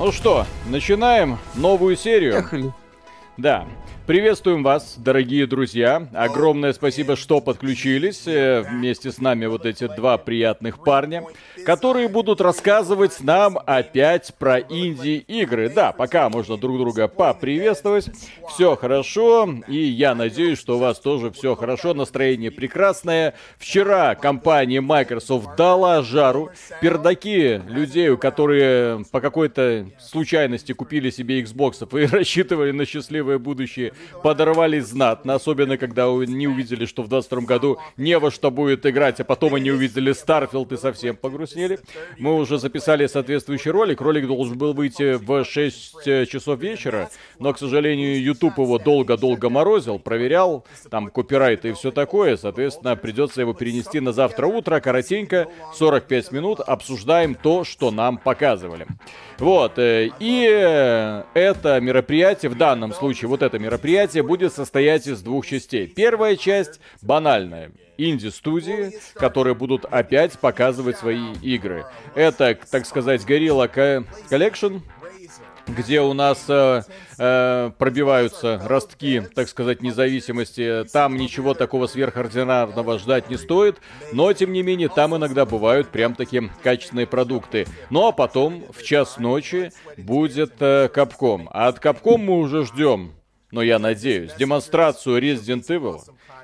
Ну что, начинаем новую серию. Поехали. Да. Приветствуем вас, дорогие друзья. Огромное спасибо, что подключились. Э, Вместе с нами вот эти два приятных парня, которые будут рассказывать нам опять про инди-игры. Да, пока можно друг друга поприветствовать. Все хорошо, и я надеюсь, что у вас тоже все хорошо, настроение прекрасное. Вчера компания Microsoft дала жару. Пердаки людей, которые по какой-то случайности купили себе Xbox и рассчитывали на счастливое будущее, подорвались знатно, особенно когда не увидели, что в 22 году не во что будет играть, а потом они увидели Starfield и совсем погрустнели. Мы уже записали соответствующий ролик, ролик должен был выйти в 6 часов вечера, но, к сожалению, YouTube его долго-долго морозил, проверял, там копирайт и все такое, соответственно, придется его перенести на завтра утро, коротенько, 45 минут, обсуждаем то, что нам показывали. Вот, э, и э, это мероприятие, в данном случае вот это мероприятие будет состоять из двух частей. Первая часть банальная. Инди-студии, которые будут опять показывать свои игры. Это, так сказать, Gorilla Collection, где у нас э, э, пробиваются ростки, так сказать, независимости. Там ничего такого сверхординарного ждать не стоит, но, тем не менее, там иногда бывают прям такие качественные продукты. Ну, а потом, в час ночи, будет э. А от Капком мы уже ждем, но я надеюсь, демонстрацию Resident Evil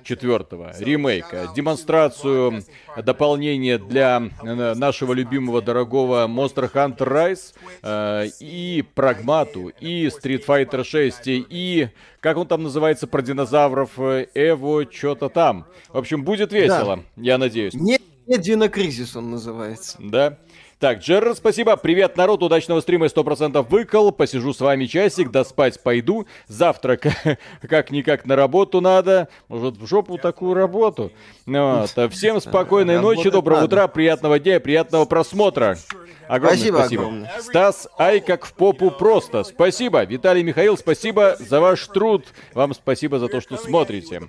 четвертого ремейка, демонстрацию дополнения для э, нашего любимого дорогого Monster Hunter Rise э, и Прагмату, и Street Fighter 6, и как он там называется про динозавров, э, Эво, что-то там. В общем, будет весело, я надеюсь. Не, не Динокризис он называется. Да. Так, Джерр, спасибо. Привет, народ. Удачного стрима 100% выкол. Посижу с вами часик, да спать пойду. Завтра как-никак на работу надо. Может, в жопу такую работу. Ну Вот. Всем спокойной ночи, доброго утра, приятного дня и приятного просмотра. Огромное Спасибо спасибо. огромное. Стас, ай, как в попу просто. Спасибо. Виталий Михаил, спасибо за ваш труд. Вам спасибо за то, что смотрите.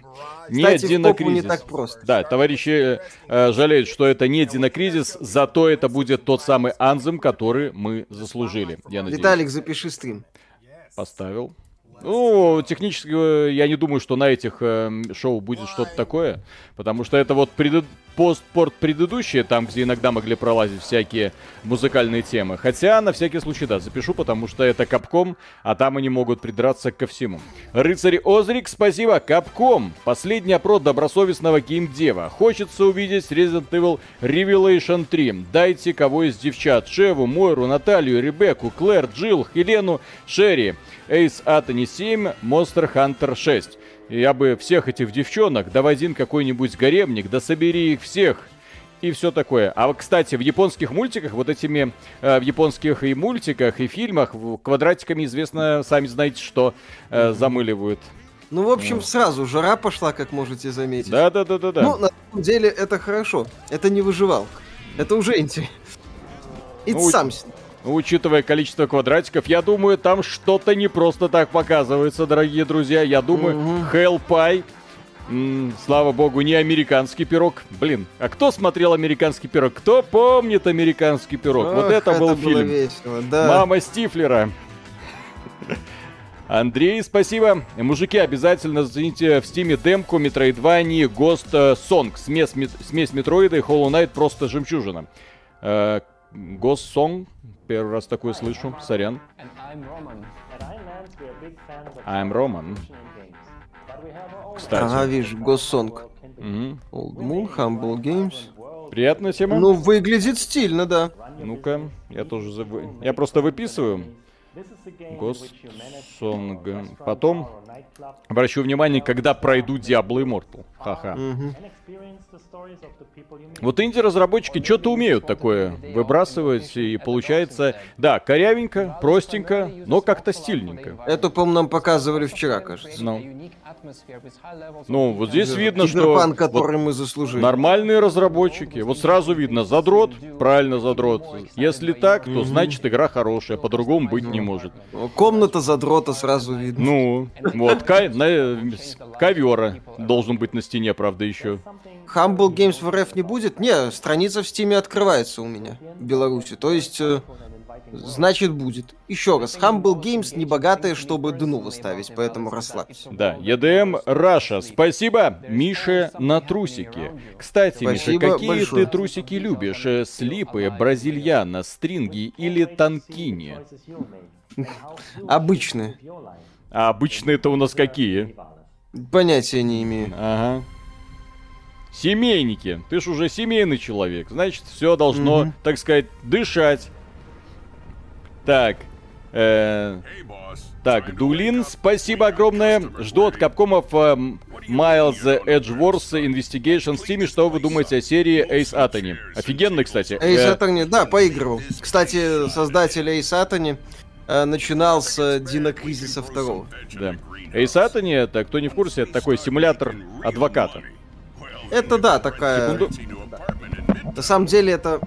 Не Кстати, в попу не динокризис. так просто. Да, товарищи э, жалеют, что это не динокризис, зато это будет тот самый анзем, который мы заслужили. Я надеюсь. Виталик, запиши стрим. Поставил. Ну, технически э, я не думаю, что на этих э, шоу будет что-то такое, потому что это вот преду- постпорт предыдущие, там, где иногда могли пролазить всякие музыкальные темы. Хотя, на всякий случай, да, запишу, потому что это Капком, а там они могут придраться ко всему. Рыцарь Озрик, спасибо. Капком. Последний опрос добросовестного геймдева. Хочется увидеть Resident Evil Revelation 3. Дайте кого из девчат. Шеву, Мойру, Наталью, Ребекку, Клэр, Джилл, Хелену, Шерри. Эйс Атони 7, Monster Hunter 6. Я бы всех этих девчонок, да в один какой-нибудь гаремник, да собери их всех. И все такое. А, кстати, в японских мультиках, вот этими, э, в японских и мультиках, и фильмах, квадратиками известно, сами знаете, что э, замыливают. Ну, в общем, сразу жара пошла, как можете заметить. Да-да-да-да-да. Ну, на самом деле, это хорошо. Это не выживалка. Это уже интересно. И Ну, Ну, Учитывая количество квадратиков, я думаю, там что-то не просто так показывается, дорогие друзья. Я думаю, Мгм. Hell Pie, м, слава богу, не американский пирог. Блин, а кто смотрел американский пирог? Кто помнит американский пирог? вот Ох, это был фильм. весело, да. Мама Стифлера. Андрей, спасибо. Мужики, обязательно зацените в стиме демку Metroidvania Ghost э, Song. Смесь, смесь Метроида и Hollow Knight просто жемчужина. Э, Song. Первый раз такое слышу. Сорян. I'm Roman. Кстати. Ага, вижу, Ghost Song. Мгм. Old Moon, Humble Games. Приятная тема. Ну, выглядит стильно, да. Ну-ка, я тоже забы- Я просто выписываю. Restaurant, Потом обращу внимание, когда пройду Diablo Immortal. Ха-ха. Meet. Вот инди-разработчики что-то умеют такое выбрасывать, и получается, да, корявенько, простенько, но как-то стильненько. Это, по-моему, нам показывали вчера, кажется. Ну. Ну, вот здесь видно, что Киберпанк, вот который мы заслужили. нормальные разработчики. Вот сразу видно, задрот, правильно задрот. Если так, то значит игра хорошая, по-другому быть не может. Комната задрота сразу видно. Ну, вот, ка- на- с- ковера должен быть на стене, правда, еще. Humble Games в РФ не будет? Не, страница в Стиме открывается у меня в Беларуси. То есть, э. Значит, будет. Еще раз, Humble Games не богатые, чтобы дну выставить, поэтому расслабься. Да, EDM Раша. Спасибо, Мише, на трусики. Кстати, Миша, Спасибо какие большое. ты трусики любишь? Э, Слипы, бразильяна, стринги или танкини? Обычные. А обычные-то у нас какие? Понятия не имею. Ага. Семейники. Ты ж уже семейный человек. Значит, все должно, Мгм. так сказать, дышать. Так. э, так, Дулин, спасибо огромное. Жду от капкомов эм, Miles Edgeworth Investigation в Steam. Что вы думаете о серии Ace Attorney? Офигенно, кстати. Э, Attorney, да, поигрывал. Кстати, создатель Эйс Attorney э, начинал с Дина Кризиса второго. да. Ace Attorney, это, кто не в курсе, это такой симулятор адвоката. Это да, такая... Секунду. На самом деле это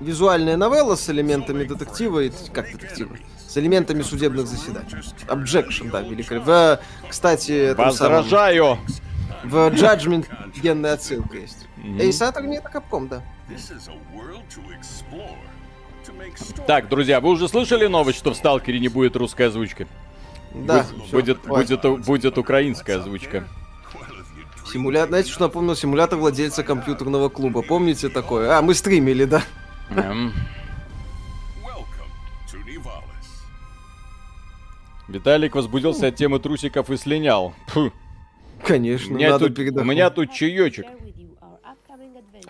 визуальная новелла с элементами детектива и... Как детектива? С элементами судебных заседаний. Objection, да, великолепно. В, кстати, самом- Возражаю! в Judgment генная отсылка есть. Эйс Attorney это капком, да. Так, друзья, вы уже слышали новость, что в Сталкере не будет русской озвучки? Да, Будет- будет, будет, будет украинская озвучка. Симулятор, знаете, что напомнил? Симулятор владельца компьютерного клуба. Помните такое? А, мы стримили, да. Эм. Виталик возбудился от темы трусиков и слинял. Фу, у, Конечно, меня надо тут, у меня тут чаечек.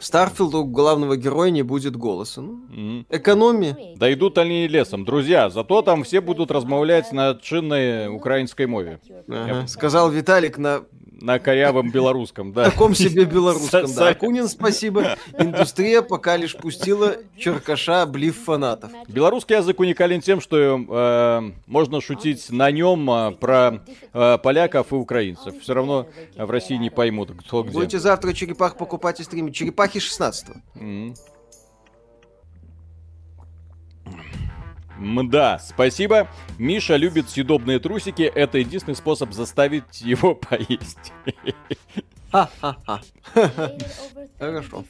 Старфилду главного героя не будет голоса. Ну, Мгм. экономия. Дойдут они лесом. Друзья, зато там все будут размовлять на чинной украинской мове. Ага. Сказал Виталик на На корявом белорусском, да. таком себе белорусском. Да. Акунин, спасибо. Индустрия пока лишь пустила черкаша облив фанатов. Белорусский язык уникален тем, что э, можно шутить на нем э, про э, поляков и украинцев. Все равно в России не поймут, кто где. Будете завтра черепах покупать и стримить. Черепахи 16 М. Мда, спасибо. Миша любит съедобные трусики. Это единственный способ заставить его поесть. Ха-ха-ха. Хорошо.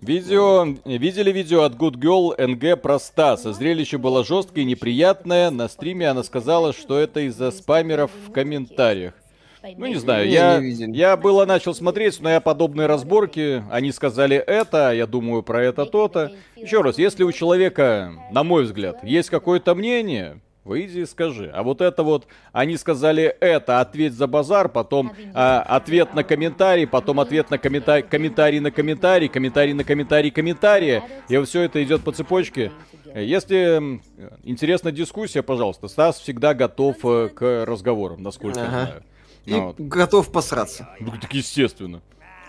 Видео, видели видео от Good Girl NG про Стаса. Зрелище было жесткое и неприятное. На стриме она сказала, что это из-за спамеров в комментариях. Ну, не знаю, я, я было начал смотреть, но я подобные разборки, они сказали это, а я думаю про это то-то. Еще раз, если у человека, на мой взгляд, есть какое-то мнение, выйди и скажи. А вот это вот, они сказали это, ответь за базар, потом а, ответ на комментарий, потом ответ на комментарий, комментарий на комментарий, комментарий на комментарий, комментарии. И все это идет по цепочке. Если интересна дискуссия, пожалуйста, Стас всегда готов э, к разговорам, насколько я Ага. знаю. И Ну, вот. готов посраться. Ну, так естественно.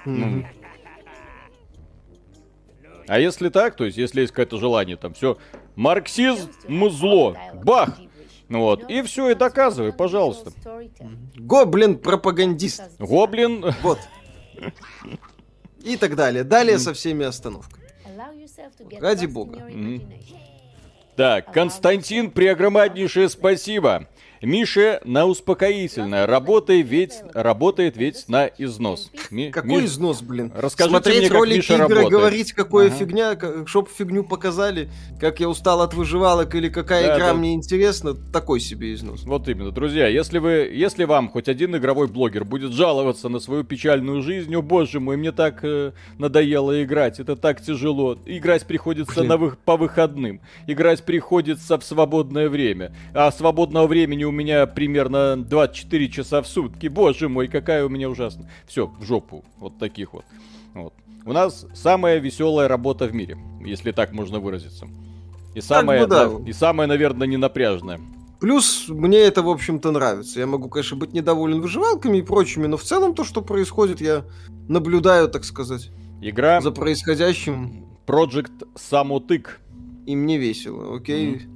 Ну. А если так, то есть если есть какое-то желание, там все, марксизм, зло, бах, ну вот, и все, и доказывай, пожалуйста. Гоблин пропагандист. Гоблин, Вот. И так далее. Далее со всеми остановками. Ради бога. так, Константин, преогромаднейшее спасибо. Мише на успокоительное. Работай ведь, работает ведь на износ. Ми- Какой Ми- износ, блин? Расскажите Смотреть мне, как ролики Миша игры, работает. говорить, какое Ага. фигня, как- чтоб фигню показали, как я устал от выживалок или какая Да, игра да. мне интересна, такой себе износ. Вот именно, друзья, если вы, если вам хоть один игровой блогер будет жаловаться на свою печальную жизнь, о боже мой, мне так э, надоело играть, это так тяжело. Играть приходится Блин. на вы- по выходным, играть приходится в свободное время, а свободного времени у меня примерно 24 часа в сутки. Боже мой, какая у меня ужасная. Все, в жопу, вот таких вот. вот. У нас самая веселая работа в мире, если так можно выразиться. И самая, бы да. на- и самая, наверное, ненапряжная. Плюс мне это, в общем-то, нравится. Я могу, конечно, быть недоволен выживалками и прочими, но в целом то, что происходит, я наблюдаю, так сказать, Игра за происходящим, Project Самотык. и мне весело, окей? С-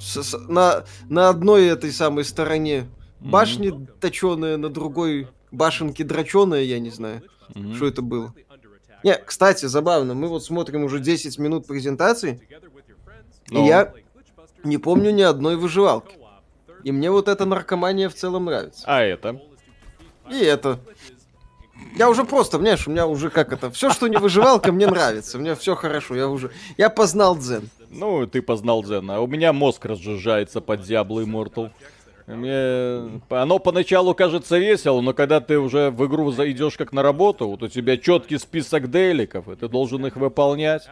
с- на, на одной этой самой стороне башни точеные, на другой башенки драченые, я не знаю, Мгм. что это было. Не, кстати, забавно, мы вот смотрим уже 10 минут презентации, Ну. и я не помню ни одной выживалки. И мне вот эта наркомания в целом нравится. А это? И это. Я уже просто, понимаешь, у меня уже как это, все, что не выживалка, мне нравится, мне все хорошо, я уже, я познал дзен. Ну, ты познал Дзен, а у меня мозг разжижается под Diablo Immortal. Мне... Оно поначалу кажется весело, но когда ты уже в игру зайдешь как на работу, вот у тебя четкий список деликов, и ты должен их выполнять.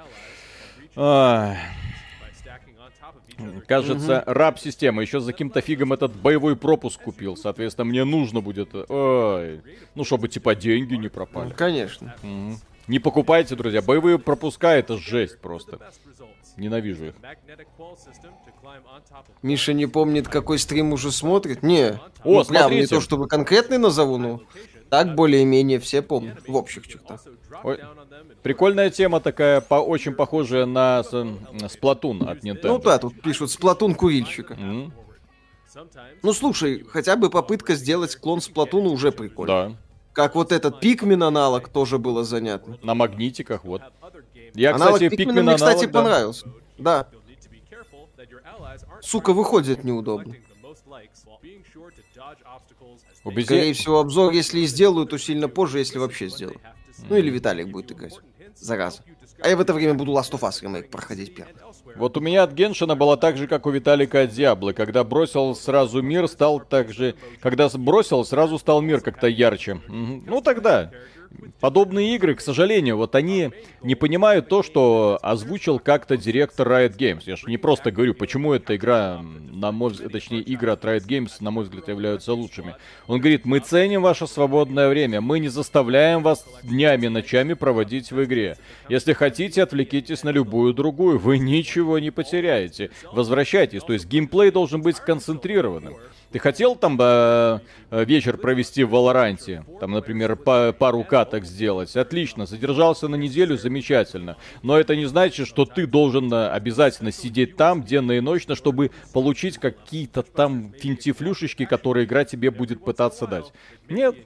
Кажется, раб система. Еще за каким-то фигом этот боевой пропуск купил. Соответственно, мне нужно будет... Ой. Ну, чтобы типа деньги не пропали. Конечно. Мгм. Не покупайте, друзья. Боевые пропуска это жесть просто. Ненавижу их. Миша не помнит, какой стрим уже смотрит? Не. О, ну, прям не то, чтобы конкретный назову, но так более-менее все помнят. В общих чертах. Ой. Прикольная тема такая, по, очень похожая на с- м, Splatoon от Nintendo. Ну да, тут пишут Сплатун курильщика. М, Ну слушай, хотя бы попытка сделать клон Сплатуна уже прикольно. Да. Как вот этот Пикмен аналог тоже было занятно. На магнитиках, вот. Я, аналог кстати, Пикмена Пикмен мне, кстати, да. понравился. Да. Сука, выходит неудобно. Убези- Скорее всего, обзор, если и сделаю, то сильно позже, если вообще сделаю. Ну или Виталик будет играть. Зараза. А я в это время буду Last of Us ремейк проходить первым. Вот у меня от Геншина было так же, как у Виталика от Диаблы. Когда бросил сразу мир, стал так же... Когда бросил, сразу стал мир как-то ярче. Мгм. Ну тогда. Подобные игры, к сожалению, вот они не понимают то, что озвучил как-то директор Riot Games. Я же не просто говорю, почему эта игра, на мой взгляд, точнее, игры от Riot Games, на мой взгляд, являются лучшими. Он говорит, мы ценим ваше свободное время, мы не заставляем вас днями, ночами проводить в игре. Если хотите, отвлекитесь на любую другую, вы ничего не потеряете. Возвращайтесь, то есть геймплей должен быть сконцентрированным. Ты хотел там э, э, вечер провести в Валоранте? Там, например, па- пару каток сделать? Отлично, задержался на неделю, замечательно. Но это не значит, что ты должен э, обязательно сидеть там денно и ночно, чтобы получить какие-то там финтифлюшечки, которые игра тебе будет пытаться дать. Нет.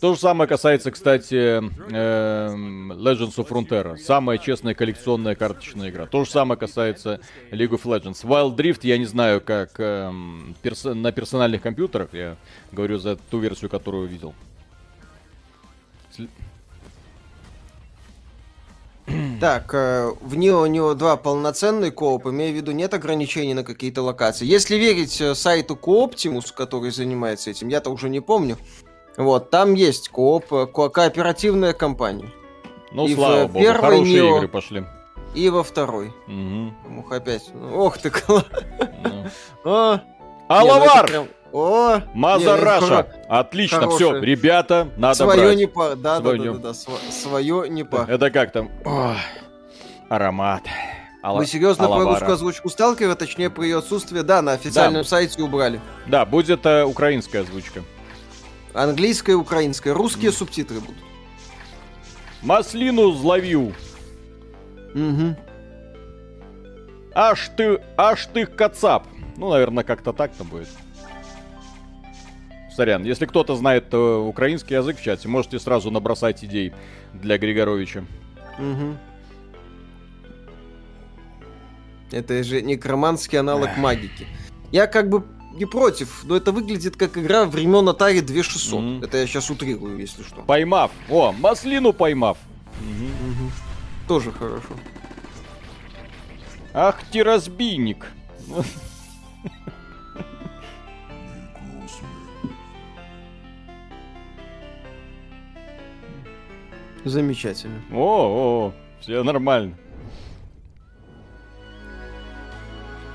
То же самое касается, кстати, эм, Legends of Frontera. Самая честная коллекционная карточная игра. То же самое касается League of Legends. Wild Drift, я не знаю, как эм, перс- на персональных компьютерах. Я говорю за ту версию, которую видел. Так, э, в Нио Нио 2 полноценный кооп, имею в виду, нет ограничений на какие-то локации. Если верить э, сайту Кооптимус, который занимается этим, я-то уже не помню. Вот, там есть кооп, э, ко- кооперативная компания. Ну, И слава богу, первой хорошие Neo- игры пошли. И во второй. Мгм. Ух, опять. Ох ты, кла- Ну. А, Алавар! не, ну О! Маза не, ну это Раша! Отлично, все, ребята, надо Свое брать. не па. Да, да, Свое да, да, да, сво- свое не па. Это как там? Аромат. Ала- Вы серьезно про Алавара. русскую озвучку Сталкера, точнее про ее отсутствие? Да, на официальном сайте убрали. Да, будет э, украинская озвучка. Английская, украинская, русские субтитры будут. Маслину зловил. Угу. Аж ты, аж ты кацап. Ну, наверное, как-то так там будет. Сорян, если кто-то знает э, украинский язык в чате, можете сразу набросать идей для Григоровича. Угу. Это же некроманский аналог магики. Я как бы не против, но это выглядит как игра времен Atari 2600. Мгм. Это я сейчас утрирую, если что. Поймав. О, маслину поймав. Мгм. Тоже хорошо. Ах ты разбийник. Замечательно. О, о, все нормально.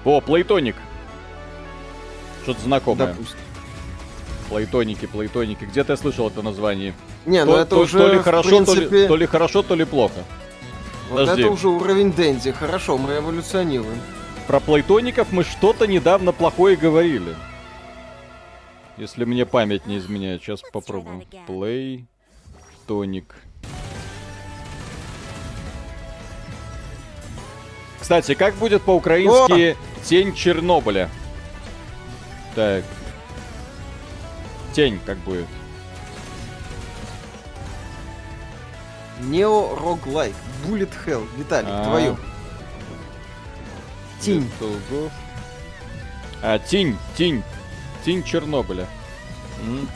О, плейтоник. Что-то знакомое. Допустим. Плейтоники, плейтоники. Где-то я слышал это название. Не, ну то, это то- уже, то ли хорошо, принципе, то, ли, то ли хорошо, то ли плохо. вот подожди. это уже уровень Дэнди. Хорошо, мы эволюционируем. Про плейтоников мы что-то недавно плохое говорили. Если мне память не изменяет, сейчас попробуем. Плейтоник. Кстати, как будет по-украински тень Чернобыля? Так. Тень как будет. Нео Роглайк. Bullet Hell. Виталик, А. твое. Тень. Ютубу. А, тень, тень. Тень Чернобыля.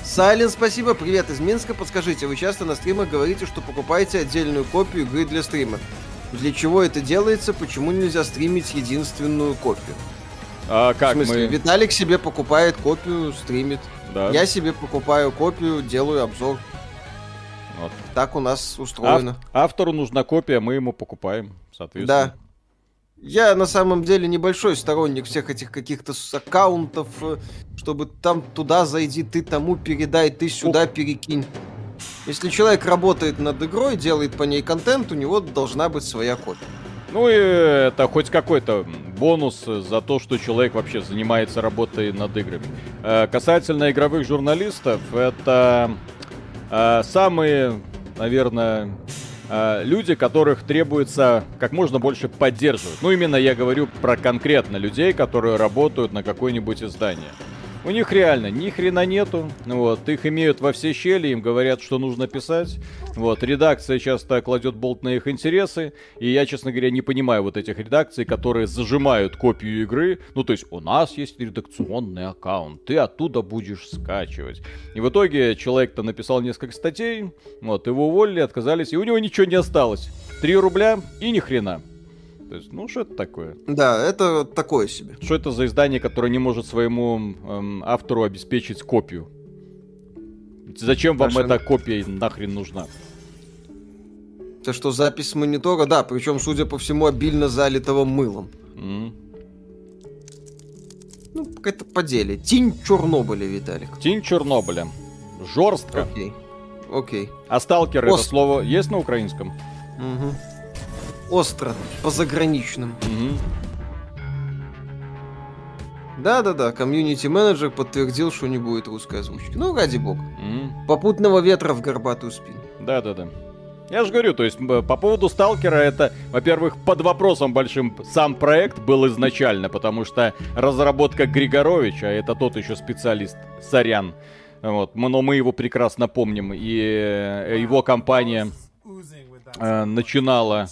Сайлен, спасибо. Привет из Минска. Подскажите, вы часто на стримах говорите, что покупаете отдельную копию игры для стрима. Для чего это делается? Почему нельзя стримить единственную копию? А как в смысле, мы... Виталик себе покупает копию, стримит. Да. Я себе покупаю копию, делаю обзор. Вот. Так у нас устроено. Ав- Автору нужна копия, мы ему покупаем, соответственно. Да. Я на самом деле небольшой сторонник всех этих каких-то аккаунтов, э, чтобы там туда зайди, ты тому передай, ты сюда перекинь. Если человек работает над игрой, делает по ней контент, у него должна быть своя копия. Ну и это хоть какой-то бонус за то, что человек вообще занимается работой над играми. Э, Касательно игровых журналистов, это э, самые, наверное, э, люди, которых требуется как можно больше поддерживать. Ну именно я говорю про конкретно людей, которые работают на какое-нибудь издание. У них реально ни хрена нету. Вот, их имеют во все щели, им говорят, что нужно писать. Вот, редакция часто кладет болт на их интересы. И я, честно говоря, не понимаю вот этих редакций, которые зажимают копию игры. Ну, то есть, у нас есть редакционный аккаунт, ты оттуда будешь скачивать. И в итоге человек-то написал несколько статей, вот, его уволили, отказались, и у него ничего не осталось. 3 рубля и ни хрена. То есть, ну, что это такое? Да, это такое себе. Что это за издание, которое не может своему эм, автору обеспечить копию? Зачем вам Совершенно. эта копия нахрен нужна? Это что, запись с монитора? Да, причем, судя по всему, обильно залитого мылом. М. Ну, это по деле. Тень Чернобыля, Виталик. Тень Чернобыля. Жорстко. Окей. Окей. А сталкер это Ост- слово есть на украинском? Мгм. Остро, по заграничным. Мгм. Да-да-да, комьюнити-менеджер подтвердил, что не будет русской озвучки. Ну, ради бога. М. Попутного ветра в горбатую спину. Да-да-да. Я же говорю, то есть по поводу Сталкера это, во-первых, под вопросом большим сам проект был изначально, потому что разработка Григоровича, а это тот еще специалист, сорян, вот, но мы его прекрасно помним, и э, его компания э, начинала,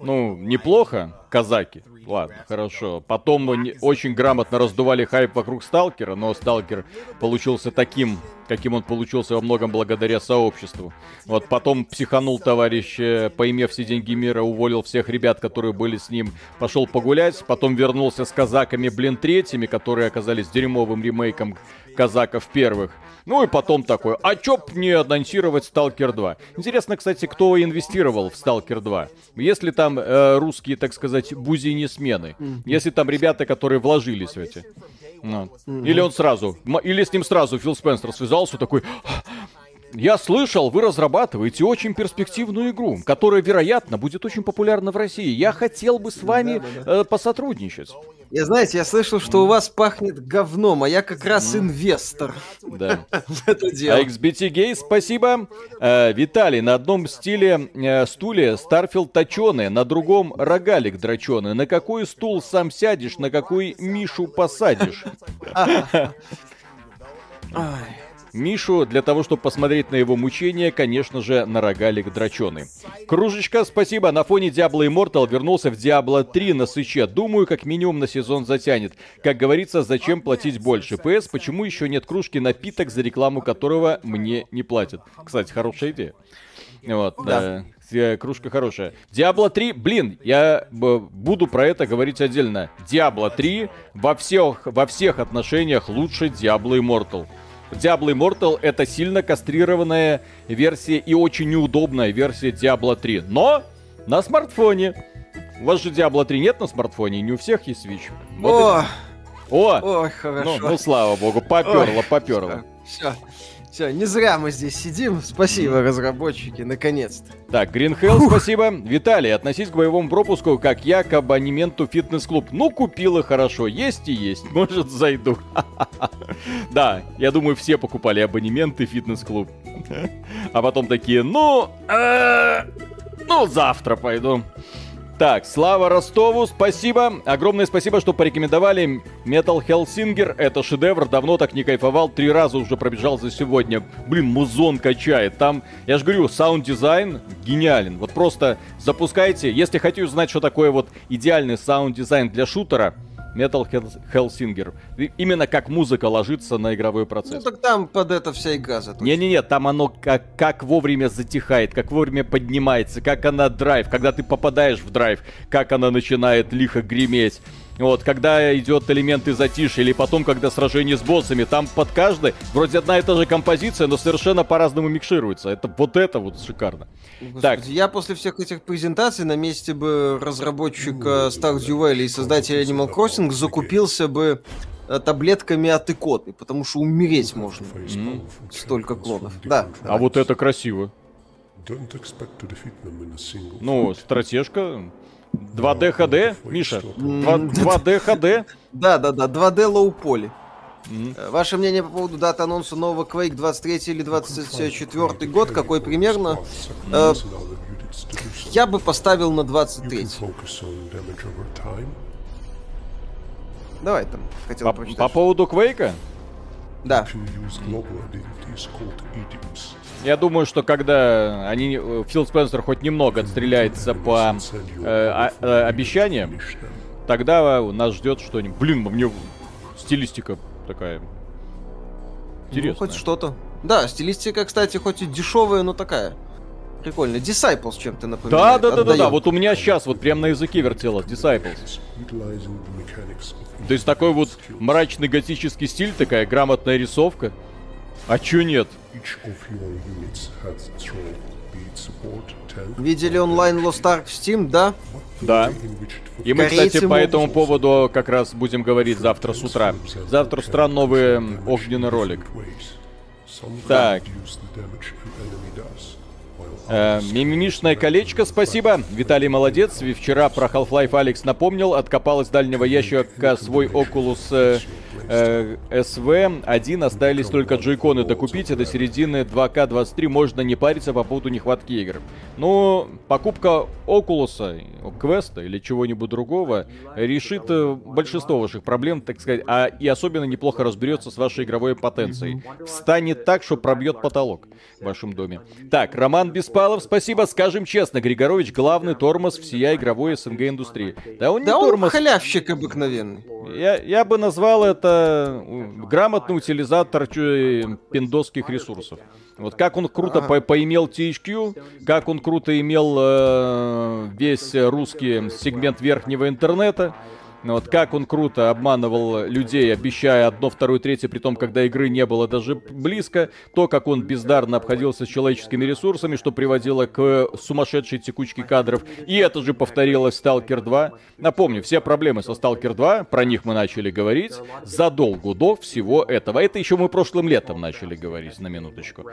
ну, неплохо, казаки, ладно, хорошо. Потом они очень грамотно раздували хайп вокруг Сталкера, но Сталкер получился таким, каким он получился во многом благодаря сообществу. Вот потом психанул товарищ, э, поимев все деньги мира, уволил всех ребят, которые были с ним, пошел погулять, потом вернулся с казаками, блин, третьими, которые оказались дерьмовым ремейком казаков первых. Ну и потом такой, а чё б не анонсировать Сталкер 2? Интересно, кстати, кто инвестировал в Сталкер 2? Если там э, русские, так сказать, бузини-смены. Если там ребята, которые вложились в эти. Ну. Или он сразу, или с ним сразу Фил Спенсер связался, такой... Я слышал, вы разрабатываете очень перспективную игру, которая, вероятно, будет очень популярна в России. Я хотел бы с вами э, посотрудничать. Я, знаете, я слышал, что у вас пахнет говном, а я как раз инвестор Да. в это дело. А XBT Gay, спасибо. Э, Виталий, на одном стиле э, стуле Старфилд точеный, на другом рогалик дроченый. На какой стул сам сядешь, на какой Мишу посадишь? Ай. Мишу для того, чтобы посмотреть на его мучения, конечно же, на рогалик дроченый. Кружечка, спасибо. На фоне Diablo Immortal вернулся в Diablo 3 на сыче. Думаю, как минимум на сезон затянет. Как говорится, зачем платить больше? P.S., почему еще нет кружки напиток, за рекламу которого мне не платят? Кстати, хорошая идея. Вот, да. Э, Кружка хорошая. Diablo 3, блин, я буду про это говорить отдельно. Diablo 3 во всех, во всех отношениях лучше Diablo Immortal. Diablo Immortal это сильно кастрированная версия и очень неудобная версия Diablo 3. Но на смартфоне. У вас же Diablo 3 нет на смартфоне, не у всех есть Switch. Вот О, и- О! ой, Ну, хорошо. ну, слава богу, поперло, поперло. Все, все, не зря мы здесь сидим. Спасибо, разработчики, наконец-то. Так, Green Hell, спасибо. Виталий, относись к боевому пропуску, как я к абонементу фитнес-клуб. Ну, купила хорошо, есть и есть, может, зайду. Да, я думаю, все покупали абонементы фитнес-клуб. А потом такие, ну, э, ну, завтра пойду. Так, Слава Ростову, спасибо. Огромное спасибо, что порекомендовали Metal Hellsinger. Это шедевр, давно так не кайфовал. Три раза уже пробежал за сегодня. Блин, музон качает. Там, я же говорю, саунд-дизайн гениален. Вот просто запускайте. Если хотите узнать, что такое вот идеальный саунд-дизайн для шутера, Metal Hel- Hellsinger. И Именно как музыка ложится на игровой Ну процесс. так там под это вся игра заточена. Не-не-не, там оно как, как вовремя затихает, как вовремя поднимается, как она драйв, когда ты попадаешь в драйв, как она начинает лихо греметь. Вот, когда идет элементы затишья, или потом, когда сражение с боссами, там под каждой вроде одна и та же композиция, но совершенно по-разному микшируется. Это вот это вот шикарно. Господи, Так. Я после всех этих презентаций на месте бы разработчика Stardew Valley и создателя Animal Crossing закупился бы э, таблетками от икоты, потому что умереть можно. Столько клонов. Да. А вот это красиво. Don't expect to defeat them in a single Ну, стратежка. 2D HD, Миша? 2, 2D HD? Да, да, да, 2D low poly. Мгм. Э, Ваше мнение по поводу даты анонса нового Quake 23 или 24 год, какой примерно? Э, Я бы поставил на You 23. can focus on damage over time. Давай там, хотел По, прочитать. по поводу Квейка? Да. Я думаю, что когда они, э, Фил Спенсер хоть немного отстреляется по э, а- э, обещаниям, тогда нас ждет что-нибудь. Блин, мне стилистика такая Ну, интересная. хоть что-то. Да, стилистика, кстати, хоть и дешевая, но такая. Прикольно. Disciples чем-то Да, напоминает. да, да, да, да. отдаёт. Вот у меня сейчас вот прям на языке вертелось Disciples. То есть такой вот мрачный готический стиль, такая грамотная рисовка. А чё нет? Видели онлайн Lost Ark в Steam, да? Да. И мы, Корейцы кстати, по этому поводу как раз будем говорить завтра с утра. Завтра с утра новый м, огненный ролик. Так. Э, мимимишное колечко, спасибо. Виталий молодец. И Вчера про Half-Life Алекс напомнил. Откопал из дальнего ящика свой Oculus э, э, SV1. Остались только джойконы докупить. А до середины 2К23 можно не париться по поводу нехватки игр. Ну, покупка Oculus, квеста или чего-нибудь другого решит э, большинство ваших проблем, так сказать, а и особенно неплохо разберется с вашей игровой потенцией. Станет так, что пробьет потолок в вашем доме. Так, Роман Беспалов, спасибо. Скажем честно, Григорович главный тормоз всей игровой СНГ индустрии. Да он не Да он тормоз. халявщик обыкновенный. Я, я бы назвал это э, грамотный утилизатор чё- пиндосских ресурсов. Вот как он круто по- поимел THQ, как он круто имел э, весь русский сегмент верхнего интернета, вот как он круто обманывал людей, обещая одно, второе, третье, при том, когда игры не было даже близко, то, как он бездарно обходился с человеческими ресурсами, что приводило к сумасшедшей текучке кадров. И это же повторилось в Stalker 2. Напомню, все проблемы со Stalker 2, про них мы начали говорить задолго до всего этого. Это еще мы прошлым летом начали говорить, на минуточку.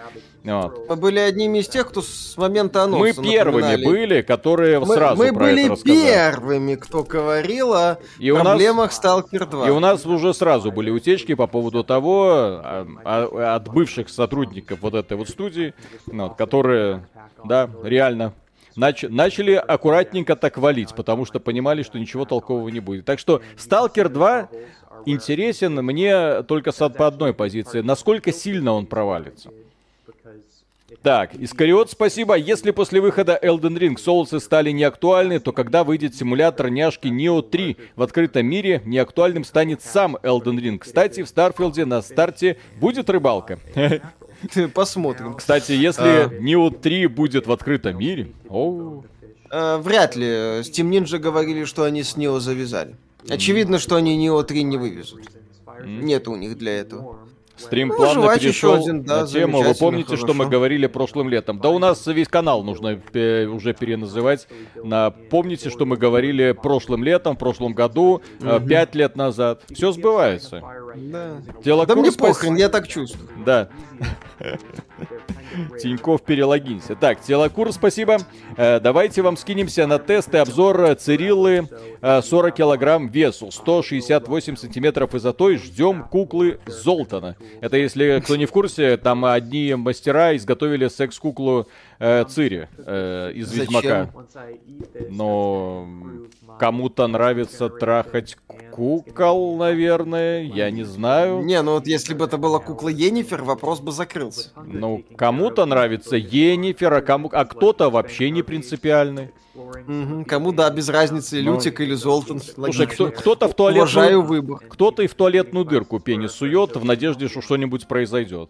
Вот. Мы были одними из тех, кто с момента анонса Мы первыми были, которые Мы, сразу мы про были это рассказали. первыми, кто говорил о И у нас- проблемах Stalker 2. И у нас уже сразу были утечки по поводу того, а, а, от бывших сотрудников вот этой вот студии, ну, вот, которые, да, реально нач- начали аккуратненько так валить, потому что понимали, что ничего толкового не будет. Так что Сталкер 2 интересен мне только с по одной позиции. Насколько сильно он провалится. Так, Искариот, спасибо. Если после выхода Elden Ring соусы стали неактуальны, то когда выйдет симулятор няшки Neo 3 в открытом мире, неактуальным станет сам Elden Ring. Кстати, в Старфилде на старте будет рыбалка. Посмотрим. Кстати, если Neo 3 будет в открытом мире... оу. Э, вряд ли. Steam Ninja говорили, что они с Neo завязали. Очевидно, что они Neo 3 не вывезут. Нет у них для этого. Стрим Ну, плавно перешел еще один, да, на тему. Вы помните, что мы хорошо. говорили прошлым летом? Да у нас весь канал нужно э, уже переназывать. На... Помните, что мы говорили прошлым летом, в прошлом году, э, пять лет назад. Все сбывается. Да, Тело да мне спас- похрен, я так чувствую. Да. Тиньков, перелогинься. Так, Телокур, спасибо. Э, давайте вам скинемся на тест и обзор э, Цириллы э, 40 килограмм весу, 168 сантиметров высотой. Ждем куклы Золтана. Это, если кто не в курсе, там одни мастера изготовили секс-куклу э, Цири э, из Зачем? Ведьмака. Но кому-то нравится трахать кукол, наверное, я не знаю. Не, ну вот если бы это была кукла Енифер, вопрос бы закрылся. Ну, кому-то нравится Енифер, а, кому... а кто-то вообще не принципиальный. Мгм, Кому да, без разницы, Ну, Лютик или Золтан. Слушай, кто, кто-то в Уважаю туалетную... выбор. Кто-то и в туалетную дырку пенис сует в надежде, что что-нибудь произойдет.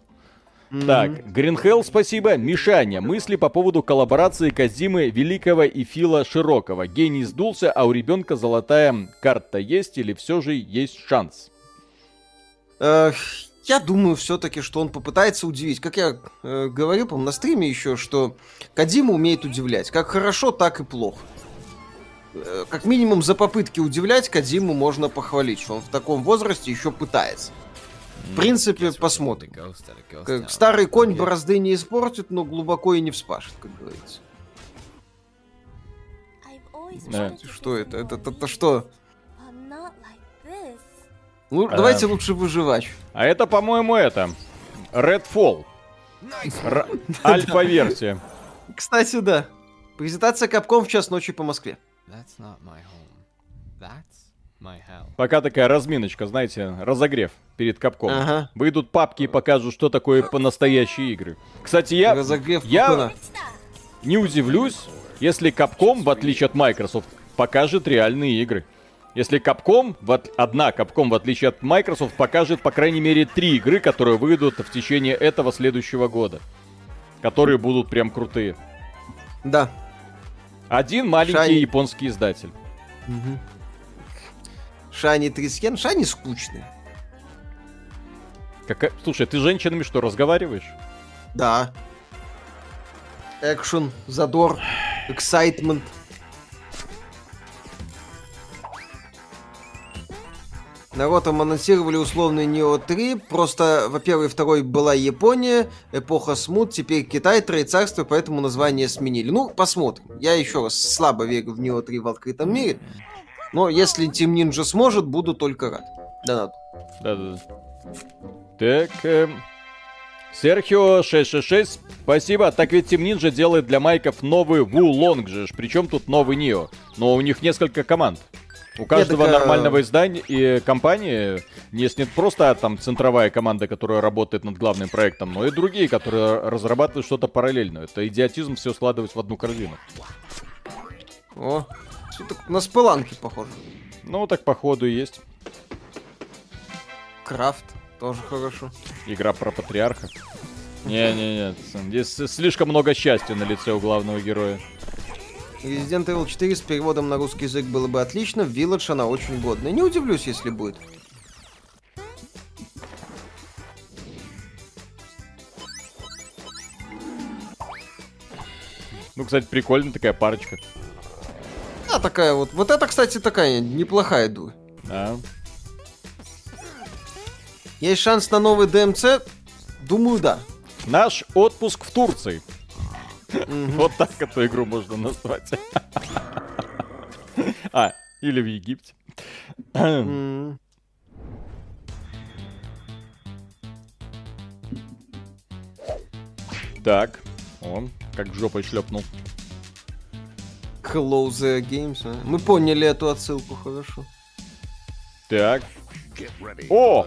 Так, Гринхелл, спасибо. Мишаня, мысли по поводу коллаборации Казимы Великого и Фила Широкого. Гений сдулся, а у ребенка золотая карта есть или все же есть шанс? Я думаю все-таки, что он попытается удивить. Как я э, говорил, по на стриме еще, что Кадима умеет удивлять. Как хорошо, так и плохо. Э, Как минимум за попытки удивлять Кадиму можно похвалить, что он в таком возрасте еще пытается. В принципе, посмотрим. Как старый конь борозды не испортит, но глубоко и не вспашет, как говорится. Да. Что это? Это, это, это что? Ну, давайте лучше выживать. А это, по-моему, это. Redfall. Р- Альфа-версия. Кстати, да. Презентация Капком в час ночи по Москве. Пока такая разминочка, знаете, разогрев перед капком. Ага. Выйдут папки и покажут, что такое по-настоящие игры. Кстати, я Разогрев я- не удивлюсь, если Capcom, в отличие от Microsoft, покажет реальные игры. Если Capcom, в от- одна Capcom, в отличие от Microsoft, покажет, по крайней мере, три игры, которые выйдут в течение этого следующего года. Которые будут прям крутые. Да. Один маленький Шай- японский издатель. Шани Трискен. Шани скучные. Какая- Слушай, ты с женщинами что, разговариваешь? Да. Экшен, задор, эксайтмент. Народ там анонсировали условный Нео 3. Просто, во-первых, второй была Япония, эпоха смут, теперь Китай, Троецарство, поэтому название сменили. Ну, посмотрим. Я еще раз слабо верю в Нео 3 в открытом мире. Но если Team Ninja сможет, буду только рад. Да, надо. Да-да. Так, эм, Серхио 666, спасибо. Так ведь Team Ninja делает для майков новый Wulong же. Причем тут новый Нио. Но у них несколько команд. У каждого так, а- нормального издания и компании есть не просто там центровая команда, которая работает над главным проектом, но и другие, которые разрабатывают что-то параллельно. Это идиотизм все складывать в одну корзину. О, так на спыланки похоже. Ну, так походу и есть. Крафт, тоже хорошо. Игра про патриарха. Не-не-не, здесь слишком много счастья на лице у главного героя. Resident Evil 4 с переводом на русский язык было бы отлично, в Village она очень годная. Не удивлюсь, если будет. Ну, кстати, прикольная такая парочка. Такая вот. Вот это, кстати, такая неплохая дура. А? Есть шанс на новый DMC? Думаю, да. Наш отпуск в Турции. Вот так эту игру можно назвать. А, или в Египте. Так, он как жопой шлепнул. Close the Games. а. Мы поняли эту отсылку хорошо. Так. О!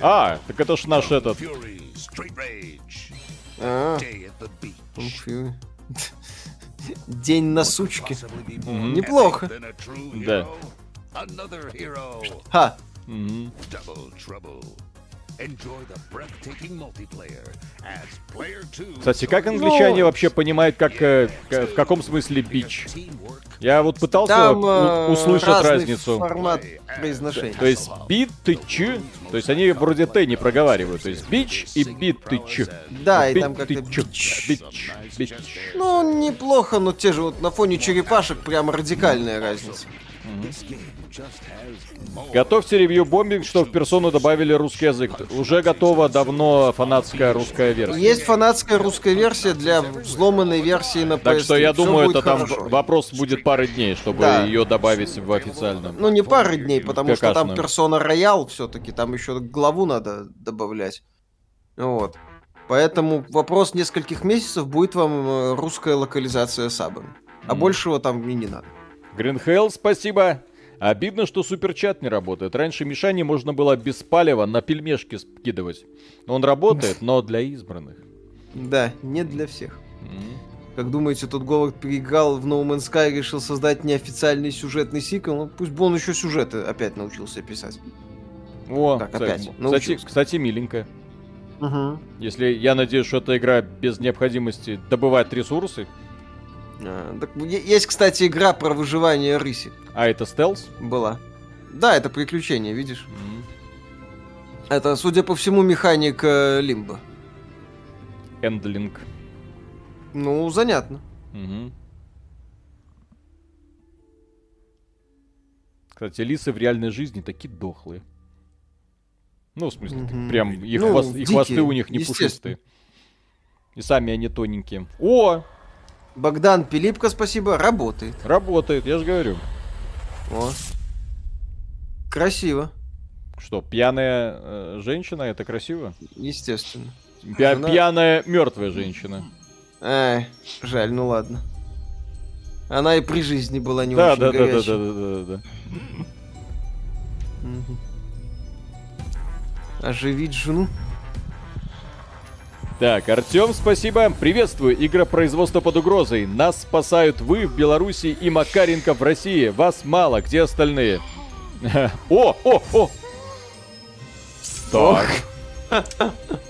А, так это ж наш этот. А. День на сучке. Неплохо. Да. Ха. Кстати, как англичане Ну- вообще понимают, как, э, к- в каком смысле бич? Я вот пытался Там у- э, услышать разницу. формат произношения. То есть бит ты ч, то есть они вроде Т не проговаривают. То есть бич и бит ты ч. Да, и там как-то бич. Бич, бич. Ну, неплохо, но те же вот на фоне черепашек прям радикальная разница. Готовьте ревью бомбинг, что в персону добавили русский язык. Уже готова давно фанатская русская версия. Есть фанатская русская версия для взломанной версии на PS3. Так что я Всё думаю, это там хорошо. вопрос будет пары дней, чтобы Да. ее добавить в официальном. Ну, не пары дней, потому что там Какашную. персона роял все-таки, там еще главу надо добавлять. Вот. Поэтому вопрос нескольких месяцев будет вам э, русская локализация сабами. А Мгм. большего там и не надо. Гринхелл, спасибо. Обидно, что суперчат не работает. Раньше Мишане можно было без палева на пельмешки скидывать. Он работает, но для избранных. Да, не для всех. Как думаете, тут Говард переиграл в No Man's Sky и решил создать неофициальный сюжетный сиквел? Ну, пусть бы он еще сюжеты опять научился писать. О, Так, кстати, опять, кстати, научился. кстати, миленькая. Угу. Если я надеюсь, что эта игра без необходимости добывать ресурсы, есть, кстати, игра про выживание рыси. а это стелс, Была. Да, это приключение, видишь? м, Это, судя по всему, механик э, Лимба. эндлинг. Ну, занятно. Мгм. Кстати, лисы в реальной жизни такие дохлые. Ну, в смысле, так Мгм. прям их, Ну, хвост- их хвосты дикие, у них не пушистые. И сами они тоненькие. О, Богдан Пилипко, спасибо, работает. работает, я же говорю. О. Красиво, Что, пьяная э, женщина, это красиво? естественно. Пя- Жена- Пьяная мертвая женщина. Ай, жаль, ну ладно. Она и при жизни была не Да, очень да, да, да, горячей. да, да, да, да. Мгм. Оживить жену? Так, Артем, спасибо. Приветствую. Игра производства под угрозой. Нас спасают вы в Беларуси и Макаренко в России. Вас мало. Где остальные? О, о, о! Так.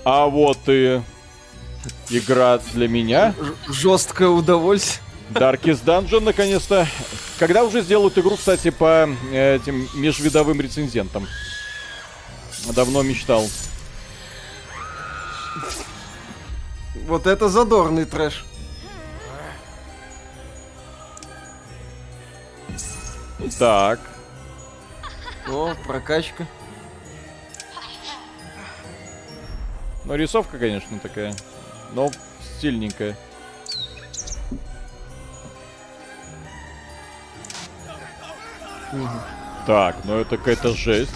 А вот и игра для меня. Жесткое удовольствие. Darkest Dungeon, наконец-то. Когда уже сделают игру, кстати, по э, этим межвидовым рецензентам? Давно мечтал. Вот это задорный трэш. Так. О, прокачка. Ну, рисовка, конечно, такая. Но стильненькая. Так, ну это какая-то жесть.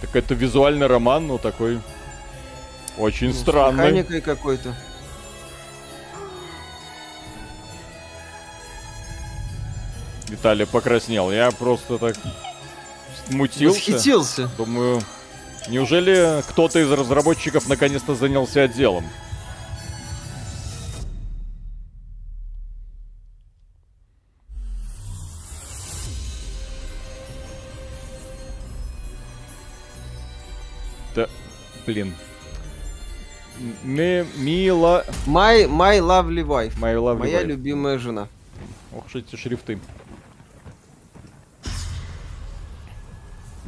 Так это визуальный роман, ну такой очень Ну, странный. Механикой какой-то. Виталий покраснел. Я просто так смутился. Восхитился. Думаю, неужели кто-то из разработчиков наконец-то занялся делом? Да, блин. Ми, мила... My, my lovely wife. My lovely Моя wife. любимая жена. Ох эти шрифты.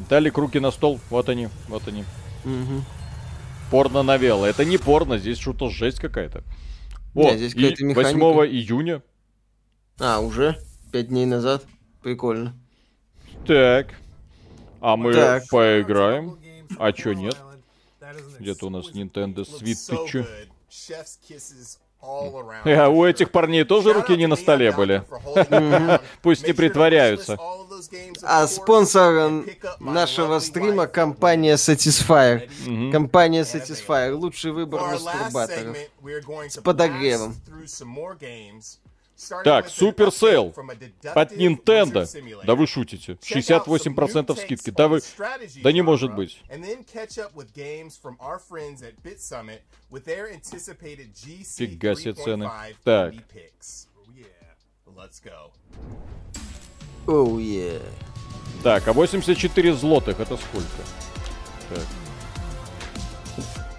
Виталик, руки на стол. Вот они, вот они. Мгм. Порно-новелла. Это не порно, здесь что-то жесть какая-то. О, Не, здесь и какая-то механика. 8 июня. А, уже? Пять дней назад? Прикольно. Так. А мы Так. поиграем. А чё нет? Где-то у нас Nintendo Switch. А у этих парней тоже руки не на столе были. Пусть не притворяются. А спонсор нашего стрима компания Satisfyer. Компания Satisfyer. Лучший выбор мастурбаторов. С подогревом. Так, Super Sale от Nintendo. Да вы шутите. 68% скидки. Да вы... Да не может быть. Фига себе цены. Так. Оу, е. Так, а 84 злотых это сколько? Так.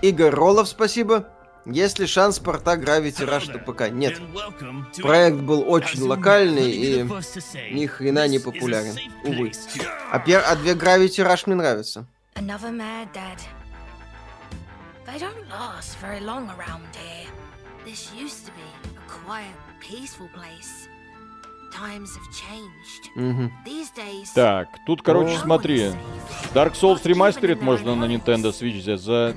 Игорь Роллов, спасибо. Есть ли шанс порта Gravity Rush на ПК? Нет. Проект был очень локальный и ни хрена не популярен. Увы. А, пер... а две Gravity Rush мне нравятся. Another mad dad. They don't last very long around here. This used to be a quiet, peaceful place. Times have changed. Мгм. These days, Так, тут, короче, смотри. Dark Souls Remastered можно на Nintendo Switch взять за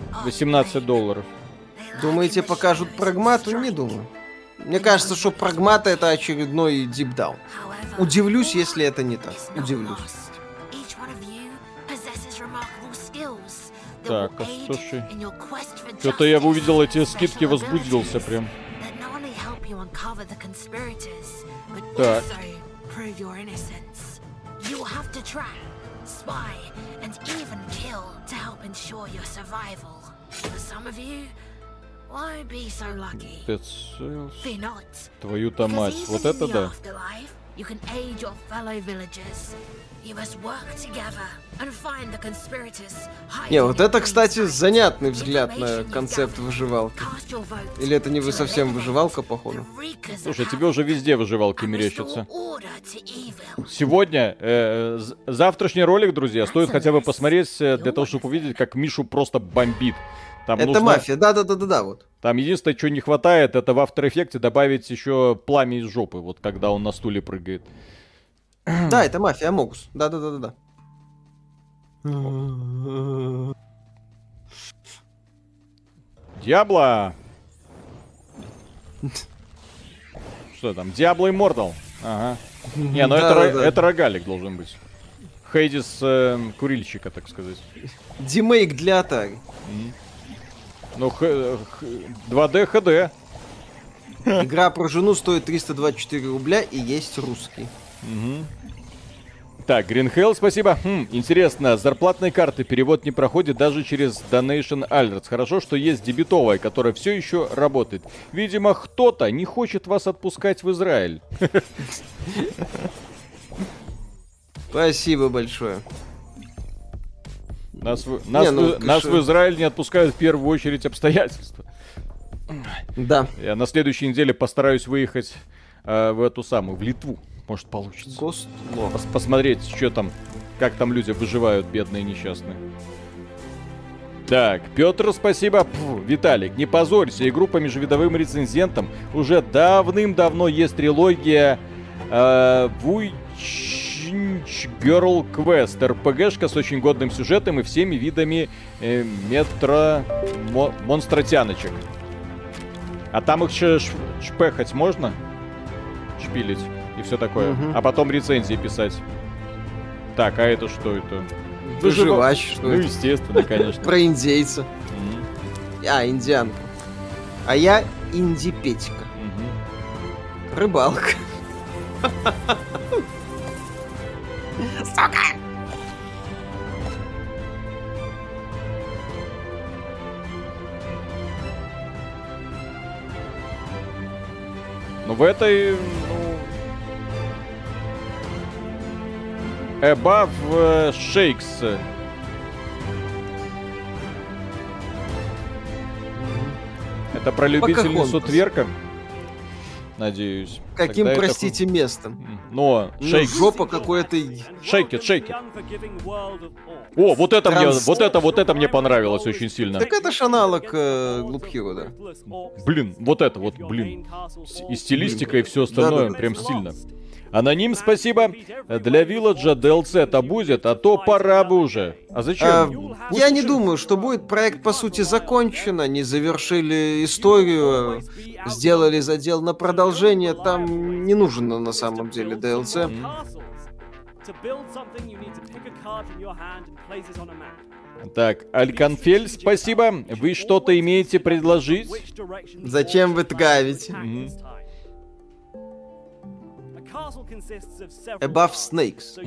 and the conspirators are 18 долларов. Думаете, покажут прагмату? Не думаю. Мне кажется, что прагмата это очередной дипдаун. Удивлюсь, если это не так. Удивлюсь. Так, а слушай, Что-то я увидел эти скидки, возбудился прям. Так. spy, and even kill to help ensure your survival. For some of you, won't be so lucky. Dead Cells. Fear not. Твою-то Because мать. even Вот in это the да. afterlife, you can aid your fellow villagers. You must work together and find the conspirators hiding Не, вот это, кстати, занятный взгляд на концепт выживалки. Cast your vote Или это не вы to совсем выживалка, походу? Слушай, тебе уже везде выживалки мерещатся. Сегодня, э, завтрашний ролик, друзья, стоит хотя бы посмотреть э, для того, чтобы увидеть, как Мишу просто бомбит. Там Это нужно- мафия, да-да-да-да-да, вот. Там единственное, что не хватает, это в After Effects добавить еще пламя из жопы, вот когда он на стуле прыгает. Да, это мафия, Амогус. Да-да-да-да-да. Диабло! Что там? Диабло Immortal. Ага. Не, ну это, ро- Да-да-да. это рогалик должен быть. Хейдис э, курильщика, так сказать. Димейк для Atari. Ну, х- х- 2D HD. Игра про жену стоит 324 рубля и есть русский. Так, Green Hell, спасибо. Хм, интересно, с зарплатной карты перевод не проходит даже через Donation Alerts. Хорошо, что есть дебетовая, которая все еще работает. Видимо, кто-то не хочет вас отпускать в Израиль. Спасибо большое. Нас, в, нас, Не, ну, нас в Израиль не отпускают в первую очередь обстоятельства. Да. Я на следующей неделе постараюсь выехать э, в эту самую, в Литву. Может получится. Гост Пос- посмотреть, что там, как там люди выживают, бедные несчастные. Так, Петр, спасибо. Пф, Виталик, не позорься, игру по межвидовым рецензентам уже давным-давно есть трилогия э, Вуйчинч Girl Quest. РПГшка с очень годным сюжетом и всеми видами э, метро мо- монстротяночек. А там их шпехать можно? Шпилить и все такое. Мгм. А потом рецензии писать. Так, а это что это? Выживач, что Ну, это? естественно, конечно. Про индейца. Мгм, А, индианка. А я инди-петька. мгм. Рыбалка. Ну, в этой, ну... Above э, Shakes. Это про любительницу тверка? Надеюсь. Каким, Тогда это простите, местом? ху- М, Но, Ну, шейк, жопа какой-то... шейкет, шейкет. О, вот это мне, Транс- вот это, вот это мне понравилось очень сильно. Так это ж аналог э, Hero, да. Блин, вот это вот, блин. И стилистика, и все остальное, Да-да. прям стильно. Аноним, спасибо. Для Вилладжа DLC-то будет, а то пора бы уже. А зачем? А, я не думаю, что будет. Проект, по сути, закончен. Они завершили историю, сделали задел на продолжение. Там не нужен на самом деле DLC. Так, Альканфель, спасибо. Вы что-то имеете предложить? Зачем вы травите? Above Snakes.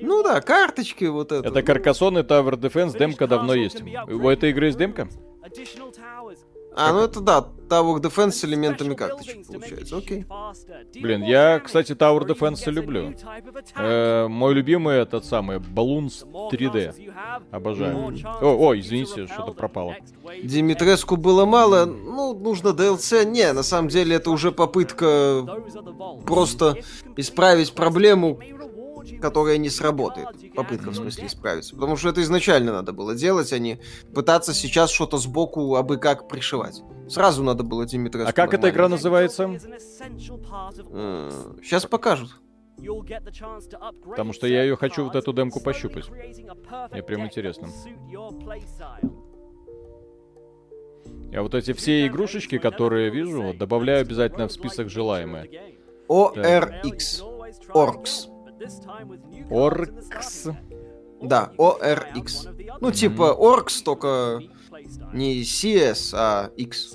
Ну, да, карточки вот это. Это Каркасон и Tower Defense, демка давно есть. У этой игры есть демка? А, ну это да, Tower Defense с элементами карточек получается. Окей. Блин, я, кстати, Tower Defense люблю. Э, мой любимый этот самый, Balloons 3D. Обожаю. О, о, извините, что-то пропало. Димитреску было мало, ну, нужно DLC. Не, на самом деле это уже попытка просто исправить проблему, которая не сработает. Попытка, в смысле, исправиться. Потому что это изначально надо было делать, а не пытаться сейчас что-то сбоку абы как пришивать. Сразу надо было Димитреску А как эта игра называется? Сейчас покажут. Потому что я ее хочу вот эту демку пощупать. Мне прям интересно. Я вот эти все игрушечки, которые вижу, добавляю обязательно в список желаемые. ORX. Оркс. Оркс. Да, ORX. Ну, типа Оркс, только не CS, а X.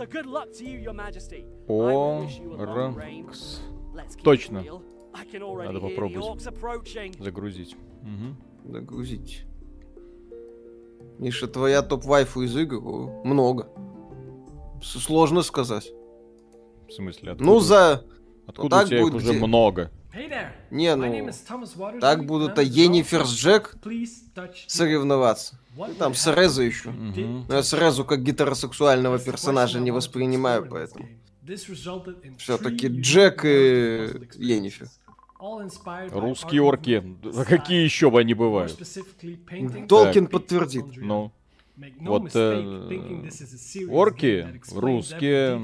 Оркс. Точно. Надо попробовать. Загрузить. Мгм. Загрузить. Миша, твоя топ-вайфу из игр много. С- Сложно сказать. В смысле, откуда, Ну, за... откуда так у тебя их будет уже где- много? Не, ну... Так будут а Енифер с Джек соревноваться. Ну, там с Резо еще. Мгм. Но я сразу как гетеросексуального персонажа не воспринимаю, поэтому. Все-таки Джек и Енифер. Русские орки. Да какие еще бы они бывают? Толкин подтвердит. Ну, вот, э, орки русские,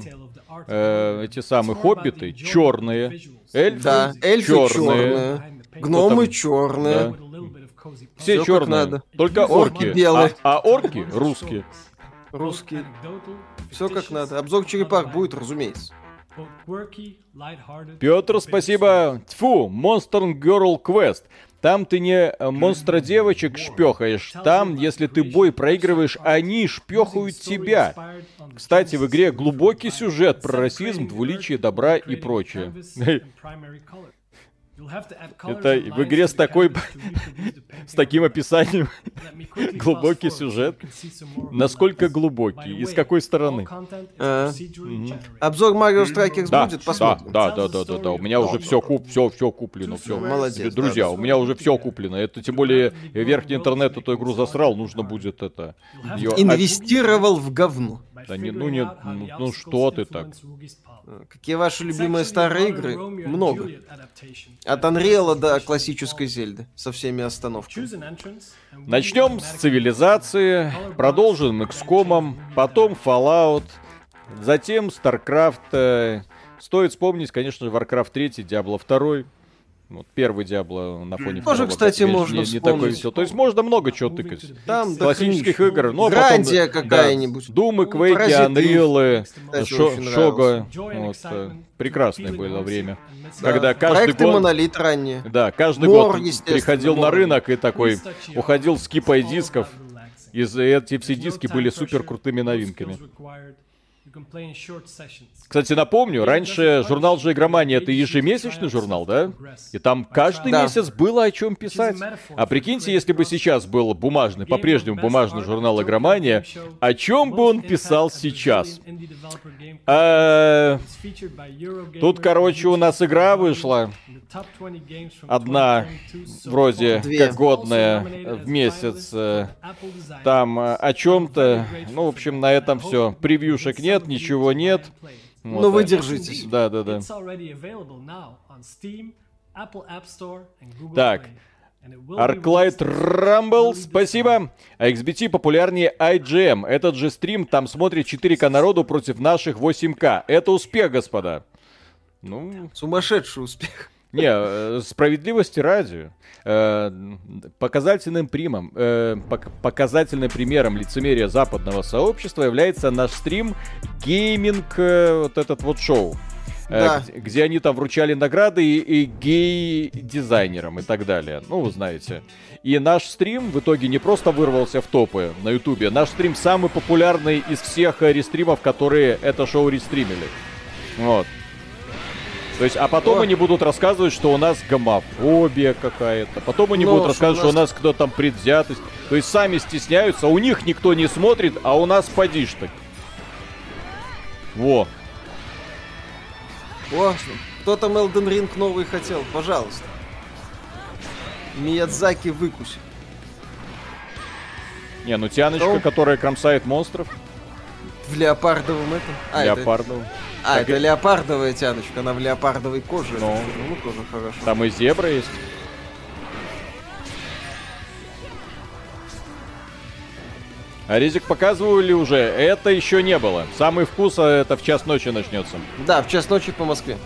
э, эти самые хоббиты черные, эльфы Да, эльфы черные, черные, гномы черные. все Всё как черные, надо. только Орки орки, белые. а, а орки русские. Русские. Все как надо. Обзор черепах будет, разумеется. Петр, спасибо. Тьфу, Monster Girl Quest. Там ты не э, монстра девочек шпехаешь. Там, если ты бой проигрываешь, они шпехают тебя. Кстати, в игре глубокий сюжет про расизм, двуличие добра и прочее. Это в игре с такой... с таким описанием. Глубокий сюжет. Насколько глубокий? И с какой стороны? А. Обзор Strikers Да, будет? да, Посмотрим. да, да, да, да, да. У меня уже все куп, все, все куплено, все. Молодец, Друзья, у меня уже все куплено. Это тем более верхний интернет эту игру засрал, нужно будет это. Инвестировал в говно. Да не, ну не, ну, ну что ты так? А, Какие ваши любимые старые игры? Много. От Unreal до классической Зельды. Со всеми остановками. Начнем с цивилизации, продолжим XCOM, потом Fallout, затем StarCraft. э, Стоит вспомнить, конечно же, Warcraft 3, Diablo 2. Вот первый Диабло на фоне Тоже, второго, кстати, конечно, можно не, не такой вспомнить. весел. То есть можно много чего тыкать. Там Классических хренища. игр. Ну, а потом, Грандия да, какая-нибудь. Думы, Квейки, Кстати, Шо- очень Шога. Вот, прекрасное было время. Да. Когда каждый Проекты год... Монолит ранее. Да, каждый Мор, год приходил на Мор. рынок и такой уходил с кипой дисков. И эти все диски были супер крутыми новинками. Кстати, напомню, раньше журнал же Игромания это ежемесячный журнал, да? И там каждый Да. месяц было о чем писать. А прикиньте, если бы сейчас был бумажный, по-прежнему бумажный журнал Игромания, о чем бы он писал сейчас? А, Тут, короче, у нас игра вышла. Одна, вроде как годная в месяц. э, Там э, о чем-то. Ну, в общем, на этом все. Превьюшек нет, ничего нет. Вот, Ну вы держитесь. Да, да, да. Так. Arclight Rumble, спасибо. А XBT популярнее IGM. Этот же стрим там смотрит 4К народу против наших 8К. Это успех, господа. Ну, Сумасшедший успех. Не, э, справедливости ради. э, Показательным примом, э, пок- показательным примером лицемерия западного сообщества является наш стрим гейминг, вот этот вот шоу. Да. где, где они там вручали награды и, и гей-дизайнерам и так далее. Ну, вы знаете. И наш стрим в итоге не просто вырвался в топы на ютубе, наш стрим самый популярный из всех рестримов, которые это шоу рестримили. Вот. То есть, а потом О. они будут рассказывать, что у нас гомофобия какая-то. Потом они Ну, будут что рассказывать, что у нас кто там предвзятость. То есть сами стесняются, у них никто не смотрит, а у нас поди ж ты. Во. О, кто там Elden Ring новый хотел? Пожалуйста. Миядзаки выкусит. Не, ну Тяночка, Что? которая кромсает монстров, В леопардовом этом. А, это, леопардов. а, Так это и- леопардовая тяночка, она в леопардовой коже. Ну. ну тоже хорошо. Там и зебра есть. А резик показывали уже? Это еще не было. Самый вкус а это в час ночи начнется. Да, в час ночи по Москве.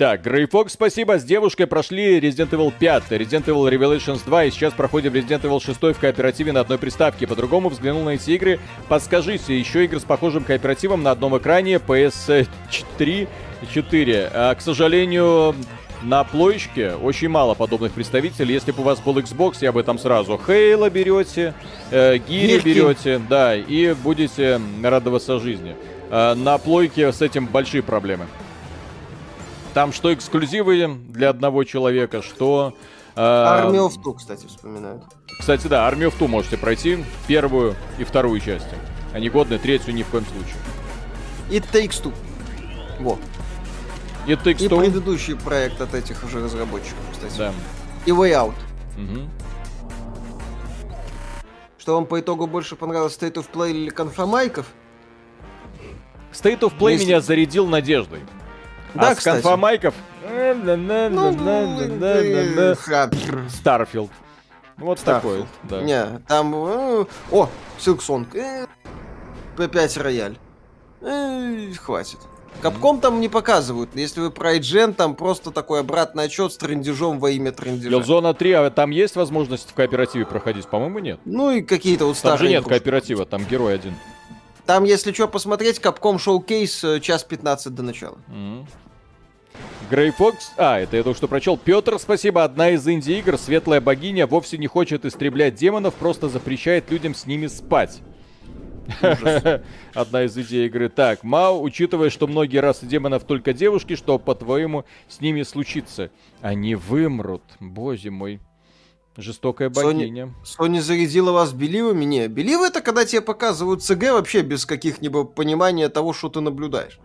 Так, Грей Фокс, спасибо. С девушкой прошли Resident Evil 5, Resident Evil Revelations 2 и сейчас проходим Resident Evil 6 в кооперативе на одной приставке. По-другому взглянул на эти игры. Подскажите, еще игры с похожим кооперативом на одном экране PS4 4. А, к сожалению, на плойчике очень мало подобных представителей. Если бы у вас был Xbox, я бы там сразу Хейла берете, э, Гири берете, да, и будете радоваться жизни. э, на плойке с этим большие проблемы. Там что эксклюзивы для одного человека, что... э, Армию в ту, кстати, вспоминают. Кстати, да, Армию в ту можете пройти, первую и вторую части. Они годны, третью ни в коем случае. И Takes Two. Вот. И Takes И Two, предыдущий проект от этих уже разработчиков, кстати. да. И Way Out. Мгм. Что вам по итогу больше понравилось, State of Play или конфомайков? State of Play Если- меня зарядил надеждой. Да, а с кстати. конфомайков... Ну, э, ха, пф, Starfield. Вот Starfield. такой. Да. Не, там... э, О, Silksong. э, P5 Royal. Э, Хватит. Capcom там не показывают. Если вы про IGN, там просто такой обратный отчет с трендежом во имя трендежа. Killzone 3, а там есть возможность в кооперативе проходить? По-моему, нет. Ну и какие-то вот Там старые же нет игрушки. кооператива, там герой один. Там, если что, посмотреть, Капком шоу-кейс э, час 15 до начала. Грей Фокс, а, это я только что прочел. Петр, спасибо. Одна из инди-игр, Светлая Богиня, вовсе не хочет истреблять демонов, просто запрещает людям с ними спать. Одна из идей игры. Так, Мау, учитывая, что многие расы демонов только девушки, что, по-твоему, с ними случится? Они вымрут, боже мой. Жестокая богиня. Sony зарядила вас беливами? Не, беливы это когда тебе показывают ЦГ вообще без каких-либо понимания того, что ты наблюдаешь.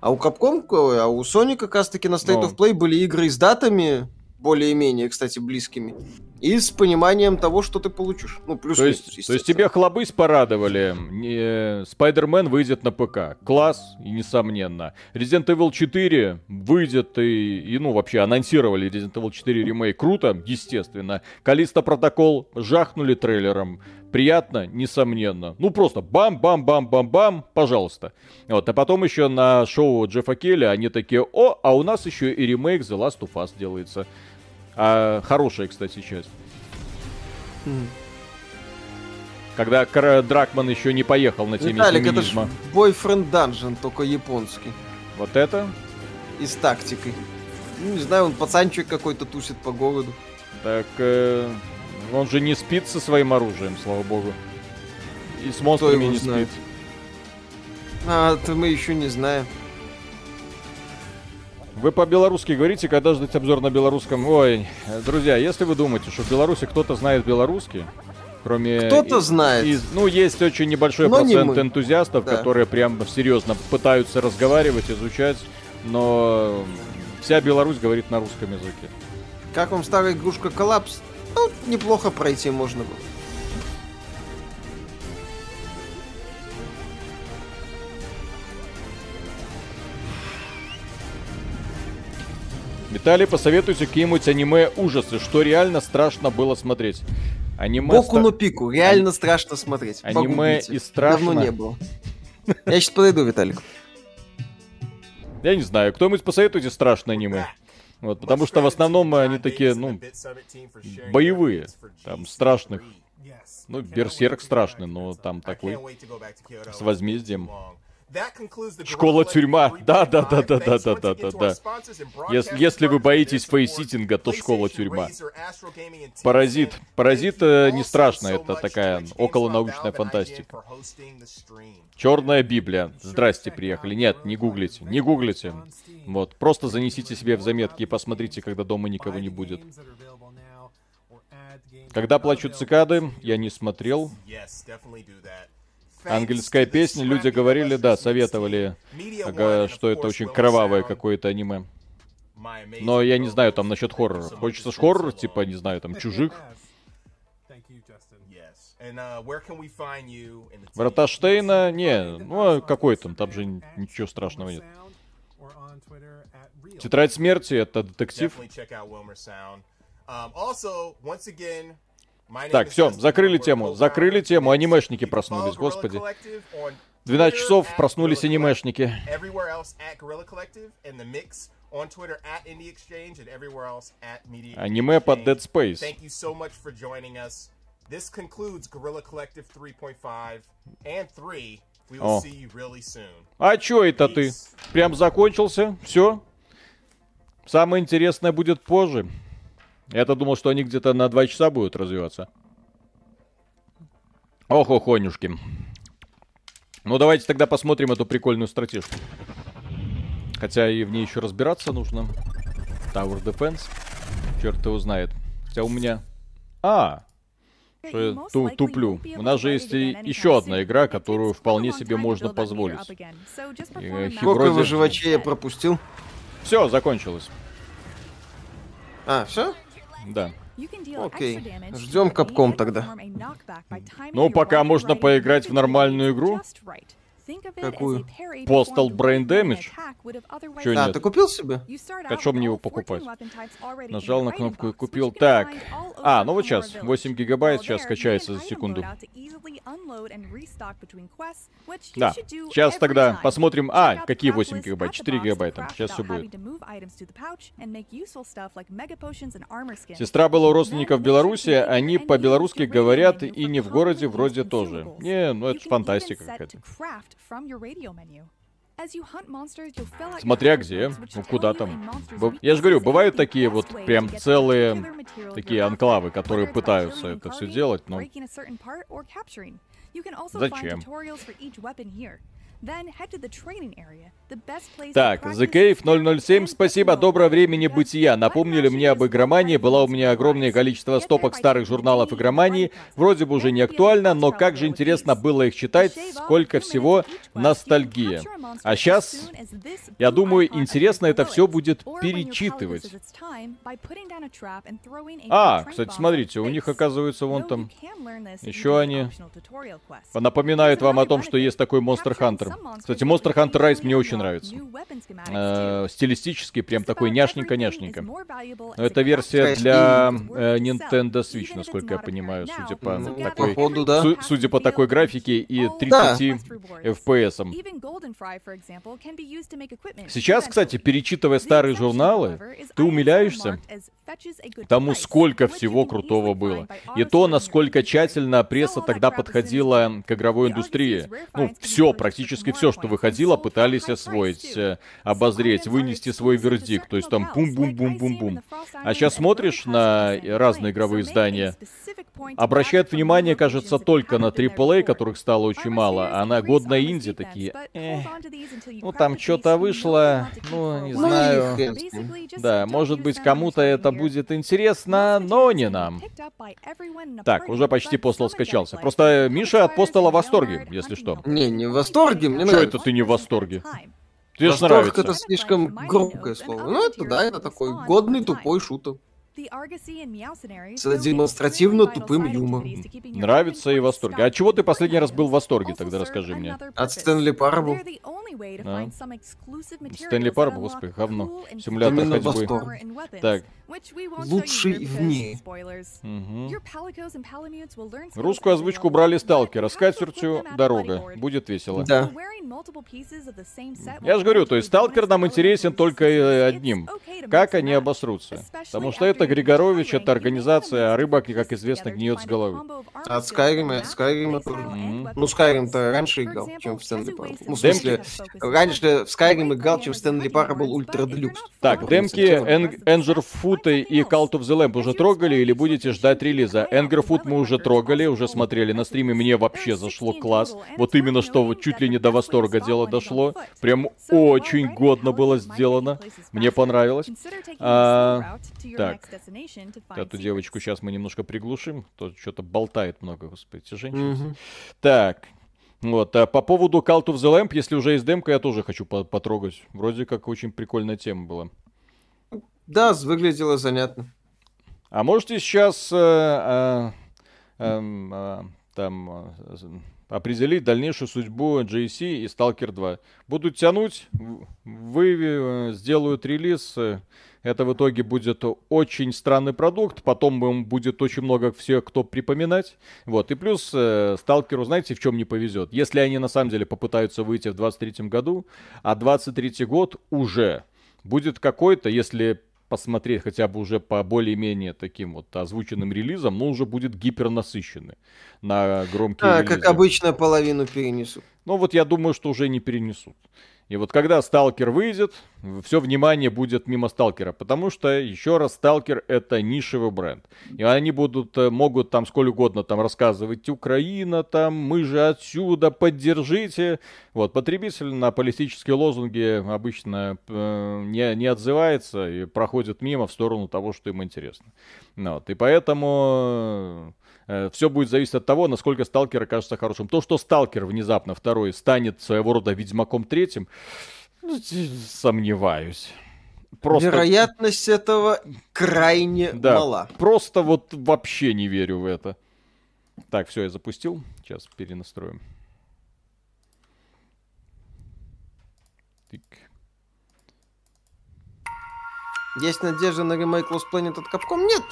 А у Capcom, а у Sony как раз таки на State Ну. of Play были игры с датами, более-менее, кстати, близкими, и с пониманием того, что ты получишь. Ну, плюс То есть, то есть тебе хлобысь порадовали. Спайдермен выйдет на ПК. Класс, и несомненно. Resident Evil 4 выйдет и, и, ну, вообще анонсировали Resident Evil 4 ремейк. Круто, естественно. Калиста Протокол жахнули трейлером. Приятно, несомненно. Ну, просто бам-бам-бам-бам-бам, пожалуйста. Вот, а потом еще на шоу Джеффа Келли они такие, о, а у нас еще и ремейк The Last of Us делается. А, хорошая, кстати, часть. Когда Кра- Дракман еще не поехал на теме Виталик, это ж феминизма. Boyfriend Dungeon, только японский. Вот это? И с тактикой. Ну, не знаю, он пацанчик какой-то тусит по городу. Так, э, он же не спит со своим оружием, слава богу. И с монстрами не знает? спит. А, это мы еще не знаем. Вы по-белорусски говорите, когда ждать обзор на белорусском? Ой, друзья, если вы думаете, что в Беларуси кто-то знает белорусский, кроме... Кто-то знает. из- ну, есть очень небольшой Но не процент мы. энтузиастов, Да. которые прям серьезно пытаются разговаривать, изучать, но вся Беларусь говорит на русском языке. Как вам старая игрушка Коллапс? Ну, неплохо пройти можно было. Виталий, посоветуйте какие-нибудь аниме ужасы, что реально страшно было смотреть. Аниме... Боку ста- на пику. Реально страшно смотреть. Аниме Погуглите. и страшно. Давно не было. Я сейчас подойду, Виталик. Я не знаю, кто-нибудь посоветуйте страшное аниме. Вот, потому что в основном они такие, ну, боевые. Там страшных. Ну, Берсерк страшный, но там такой. С возмездием. Школа-тюрьма. Да, да, да, да, да, да, да, да, да. Ес- если вы боитесь фейситинга, то школа-тюрьма. Паразит. Паразит э, не страшно, это такая околонаучная фантастика. Черная Библия. Здрасте, приехали. Нет, не гуглите, не гуглите. Вот, просто занесите себе в заметки и посмотрите, когда дома никого не будет. Когда плачут цикады, я не смотрел. Ангельская песня, люди говорили, да, советовали, что это очень кровавое какое-то аниме. Но я не знаю там насчет хоррора. Хочется ж хоррор, типа, не знаю, там, чужих. Врата Штейна, не, ну, какой там, там же ничего страшного нет. Тетрадь смерти, это детектив. Так, все, закрыли тему, закрыли тему, анимешники проснулись, господи. 12 часов проснулись анимешники. Аниме под Dead. Space. This concludes Gorilla Collective 3.5 and 3. We will see you really soon. А чё это ты? Прям закончился? Все? Самое интересное будет позже. Я-то думал, что они где-то на 2 часа будут развиваться. Ох, охонюшки. Ну, давайте тогда посмотрим эту прикольную стратежку. Хотя и в ней еще разбираться нужно. Tower Defense. Черт его знает. Хотя у меня... А, что я ту- туплю. У нас же есть и еще одна игра, которую вполне себе можно позволить. И, Сколько выживачей я пропустил? Все, закончилось. А, все? Да. Окей. Ждем Capcom тогда. Ну, пока можно поиграть в нормальную игру. Какую? Postal Brain Damage? Чё А, нет? ты купил себе? А чё мне его покупать? Нажал на кнопку и купил. Так. А, ну вот сейчас. 8 гигабайт сейчас скачается за секунду. Да. Сейчас тогда посмотрим. А, какие 8 гигабайт? 4 гигабайта. Сейчас все будет. Сестра была у родственников в Беларуси, они по-белорусски говорят и не в городе вроде тоже. Не, ну это фантастика какая-то. Смотря где, ну куда там. Я же говорю, бывают такие вот прям целые такие анклавы, которые пытаются это все делать, но Зачем? Так, The Cave 007, спасибо, доброго времени бытия. Напомнили мне об игромании, была у меня огромное количество стопок старых журналов игромании. Вроде бы уже не актуально, но как же интересно было их читать, сколько всего ностальгия. А сейчас, я думаю, интересно это все будет перечитывать. А, кстати, смотрите, у них оказывается вон там еще они напоминают вам о том, что есть такой Monster Hunter. Кстати, Monster Hunter Rise мне очень нравится. Э, стилистически прям такой няшненько-няшненько. Но это версия для э, Nintendo Switch, насколько я понимаю, судя по Ну, такой, походу, да. су- судя по такой графике и 30 Да. FPS. -ом. Сейчас, кстати, перечитывая старые журналы, ты умиляешься тому, сколько всего крутого было. И то, насколько тщательно пресса тогда подходила к игровой индустрии. Ну, все, практически все, что выходило, пытались освоить, э, обозреть, вынести свой вердикт. То есть там бум-бум-бум-бум-бум. А сейчас смотришь на разные игровые издания, обращают внимание, кажется, только на AAA, которых стало очень мало, а на годной инди такие, «Э, ну там что-то вышло, ну не Ну, знаю. Да, может быть, кому-то это будет интересно, но не нам. Так, уже почти постол скачался. Просто Миша от постола в восторге, если что. Не, не в восторге, мне Что нравится. это ты не в восторге? Тебе же Восторг нравится. это слишком громкое слово. Ну, это да, это такой годный тупой шутер. С демонстративно тупым юмором. Нравится и в восторге. А чего ты последний раз был в восторге, тогда расскажи мне. От Стэнли Парабл. А. Стэнли Парабл, господи, говно. Симулятор Именно ходьбы. восторг. Так. Лучший в мире. Мгм. Русскую озвучку брали Сталкера. С катертью дорога. Будет весело. Да. Я же говорю, то есть Сталкер нам интересен только э, одним. Как они обосрутся? Потому что это Григорович, это организация, а рыба, как известно, гниет с головы. От Скайрима, от Скайрима тоже. Мгм. Ну, Скайрим-то раньше играл, чем в Stanley Parable. Ну, в смысле, раньше в Скайрим играл, чем в Stanley Parable Ultra Deluxe. Так, демки An- Anger Foot и Cult of the Lamb уже трогали или будете ждать релиза? Anger Foot мы уже трогали, уже смотрели на стриме, мне вообще зашло класс. Вот именно что вот чуть ли не до восторга дело дошло. Прям очень годно было сделано. Мне понравилось. А, так, Эту девочку сейчас мы немножко приглушим. То что-то болтает много, господи, эти женщины. Мгм. Так. Вот, а по поводу Call of the Lamp, если уже есть демка, я тоже хочу по- потрогать. Вроде как очень прикольная тема была. Да, выглядело занятно. А можете сейчас э, э, эм, э, там э, определить дальнейшую судьбу JC и Stalker 2? Будут тянуть, вы э, сделают релиз, э, это в итоге будет очень странный продукт, потом им будет очень много всех, кто припоминать. Вот, и плюс э, Сталкеру, знаете, в чем не повезет? Если они на самом деле попытаются выйти в 23 году, а 23 год уже будет какой-то, если посмотреть хотя бы уже по более-менее таким вот озвученным релизам, но уже будет гипернасыщенный на громкие А, релизы. как обычно, половину перенесу. Ну вот я думаю, что уже не перенесут. И вот когда Сталкер выйдет, все внимание будет мимо Сталкера, потому что, еще раз, Сталкер это нишевый бренд. И они будут, э, могут там сколь угодно там рассказывать, Украина там, мы же отсюда, поддержите. Вот, потребитель на политические лозунги обычно э, не, не отзывается и проходит мимо в сторону того, что им интересно. Вот, и поэтому все будет зависеть от того, насколько Сталкер окажется хорошим. То, что Сталкер внезапно второй станет своего рода Ведьмаком третьим, ну, Сомневаюсь. Просто... Вероятность этого крайне да, мала. Просто вот вообще не верю в это. Так, все, я запустил. Сейчас перенастроим. Тик. Есть надежда на ремейк Lost Planet от Capcom? Нет.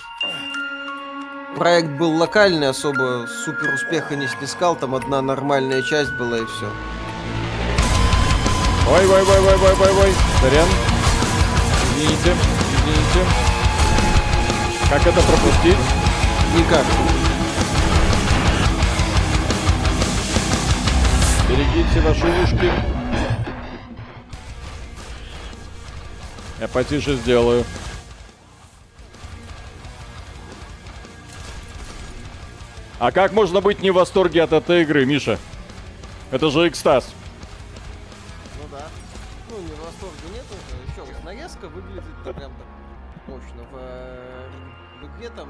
Проект был локальный, особо супер успеха не снискал. Там одна нормальная часть была и все. Ой, ой, ой, ой, ой, ой, ой. Сорян. Извините, извините. Как это пропустить? Никак. Берегите ваши ушки. Я потише сделаю. А как можно быть не в восторге от этой игры, Миша? Это же экстаз. прям так мощно. В, э, в игре там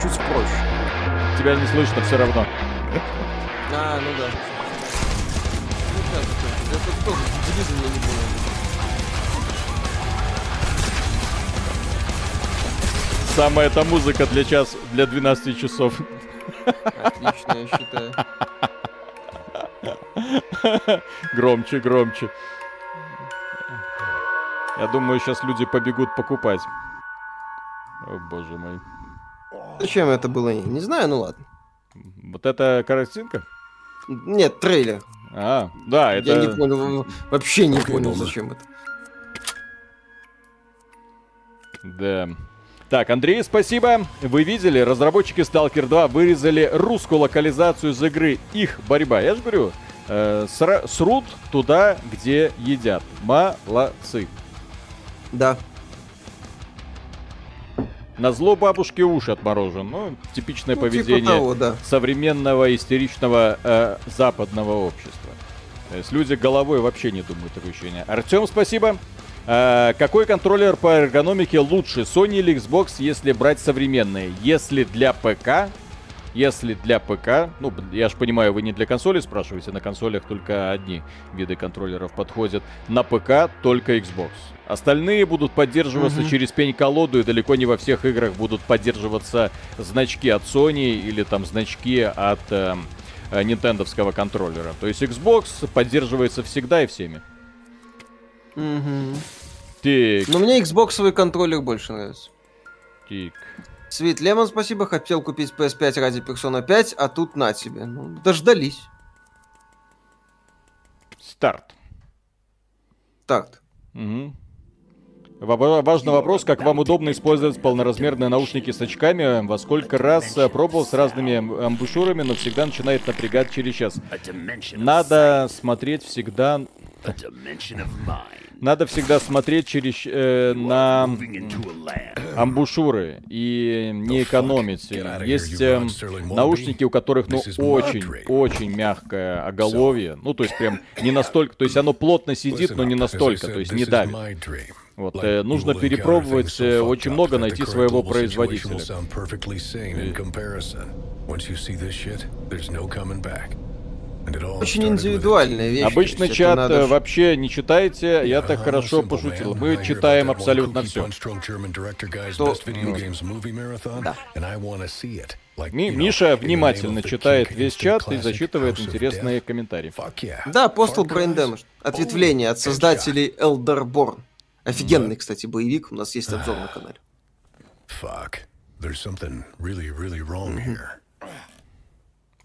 чуть проще. Тебя не слышно все равно. А, ну да. Ну как это? Тоже телевизор не было. Самая эта музыка для час, для 12 часов. Отлично, я считаю. Громче, громче. Я думаю, сейчас люди побегут покупать. О, боже мой. Зачем это было? Не знаю, ну ладно. Вот это картинка? Нет, трейлер. А, да, это... Я не понял, вообще не понял, зачем это. Да. Так, Андрей, спасибо. Вы видели, разработчики Stalker 2 вырезали русскую локализацию из игры «Их борьба». Я же говорю, э, срут туда, где едят. Молодцы. Да. На зло бабушке уши отморожен. Ну, типичное ну, типа поведение типа того, да. современного истеричного э, западного общества. То есть люди головой вообще не думают такое ощущение. Артем, спасибо. Э, какой контроллер по эргономике лучше, Sony или Xbox, если брать современные? Если для ПК, если для ПК, ну, я же понимаю, вы не для консоли спрашиваете, на консолях только одни виды контроллеров подходят. На ПК только Xbox. Остальные будут поддерживаться угу. через пень-колоду, и далеко не во всех играх будут поддерживаться значки от Sony или там значки от э, э, нинтендовского контроллера. То есть Xbox поддерживается всегда и всеми. Угу. Тик. Но мне Xbox контроллер больше нравится. Тик. Свит Лемон, спасибо. Хотел купить PS5 ради Persona 5, а тут на тебе. Ну, дождались. Старт. Старт. Угу. Важный вопрос, как вам удобно использовать полноразмерные наушники с очками? Во сколько раз пробовал с разными амбушюрами, но всегда начинает напрягать через час. Надо смотреть всегда... Надо всегда смотреть через э, на амбушюры и не экономить. Есть э, наушники, у которых ну очень очень мягкое оголовье, ну то есть прям не настолько, то есть оно плотно сидит, но не настолько, то есть не давит. Вот, э, нужно перепробовать э, очень много, найти своего производителя. Очень индивидуальная вещь. Обычно чат надо... Э, вообще не читаете, я так хорошо пошутил. Мы читаем абсолютно все. Что... Да. Ми Миша внимательно читает весь чат и зачитывает интересные комментарии. Да, Postal Brain Damage. Ответвление от создателей Elderborn. Офигенный, кстати, боевик. У нас есть обзор на канале. Fuck. There's something really, really wrong here.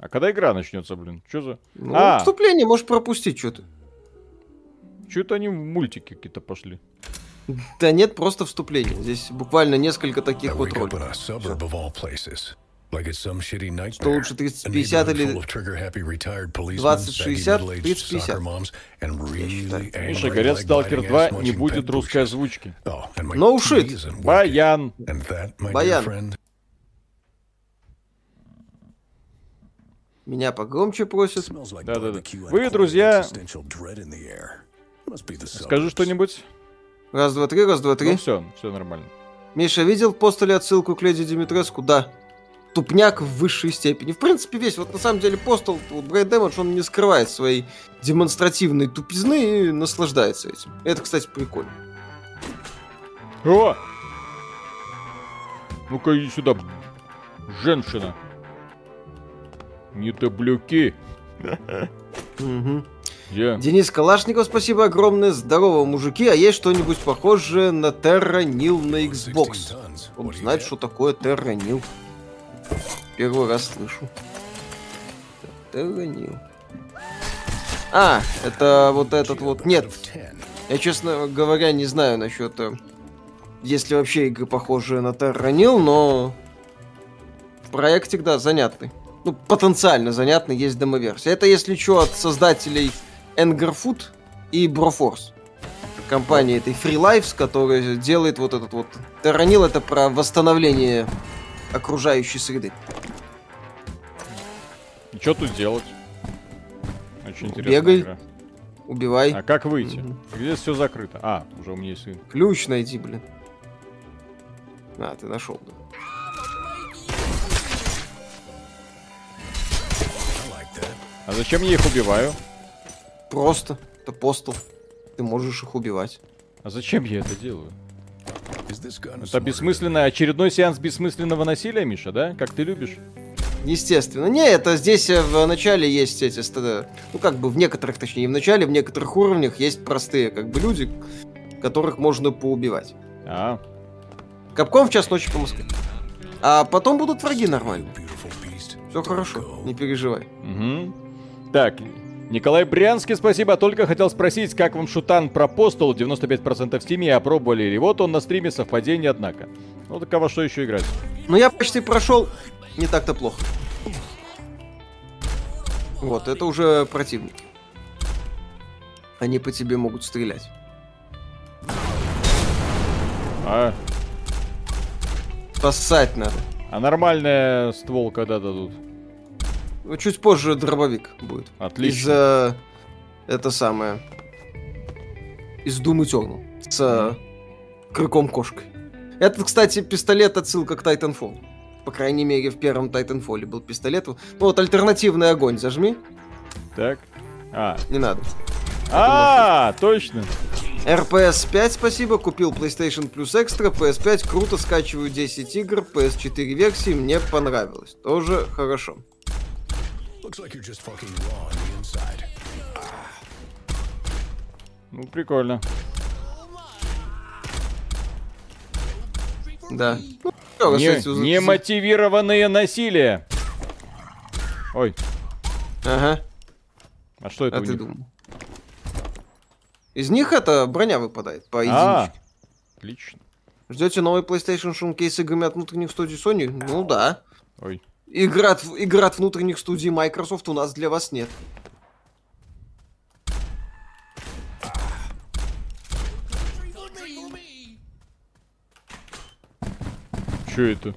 А когда игра начнется, блин? Что за... Ну, а! вступление можешь пропустить что-то. Что-то они в мультики какие-то пошли. Да нет, просто вступление. Здесь буквально несколько таких вот роликов. Что лучше A 30-50 neighborhood или full of trigger-happy retired policemen, 20-60, saggy middle-aged 30-50. soccer moms, and really считаю. angry, Слушай, говорят, Сталкер leg-biting 2 ass не будет русской озвучки. Oh, No shit. Баян. Баян. Меня погромче просят. Да-да-да. Вы, друзья- Скажи suburbs. что-нибудь. Раз, два, три, раз, два, три. Ну все, все нормально. Миша, видел в постуле отсылку к Леди Димитреску? Да. Тупняк в высшей степени. В принципе, весь, вот на самом деле, постул, вот Брайт Дэмэдж, он не скрывает своей демонстративной тупизны и наслаждается этим. Это, кстати, прикольно. О! Ну-ка иди сюда, женщина. Не таблюки. Я. Денис Калашников, спасибо огромное. Здорово, мужики. А есть что-нибудь похожее на Terra Nil на 16 Xbox? Он знает, что такое Terra Nil. Первый раз слышу. Terra Nil. А, это вот этот вот... Нет, Of 10. я, честно говоря, не знаю насчет... э, Есть ли вообще игры, похожие на Terra Nil, но... Проектик, да, занятный. Ну, потенциально занятный, есть демоверсия. Это, если что, от создателей Engerfood и Broforce. Компании этой Free Lives, которая делает вот этот вот... Nil это про восстановление окружающей среды. Что тут делать? Очень интересная Бегай. игра. Убивай. А как выйти? Мгм. Где все закрыто? А, уже у меня есть. Ключ найди, блин. А, ты нашел, да. А зачем я их убиваю? Просто. Это постол. Ты можешь их убивать. А зачем я это делаю? Это бессмысленное, очередной сеанс бессмысленного насилия, Миша, да? Как ты любишь? Естественно. Не, это здесь э, в начале есть эти... ст- Ну, как бы в некоторых, точнее, не в начале, в некоторых уровнях есть простые, как бы, люди, которых можно поубивать. А, Капком в час ночи по Москве. А потом будут враги beast? Все хорошо, не переживай. Угу. Так, Николай Брянский, спасибо. Только хотел спросить, как вам шутан про постол 95% в стиме, опробовали ли? Вот он на стриме, совпадение, однако. Ну так а во что еще играть? Но я почти прошел не так-то плохо. Вот, это уже противники. Они по тебе могут стрелять. А, Поссать надо. а нормальная ствол когда дадут? Чуть позже дробовик будет. Отлично. Из э, это самое. Из Doom Eternal. С э, крюком-кошкой. Это, кстати, пистолет отсылка к Titanfall. По крайней мере, в первом Titanfall был пистолет. Ну вот альтернативный огонь зажми. Так. А, Не надо. а, точно. RPS 5, спасибо. Купил PlayStation Plus Extra. PS5 круто, скачиваю 10 игр. PS4 версии мне понравилось. Тоже хорошо. Ну, прикольно. Да. Не, немотивированное насилие. Ой, Ага. а что это А у ты них? думал? Из них это броня выпадает по А, единичке. отлично. Ждете новый PlayStation Showcase с играми от внутренних студий Sony? Ну да. Ой. Игр от, игр от внутренних студий Microsoft у нас для вас нет. Что это?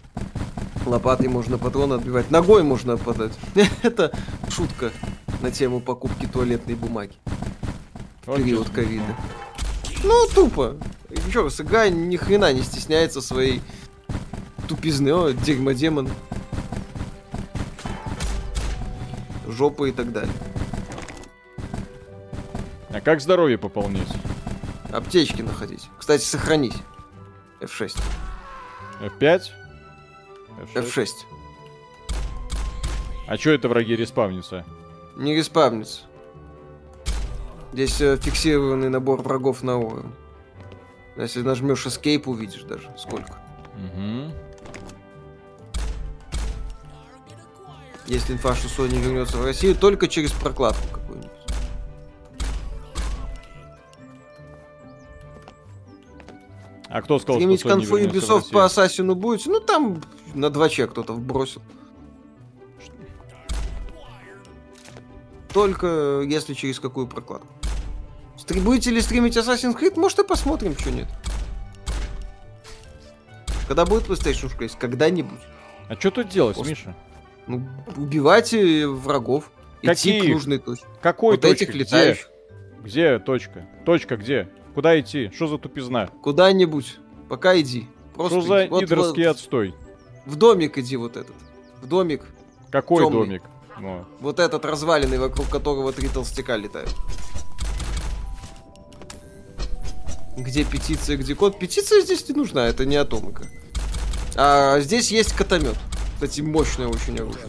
Лопатой можно патроны отбивать, ногой можно отпадать. Это шутка на тему покупки туалетной бумаги. Вот период ковида. Ну, тупо. Чё, СГА ни хрена не стесняется своей тупизны. О, дерьмодемон. Жопа и так далее. А как здоровье пополнить? Аптечки находить. Кстати, сохранись. F6. F5? F6? F6. А что это враги респавнится? Не респавнится. Здесь э, фиксированный набор врагов на уровень. Если нажмешь Escape, увидишь даже сколько. Угу. Есть инфа, что Sony вернется в Россию только через прокладку какую-нибудь. А кто сказал, Стримить что Sony конфу Ubisoft по Ассасину будет? Ну там на 2Ч кто-то вбросил. Только э, если через какую прокладку. Стри будете ли стримить Assassin's Creed? Может и посмотрим, что нет. Когда будет PlayStation 6? Когда-нибудь. А что тут делать, Миша? Ну, убивать э, врагов. Идти Каких? к нужной точке. Какой вот точки? этих Где? летающих. Где точка? Точка где? Куда идти? Что за тупизна? Куда-нибудь. Пока иди. Просто Что за иди. Вот- идорский вот отстой? В домик иди вот этот. В домик. Какой Тёмный. домик? Ну, Вот этот разваленный, вокруг которого три толстяка летают. Где петиция, где код? Петиция здесь не нужна, это не атомика. А здесь есть катомет. Кстати, мощное очень оружие.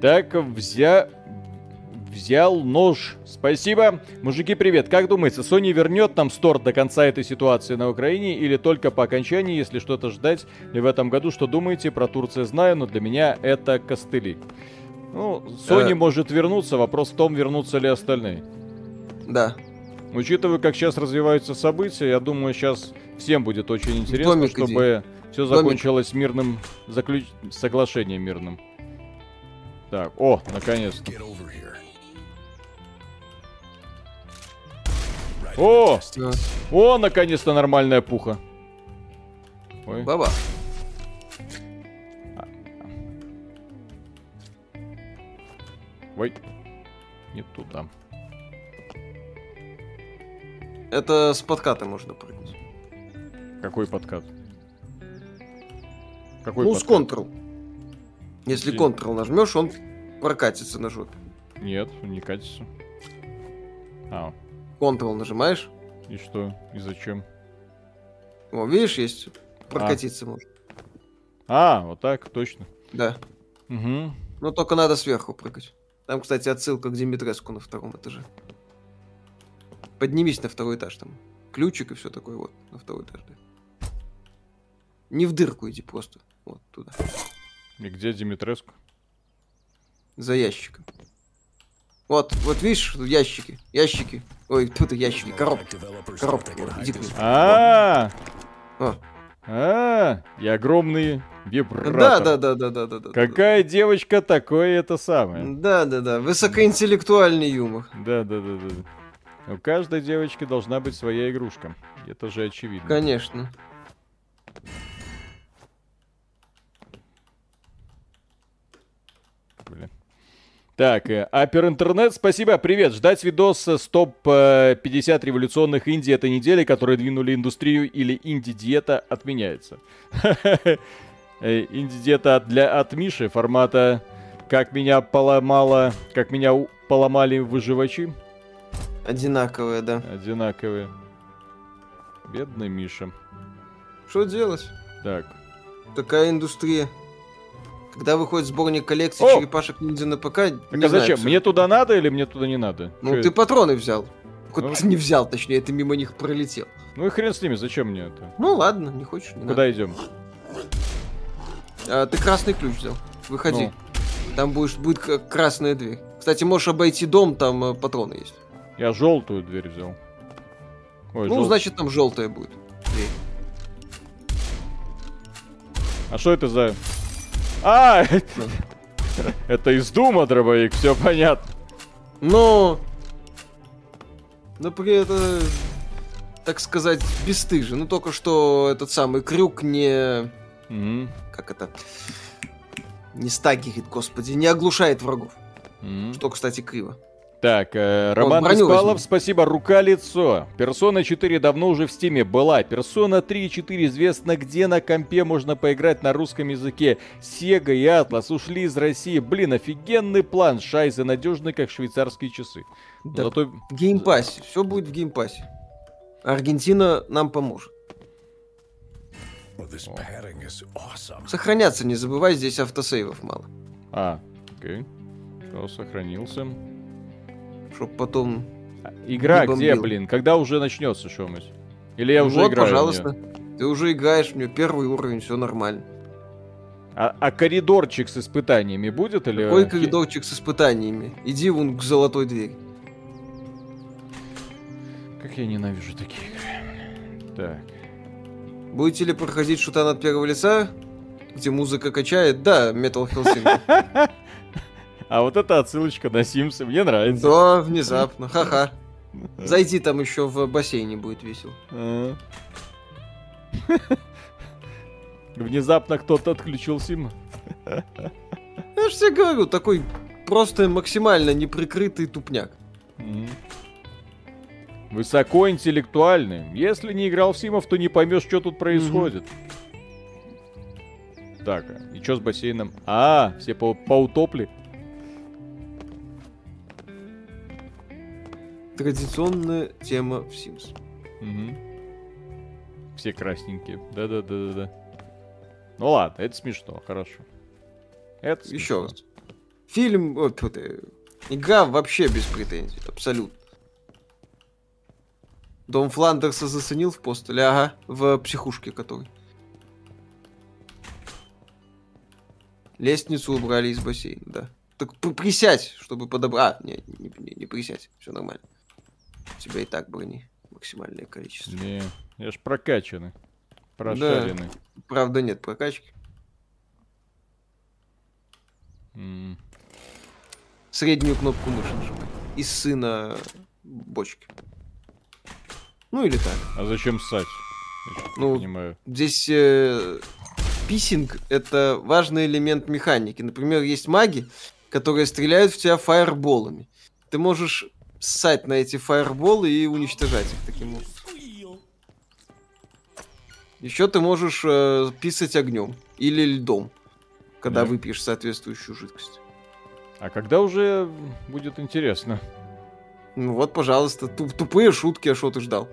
Так, взя... взял нож. Спасибо. Мужики, привет. Как думаете, Sony вернет нам стор до конца этой ситуации на Украине или только по окончании, если что-то ждать ли в этом году? Что думаете? Про Турцию знаю, но для меня это костыли. Ну, Sony Э. может вернуться, вопрос в том, вернутся ли остальные. Да. Учитывая, как сейчас развиваются события, я думаю, сейчас всем будет очень интересно, домик чтобы все Домик. закончилось мирным заключ... соглашением мирным. Так, о, наконец-то. О, Да. о, наконец-то нормальная пуха. Ой, Баба. ой, не туда. Это с подката можно прыгнуть. Какой подкат? Какой ну, с подкат? Ctrl. Если Где? Ctrl нажмешь, он прокатится на жопе. Нет, не катится. А, Ctrl нажимаешь. и что? И зачем? О, видишь, есть. Прокатиться может. А, вот так, точно. Да. Угу. Но только надо сверху прыгать. Там, кстати, отсылка к Димитреску на втором этаже. Поднимись на второй этаж там. Ключик и все такое вот на второй этаж. да. Не в дырку иди просто. Вот туда. И где Димитреску? За ящиком. Вот, вот видишь, ящики. Ящики. Ой, тут ящики. Коробки. Коробки. Вот, иди к ним. А, а, и огромные вибраторы. Да, да, да, да, да, да, да. Какая девочка, такое это самое. Да, да, да. Высокоинтеллектуальный юмор. Да, да, да, да. У каждой девочки должна быть своя игрушка. Это же очевидно. Конечно. Блин. Так, э, Апер Интернет, спасибо, привет. Ждать видос с топ-50 революционных инди этой недели, которые двинули индустрию или инди-диета отменяется. Э, Инди-диета для от Миши формата «Как меня поломало, как меня поломали выживачи». Одинаковые, да. Одинаковые. Бедный Миша. Что делать? Так, Такая индустрия. Когда выходит сборник коллекции О! черепашек ниндзя на ПК, так не а знаю, зачем? всё. Мне туда надо или мне туда не надо? Ну, Чё ты это? патроны взял. Хоть Ну. ты не взял, точнее, ты мимо них пролетел. Ну и хрен с ними, зачем мне это? Ну ладно, не хочешь, не Куда идем? надо. А, ты красный ключ взял. Выходи. Ну. Там будешь, будет красная дверь. Кстати, можешь обойти дом, там э, патроны есть. Я желтую дверь взял. Ой, ну, жёл- значит, там желтая будет. Дверь. А что это за... А! Это из Дума дробовик, все понятно. Но... Но при этом, так сказать, бесстыже. Ну, только что этот самый крюк не... Мгм, Как это? Не стагерит, господи, не оглушает врагов. мгм. Что, кстати, криво. Так, э, Роман Беспалов, спасибо, рука-лицо. Персона 4 давно уже в стиме была. Персона 3 и 4 известно, где на компе можно поиграть на русском языке. Sega и Atlus ушли из России. Блин, офигенный план. Шайзы надежный, как швейцарские часы. Да Зато геймпассе. Все будет в геймпассе. Аргентина нам поможет. Awesome. Сохраняться не забывай, здесь автосейвов мало. А, окей. Все, сохранился. Чтоб потом... Игра где, блин? Когда уже начнется что-нибудь? Или я уже вот, играю? пожалуйста. Ты уже играешь, у нее первый уровень, все нормально. А, а коридорчик с испытаниями будет или? Какой коридорчик с испытаниями? Иди вон к золотой двери. Как я ненавижу такие игры. Так. Будете ли проходить шутан от первого лица? где музыка качает, да, Metal Hellsing. А вот эта отсылочка на Симсы мне нравится. Да, внезапно, ха-ха. Зайди там еще в бассейне, будет весело. А. Внезапно кто-то отключил Сима. Я же тебе говорю, такой просто максимально неприкрытый тупняк. Высокоинтеллектуальный. Если не играл в Симов, то не поймешь, что тут происходит. Так, и что с бассейном? А, все по Традиционная тема в Sims. Мгм. Все красненькие. Да-да-да-да-да. Ну ладно, это смешно, хорошо. Это Еще раз. Фильм, о, тьфу ты, игра вообще без претензий, абсолютно. Дом Фландерса заценил в постеле, ага, в психушке который. Лестницу убрали из бассейна, да. Так присядь, чтобы подобрать. А, не, не, не, не присядь, все нормально. У тебя и так брони максимальное количество. Не, я ж прокачанный. Прошаренный. Правда, нет прокачки. М. Среднюю кнопку мыши нажимай. Из сына бочки. Ну или так. А зачем ссать? Ну, понимаю. Здесь э, писинг это важный элемент механики. Например, есть маги, которые стреляют в тебя фаерболами. Ты можешь ссать на эти фаерболы и уничтожать их таким образом. Еще ты можешь э, писать огнем или льдом, когда Да. выпьешь соответствующую жидкость. А когда уже будет интересно? Ну вот, пожалуйста, туп- тупые шутки, а что ты ждал?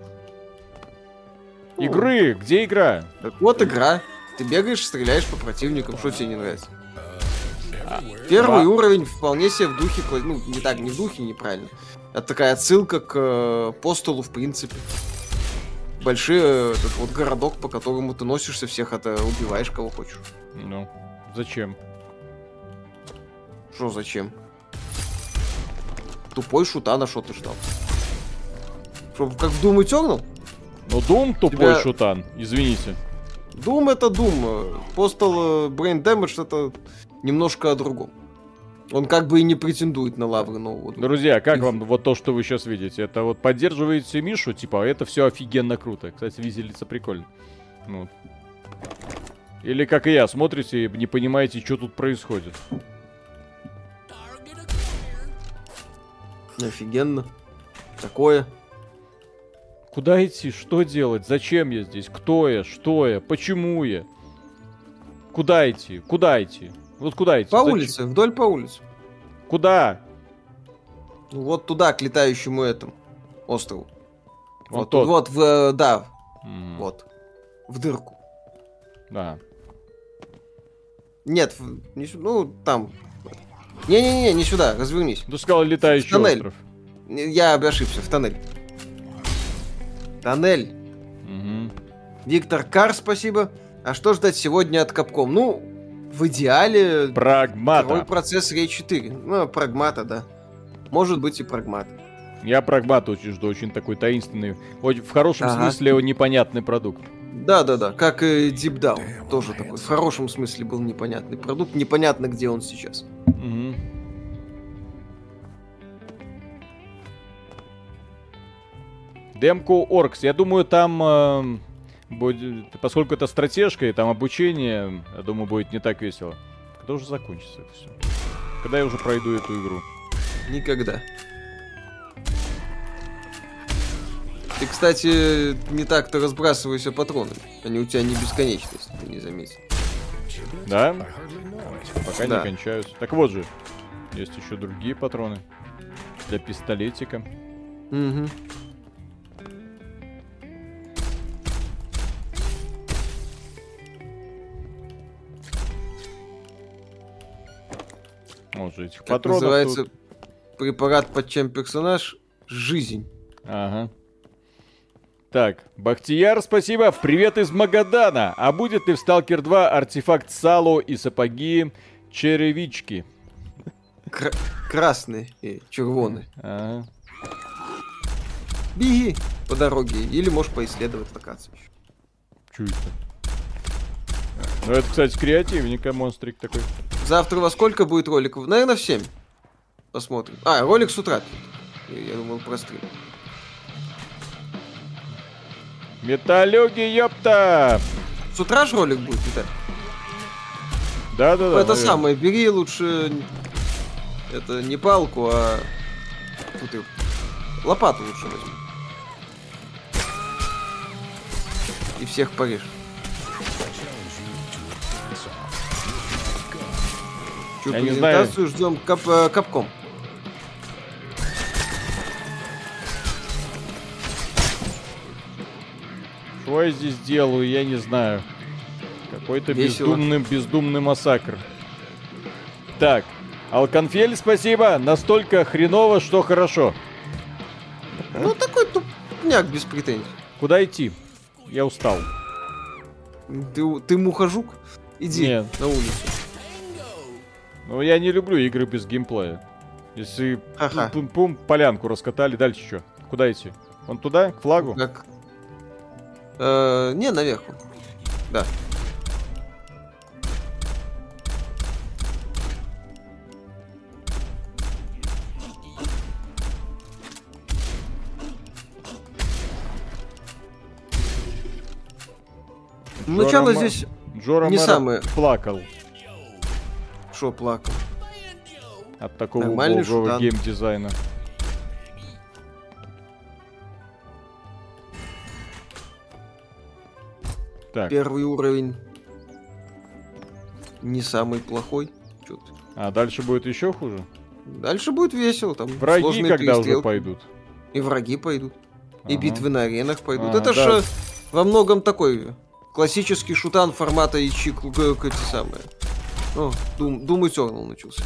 Игры! Где игра? Так вот игра. Ты бегаешь, стреляешь по противникам, что тебе не нравится? Первый уровень вполне себе в духе, ну, не так, не в духе, неправильно. Это такая отсылка к э, постулу, в принципе. Большой э, этот вот городок, по которому ты носишься, всех это убиваешь, кого хочешь. Ну, зачем? Что зачем? Тупой шута на что ты ждал? Чтоб как в Doom Eternal? Ну, Дум тупой Тебя- шутан, извините. Doom это Doom. Postal э, Brain Damage это немножко о другом. Он как бы и не претендует на лавры нового. Друзья, как вам вот то, что вы сейчас видите? Это вот поддерживаете Мишу, типа, это все офигенно круто. Кстати, визелица прикольно. Ну. Или как и я, смотрите и не понимаете, что тут происходит. Офигенно. Такое. Куда идти? Что делать? Зачем я здесь? Кто я? Что я? Почему я? Куда идти? Куда идти? Вот куда идти? По Зачем? улице, вдоль по улице. Куда? Ну, Вот туда, к летающему этому острову. Вон вот, тот. вот, в, э, да, М, вот. В дырку. Да. Нет, в- не ну, там. Не-не-не, не сюда, развернись. Ты сказал летающий Тоннель. остров. Я ошибся, в тоннель. Тоннель. Мгм. Виктор Кар, спасибо. А что ждать сегодня от Капком? Ну, в идеале Прагмата. процесс Рей 4. Ну, прагмата, да. Может быть и прагмат. Я прагмат очень жду, очень такой таинственный. В хорошем Ага. смысле непонятный продукт. Да-да-да, как и Deep Down. Тоже такой, в хорошем смысле был непонятный продукт. Непонятно, где он сейчас. Мгм. Демку Оркс. Я думаю, там эм, будет, поскольку это стратежка и там обучение, я думаю, будет не так весело. Когда уже закончится это все? Когда я уже пройду эту игру? Никогда. Ты, кстати, не так-то разбрасывайся патронами. Они у тебя не бесконечные, если ты не заметил. Да? Пока Да. не кончаются. Так вот же, есть еще другие патроны для пистолетика. Мгм. Вот же этих Как патронов называется тут. препарат под чем персонаж? Жизнь. Ага. Так, Бахтияр, спасибо. Привет из Магадана. А будет ли в Сталкер 2 артефакт Сало и сапоги черевички? Кра- красный и червоный. Ага. Беги по дороге. Или можешь поисследовать локацию. еще. Это? Ну, это, кстати, креативненько, монстрик такой. Завтра во сколько будет роликов? Наверное, в 7. Посмотрим. А, ролик с утра. Я, думал, про стрим. Металлюги, ёпта! С утра же ролик будет, Виталий? Да-да-да. это наверное. самое, бери лучше... Это не палку, а... Тут её- лопату лучше возьми. И всех порежь. Чё, Я не знаю. презентацию ждем кап, э, капком. Что я здесь делаю, я не знаю. Какой-то бездумный, бездумный массакр. Так, Алконфель, спасибо. Настолько хреново, что хорошо. Ну, такой тупняк без претензий. Куда идти? Я устал. Ты, ты мухожук? Иди Нет. на улицу. Ну, я не люблю игры без геймплея. Если Ха-ха. пум-пум, полянку раскатали, дальше что? Куда идти? Вон туда, к флагу? Как? Э, не, наверх. Да. Начало Джора Ма- здесь Джора не Мэра самое. плакал шо плакал. от такого Нормальный убогого шутан. геймдизайна. Так, Первый уровень не самый плохой. Чё ты? а дальше будет еще хуже? Дальше будет весело, там Враги сложные когда уже пойдут? И враги пойдут. И Ага. битвы на аренах пойдут. А, Это да. же во многом такой классический шутан формата ичи к- к- к- эти самые. О, Doom, Doom Eternal начался.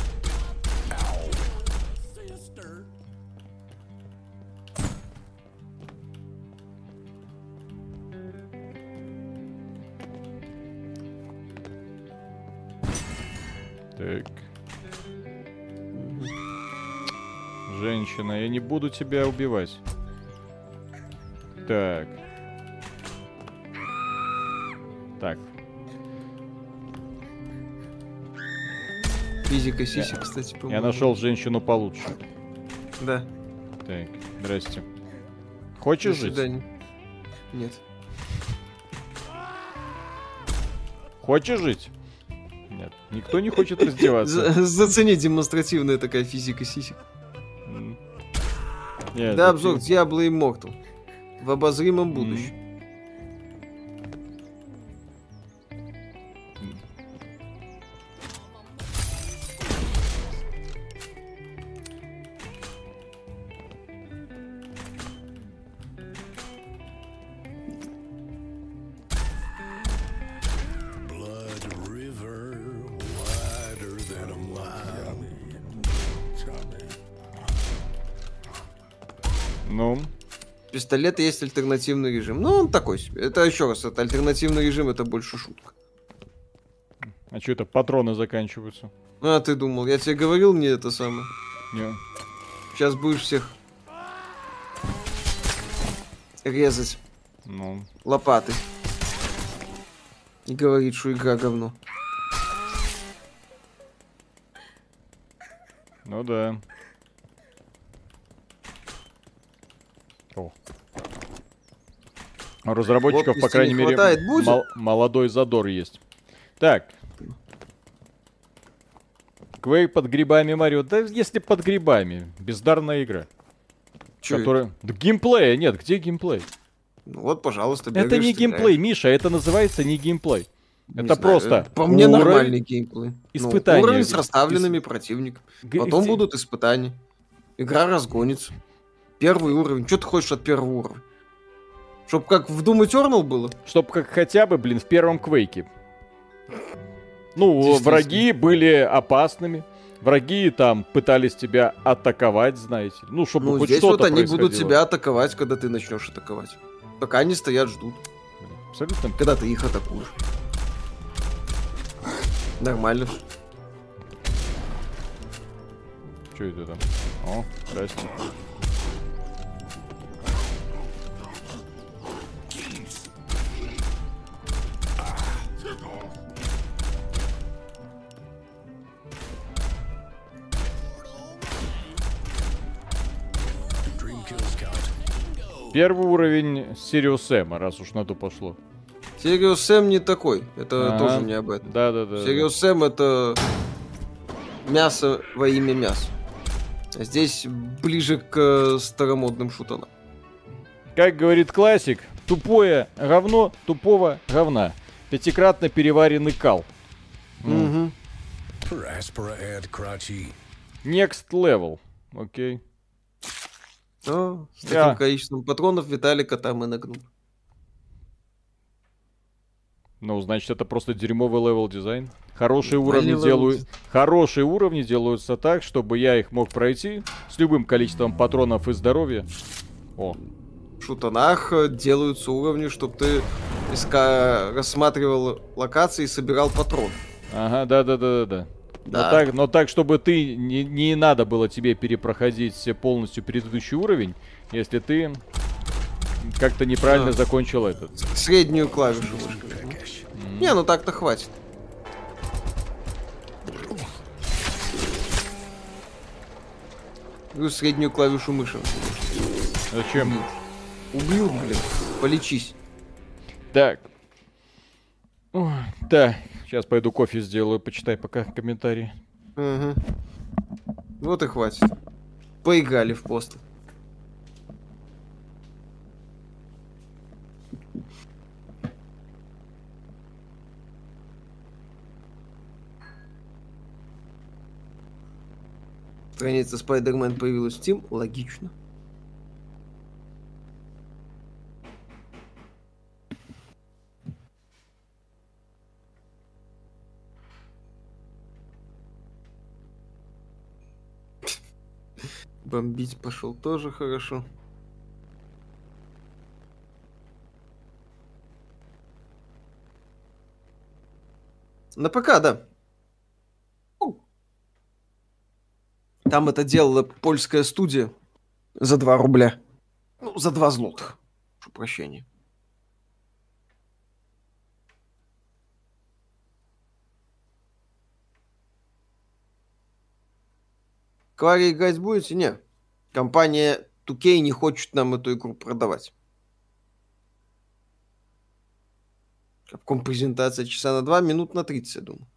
Так. Женщина, я не буду тебя убивать. Так. Так. Физика кстати, Я по-моему. нашел женщину получше. Да. Так, здрасте. До Хочешь жить? свидания. Нет. Хочешь жить? Нет. Никто не хочет раздеваться. За- Зацени демонстративная такая физика сисек. М. Нет, Да, обзор Diablo Immortal. В обозримом будущем. Пистолет есть альтернативный режим. Ну, он такой себе. Это еще раз, это альтернативный режим, это больше шутка. а что это, патроны заканчиваются? А, ты думал, я тебе говорил не это самое. Не. Сейчас будешь всех резать Ну, лопатой. И говорит, что игра говно. ну да. О. У разработчиков, Вот, по крайней не мере, хватает, будет? мол- молодой задор есть. Так. Квей под грибами Марио. Да если под грибами. Бездарная игра. Чё которая... Да геймплея нет. Где геймплей? Ну вот, пожалуйста, Это не стреляешь. геймплей, Миша. Это называется не геймплей. Не это знаю, просто По мне уровень- нормальный геймплей. Ну, испытания. уровень с расставленными противниками. Г- Потом где- будут испытания. Игра разгонится. Первый уровень. Что ты хочешь от первого уровня? Чтоб как в Doom Eternal было? Чтоб как хотя бы, блин, в первом квейке. Ну, враги были опасными. Враги там пытались тебя атаковать, знаете. Ну, чтобы Ну, хоть здесь что-то вот они будут тебя атаковать, когда ты начнешь атаковать. Пока они стоят, ждут. Абсолютно. Когда ты их атакуешь. Нормально. Что это там? О, здрасте. Первый уровень Сириус Сэма, раз уж на то пошло. Сириус Сэм не такой. Это Ага. тоже не об этом. Да, да, да. Serious Sam это мясо во имя мяса. А Здесь ближе к э, старомодным шутанам. Как говорит классик, тупое говно тупого говна. Пятикратно переваренный кал. Crotchy. Next level. Окей. А, с таким Да. количеством патронов Виталика там и нагнул. Ну, значит, это просто дерьмовый левел дизайн. Хорошие уровни делают. дизайн. Хорошие уровни делаются так, чтобы я их мог пройти с любым количеством патронов и здоровья. О, В шутанах э, делаются уровни, чтобы ты иска... рассматривал локации и собирал патрон. ага, да, да, да, да, да. Но Да. так, но так, чтобы ты не, не надо было тебе перепроходить полностью предыдущий уровень, если ты как-то неправильно Да. закончил этот. Среднюю клавишу мышкой. Не, ну так-то хватит. Говорю, среднюю клавишу мыши. Зачем? Убил, блин. Полечись. Так. Ой, Да, сейчас пойду кофе сделаю, почитай пока комментарии. Ага. Вот и хватит. Поиграли в пост. Страница Spider-Man появилась в Steam. Логично. Бомбить пошел тоже хорошо. На ПК, да. Там это делала польская студия за 2 рубля. Ну, за 2 злотых. Прошу прощения. Кларе играть будете? Не. Компания 2K не хочет нам эту игру продавать. Капком презентация часа на 2, минут на 30, я думаю.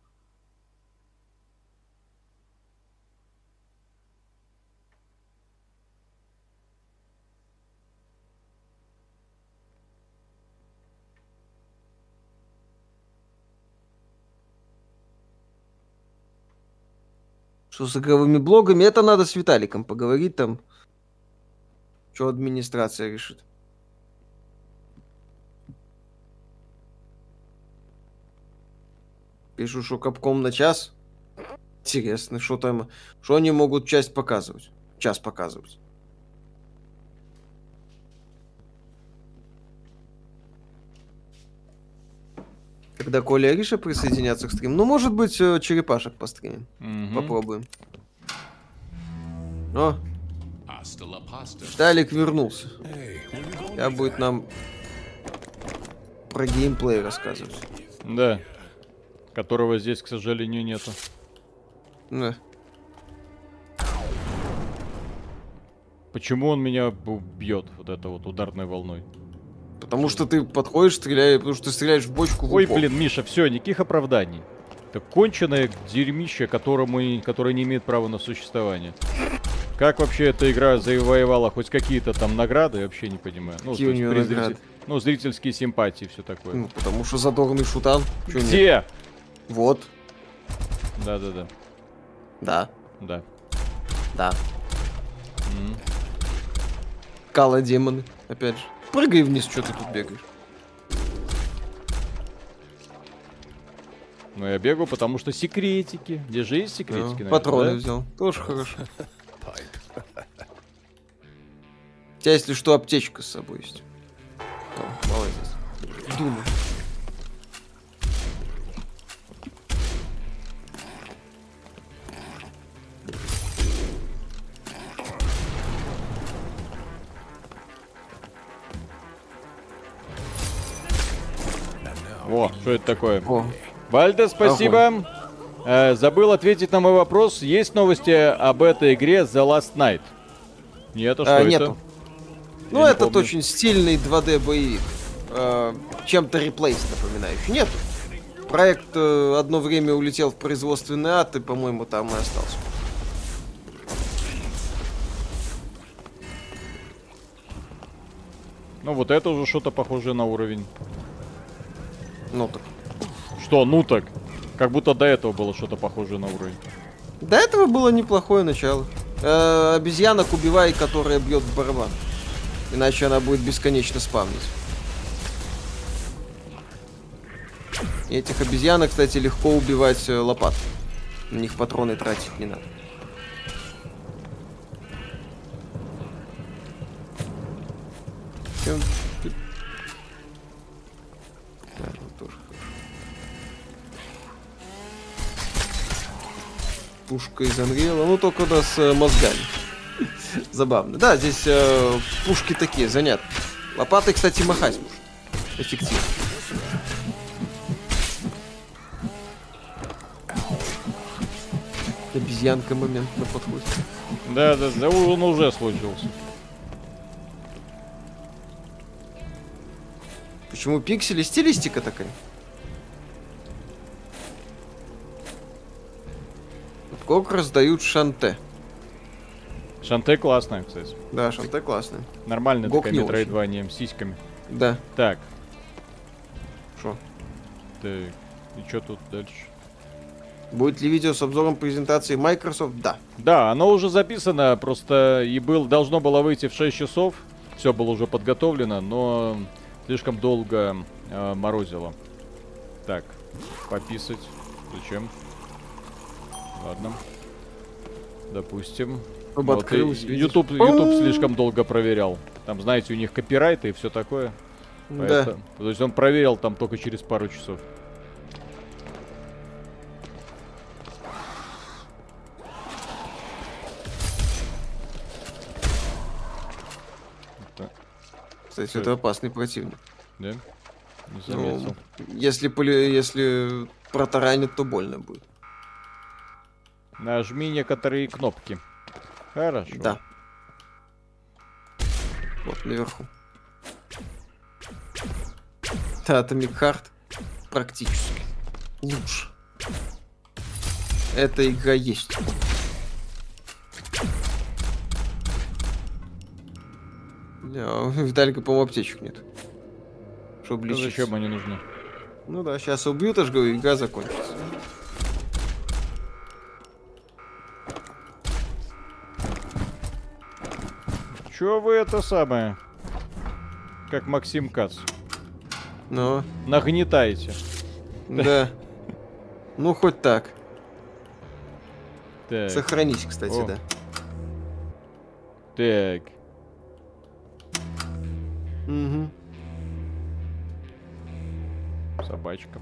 Что с игровыми блогами? Это надо с Виталиком поговорить там. Что администрация решит. Пишу, что капком на час. Интересно, что там... Что они могут часть показывать? Час показывать. Когда Коля и Риша присоединятся к стриму. Ну, может быть, э, черепашек постримим. Мгм. Попробуем. О. Виталик вернулся. Я будет нам про геймплей рассказывать. Да. Которого здесь, к сожалению, нету. Да. Почему он меня бьет вот это вот ударной волной? Потому что ты подходишь, стреляешь, потому что ты стреляешь в бочку в Ой, упор. блин, Миша, все, никаких оправданий. Это конченое дерьмище, которому, которое не имеет права на существование. Как вообще эта игра завоевала хоть какие-то там награды, я вообще не понимаю. Ну, Какие у зритель- награды? Ну, зрительские симпатии, все такое. Ну, потому что задорный шутан. Чё нет? Где? Вот. Да-да-да. Да. Да. Да. М. Кала демоны, опять же. Прыгай вниз, что ты тут бегаешь. Ну, я бегаю, потому что секретики. Где же есть секретики? Да. наверное, Патроны да? взял. Тоже хорошо. У тебя, если что, аптечка с собой есть. О, молодец. Думаю. О, что это такое? О, Вальда, спасибо. Э, забыл ответить на мой вопрос. Есть новости об этой игре The Last Night? Нет, а что А, это? нету. Ну, Я не этот помню. очень стильный 2D боевик. Э, чем-то реплейс напоминающий. Нет. Проект э, одно время улетел в производственный ад, и, по-моему, там и остался. Ну вот это уже что-то похожее на уровень. Ну так. Что, ну так? Как будто до этого было что-то похожее на уровень. До этого было неплохое начало. Э, обезьянок убивай, которая бьет в барабан. Иначе она будет бесконечно спамнить. И этих обезьянок, кстати, легко убивать э, лопат. На них патроны тратить не надо. Пушка из Unreal, ну только да с э, мозгами. Забавно. Да, здесь э, пушки такие, занятные. Лопатой, кстати, махать можно. Эффективно. Обезьянка момент на подходе. Да, да, да, он уже случился. Почему пиксели? Стилистика такая. Как раздают шанте. Шанте классная, кстати. Да, шанте классная. Нормальная Гок такая с сиськами. Да. Так, Шо? так, и что тут дальше? Будет ли видео с обзором презентации Microsoft? Да. Да, оно уже записано, просто и был, должно было выйти в 6 часов. Все было уже подготовлено, но слишком долго э, морозило. Так, пописать. Зачем? Ладно. Допустим. Чтобы Вот, открылось. YouTube, YouTube слишком долго проверял. Там, знаете, у них копирайты и все такое. Да. Поэтому- То есть он проверил там только через пару часов. Кстати, это опасный противник. да? Не Ну, заметил. если, поли- если протаранит, то больно будет. Нажми некоторые кнопки. Хорошо. Да. Вот наверху. Да, Atomic Heart практически лучше. Эта игра есть. Да, у Виталика, по-моему, аптечек нет. Чтобы Ну, лечиться. Зачем они нужны? Ну да, сейчас убьют, аж говорю, игра закончится. Чё вы это самое? Как Максим Кац. Ну, Нагнетаете. да. Ну, хоть так. Так, Сохранись, кстати, О. да. так. Угу. Собачка.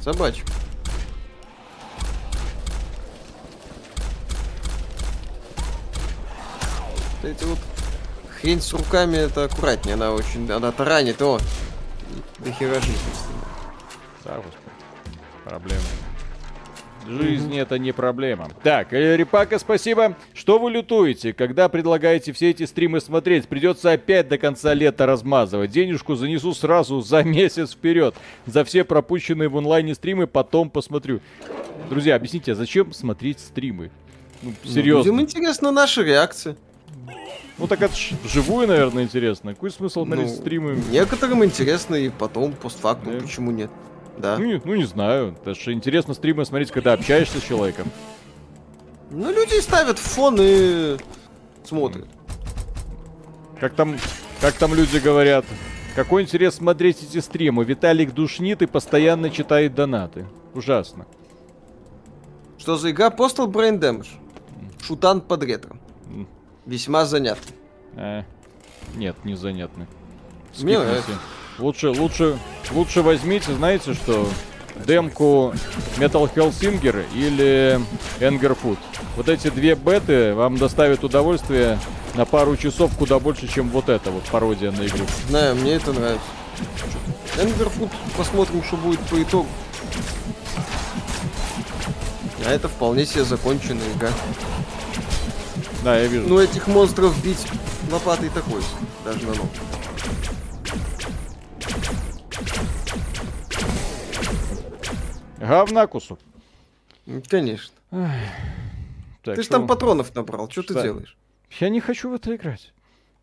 Собачка. Вот Эти вот хрень с руками это аккуратнее, она очень, она таранит, о, до хера жизни. Да, господи. Проблема. Жизнь это не проблема. Так, э, Репака, спасибо. Что вы лютуете, когда предлагаете все эти стримы смотреть? Придется опять до конца лета размазывать. Денежку занесу сразу за месяц вперед. За все пропущенные в онлайне стримы потом посмотрю. Друзья, объясните, а зачем смотреть стримы? Ну, Ну, серьезно. Людям интересна наша реакция. Ну так это ж вживую, наверное, интересно. Какой смысл смотреть Ну, стримы? Некоторым интересно и потом, постфактум, Да. почему нет? Да. Ну, не, ну, не знаю. Это же интересно стримы смотреть, когда общаешься с человеком. Ну, люди ставят в фон и смотрят. Как там, как там люди говорят, какой интерес смотреть эти стримы? Виталик душнит и постоянно читает донаты. Ужасно. Что за игра? Postal Brain Damage. Шутан под ретро. Весьма занятно. Э, нет, не занятны. Мне Скипните. Лучше, лучше, лучше возьмите, знаете что? Демку Metal Hellsinger или Anger Food. Вот эти две беты вам доставят удовольствие на пару часов куда больше, чем вот эта вот пародия на игру. Знаю, мне это нравится. Эндерфуд, посмотрим, что будет по итогу. А это вполне себе законченная игра. Да, я вижу. Ну, этих монстров бить лопатой такой, даже на ногу. Говна кусок. Конечно. Так, Ты же там патронов набрал, что ты делаешь? Я не хочу в это играть.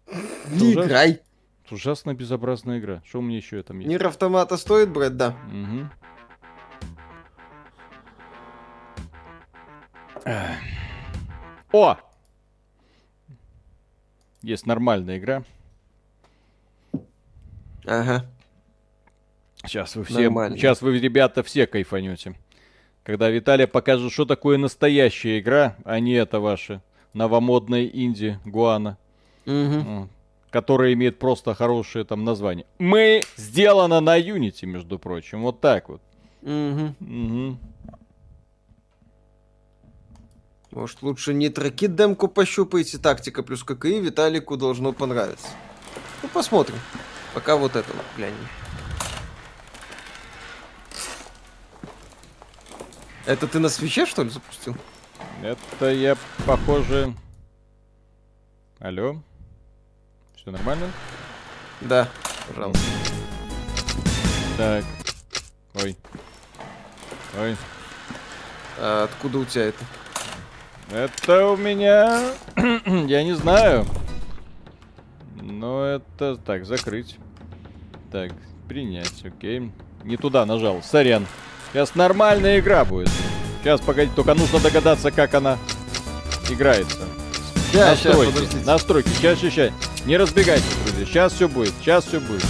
Не ужасно. играй. Это ужасно безобразная игра. Что у меня еще там есть? Нир автомата стоит брать, да. Эх. О! Есть нормальная игра. Ага. Сейчас вы все, Нормально. сейчас вы, ребята, все кайфанете. Когда Виталий покажет, что такое настоящая игра, а не это ваше новомодное инди Гуана, м, которая имеет просто хорошее там название. Мы сделано на Unity, между прочим, вот так вот. Мгм. Мгм. Может, лучше не тракит демку пощупайте, тактика плюс ККИ Виталику должно понравиться. Ну, посмотрим. Пока вот это вот глянем. Это ты на свече, что ли, запустил? Это я, похоже... Алло? Все нормально? Да, пожалуйста. Так. Ой. Ой. А откуда у тебя это? Это у меня... Я не знаю. Но это... Так, закрыть. Так, принять, окей. Не туда нажал, сорян. Сейчас нормальная игра будет. Сейчас, погоди, только нужно догадаться, как она играется. Да, сейчас, настройки, подождите. настройки, сейчас, сейчас, сейчас. Не разбегайтесь, друзья. Сейчас все будет, сейчас все будет.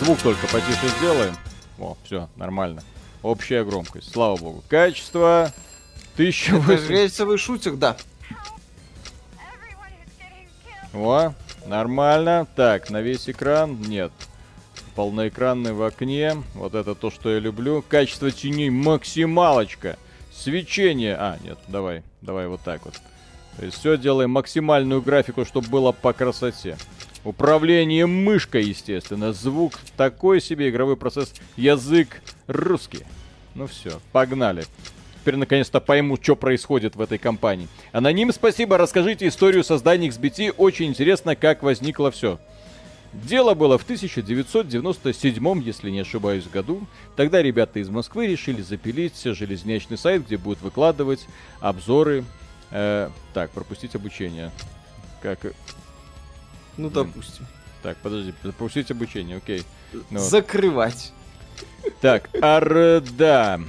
Звук только потише сделаем. О, все, нормально. Общая громкость, слава богу. Качество... Это 1080. же рельсовый шутер, да. О, нормально. Так, на весь экран нет. Полноэкранный в окне. Вот это то, что я люблю. Качество теней максималочка. Свечение. А, нет, давай, давай вот так вот. То есть все делаем максимальную графику, чтобы было по красоте. Управление мышкой, естественно. Звук такой себе, игровой процесс. Язык русский. Ну все, погнали. Теперь наконец-то пойму, что происходит в этой компании. Аноним, спасибо, расскажите историю создания XBT. Очень интересно, как возникло все. Дело было в 1997, если не ошибаюсь, году. Тогда ребята из Москвы решили запилить железнячный сайт, где будут выкладывать обзоры. Э, так, пропустить обучение. Как... э, Ну, допустим. Так, подожди, пропустить обучение, окей. Ну, Закрывать. так, Арда.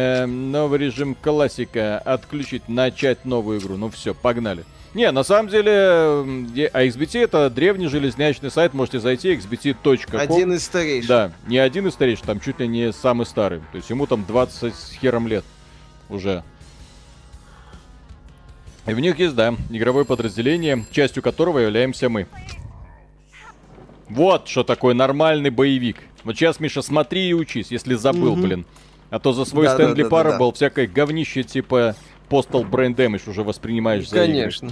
Эм, новый режим классика. Отключить, начать новую игру. Ну все, погнали. Не, на самом деле, м, е- а XBT это древний железнячный сайт. Можете зайти, xbt.com. Один из старейших. Да, не один из старейших, там чуть ли не самый старый. То есть ему там 20 с хером лет уже. И в них есть, да, игровое подразделение, частью которого являемся мы. Вот что такое нормальный боевик. Вот сейчас, Миша, смотри и учись, если забыл, Мгм. блин. А то за свой Да, да, Стэнли да, да, Пара да. был всякое говнище типа Postal Brain Damage уже воспринимаешь за игры. Конечно.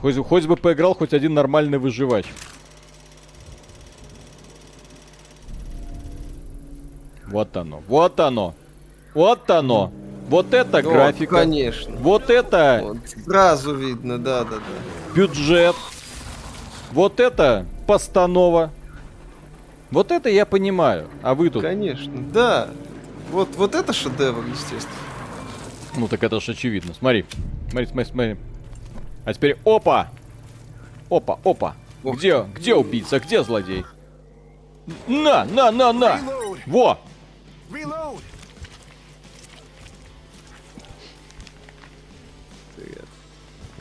Хоть, хоть бы поиграл хоть один нормальный выживач. Вот оно, вот оно, вот оно. Вот это Вот, графика. конечно. Вот это Вот, сразу видно, да, да, да. бюджет. Вот это постанова. Вот это я понимаю. А вы тут... Конечно, да. Вот, вот это шедевр, естественно. Ну так это ж очевидно. Смотри. Смотри, смотри, смотри. А теперь опа! Опа, опа. Ох. Где, где убийца, где злодей? На, на, на, на! Во! Reload!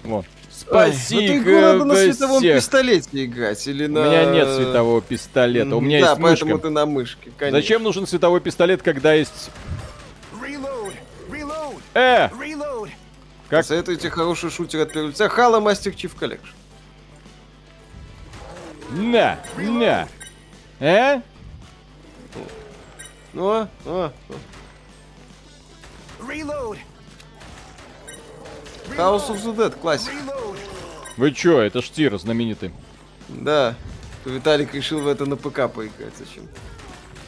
Во. Спасибо ну ты надо на световом всех. пистолете играть или У на... меня нет светового пистолета, у меня да, есть поэтому мышка. ты на мышке, конечно. Зачем нужен световой пистолет, когда есть... Reload! Reload! Э! Reload! Как? Советую тебе хороший шутер от первого лица. Halo Master Chief Collection. На! На! Э? Ну, а, а, Reload! House of the Dead, классик. Вы чё, это ж тир знаменитый. Да. Виталик решил в это на ПК поиграть. Зачем?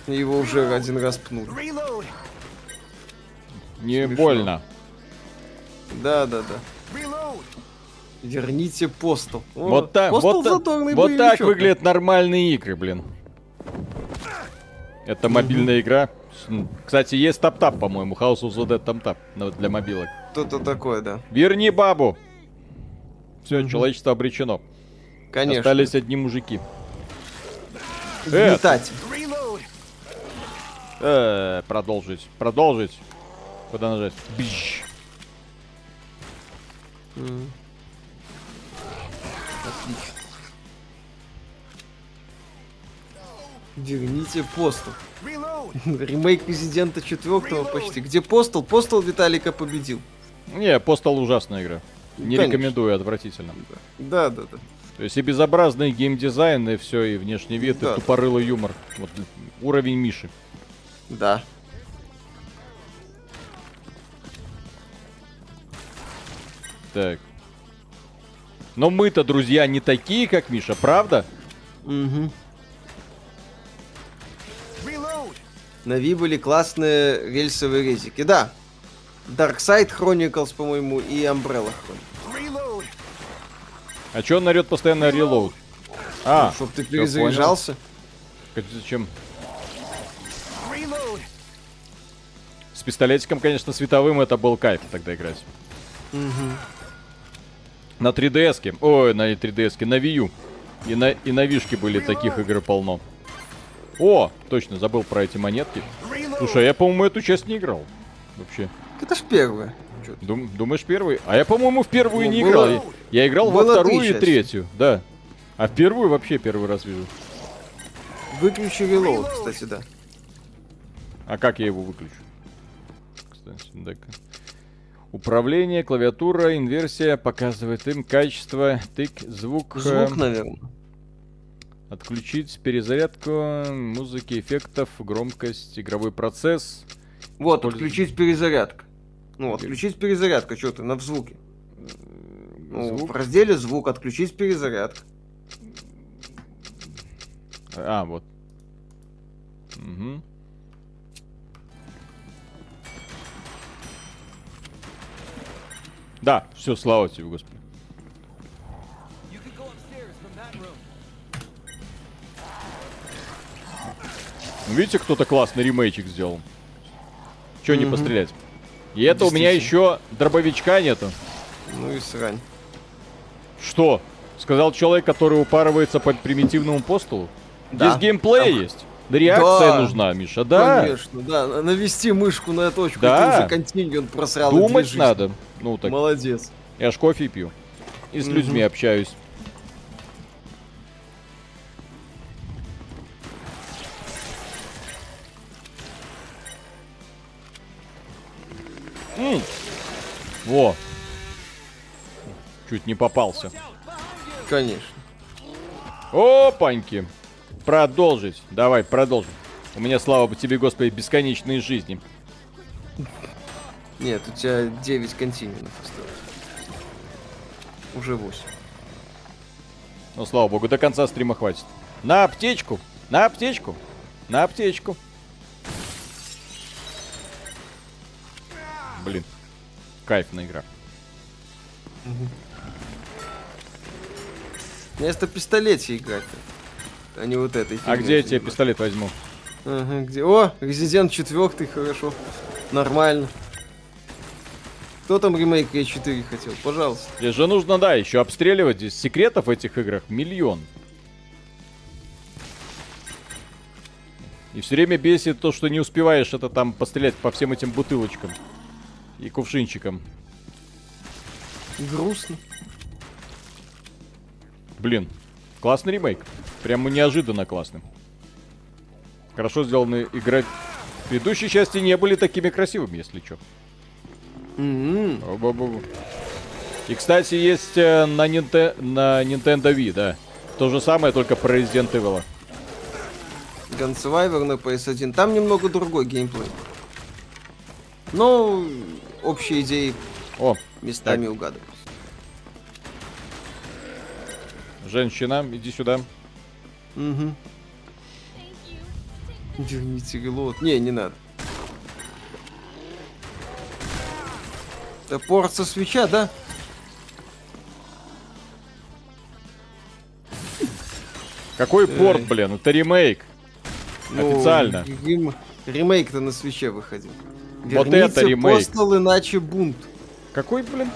Его уже один раз. Reload! Не Смешно. больно. Да, да, да. Верните постол. О, Вот так, вот, задорный вот так выглядят нормальные игры, блин. Это мобильная игра. Кстати, есть тап-тап, по-моему. House of the Dead там-тап на- для мобилок. Что-то такое, да. Верни бабу! Все, человечество обречено. Конечно. Остались одни мужики. Э, Метать. э, продолжить, продолжить. Куда нажать? Бищ. М. Отлично. Верните постол. Ремейк Президента 4 почти. Где постол? Постол Виталика победил. Не, Postal ужасная игра. Не Конечно. рекомендую, отвратительно. Да, да, да. То есть и безобразный геймдизайн, и все, и внешний вид, Да. и тупорылый юмор. Вот уровень Миши. Да. Так. Но мы-то, друзья, не такие, как Миша, правда? Угу. На Ви были классные рельсовые резики. Да. Dark Side Chronicles, по-моему, и Umbrella Chronicles. А чё он орёт постоянно релоуд? А, Чтоб ты перезаряжался. Зачем? С пистолетиком, конечно, световым это был кайф тогда играть. Мгм. На 3DS-ке, ой, на 3DS-ке, на Wii U. И на, и на Вишке были таких игр полно. О, точно, забыл про эти монетки. Слушай, а я, по-моему, эту часть не играл. Вообще. Это ж ты. Дум- думаешь, первый? А я, по-моему, в первую Ну, не было- играл. Я, я играл во было три вторую и третью, да. А в первую вообще первый раз вижу. Выключи релоуд, кстати, да. А как я его выключу? Кстати, дай-ка. Управление, клавиатура, инверсия показывает им качество, тык, звук. э, Звук, наверное. Отключить перезарядку, музыки, эффектов, громкость, игровой процесс. Вот, Использ- отключить перезарядка. Ну, отключить перезарядка, что ты, на в звуке. Ну, Звук. в разделе звук, отключить перезарядка. А, вот. Мгм. Да, все, слава тебе, Господи. Видите, кто-то классный ремейчик сделал. Че не пострелять? И это у меня еще дробовичка нету. Ну и срань. Что? Сказал человек, который упарывается по примитивному постулу? Да. Здесь геймплей Там- есть. Да реакция Да. нужна, Миша, да. Конечно, да. на- Навести мышку на точку, Да. ты уже контингент просрал. Думать надо. Ну так, Молодец. я ж кофе пью. И с Мгм. людьми общаюсь. М. Во. Чуть не попался. Конечно. Опаньки. Продолжить. Давай, продолжим. У меня, слава тебе, Господи, бесконечные жизни. Нет, у тебя 9 контингентов осталось. Уже 8. Ну, слава богу, до конца стрима хватит. На аптечку! На аптечку! На аптечку! Блин. Кайфная игра. Вместо пистолете играть. А не вот этой А где я тебе пистолет возьму? Ага, где? О, Резидент 4, хорошо. Нормально. Кто там ремейк E4 хотел? Пожалуйста. Здесь же нужно, да, еще обстреливать. Здесь секретов в этих играх миллион. И все время бесит то, что не успеваешь это там пострелять по всем этим бутылочкам и кувшинчикам. Грустно. Блин, классный ремейк. Прямо неожиданно классный. Хорошо сделанные игры. Предыдущие части не были такими красивыми, если. М-м. Оба-бу. И, кстати, есть э, на, Нинте- на Nintendo Wii, да. То же самое, только про Resident Evil. Gun Survivor на PS1. Там немного другой геймплей. Но общие идеи О, местами так. угадываются. Женщина, иди сюда. Угу. Дерните глот. Не, не надо. Это порция свеча, да? Какой порт, блин? Это ремейк. Ну, Официально. Ремейк-то на свече выходил. Вот Верните это ремейк. Postal, иначе бунт. Какой, блин?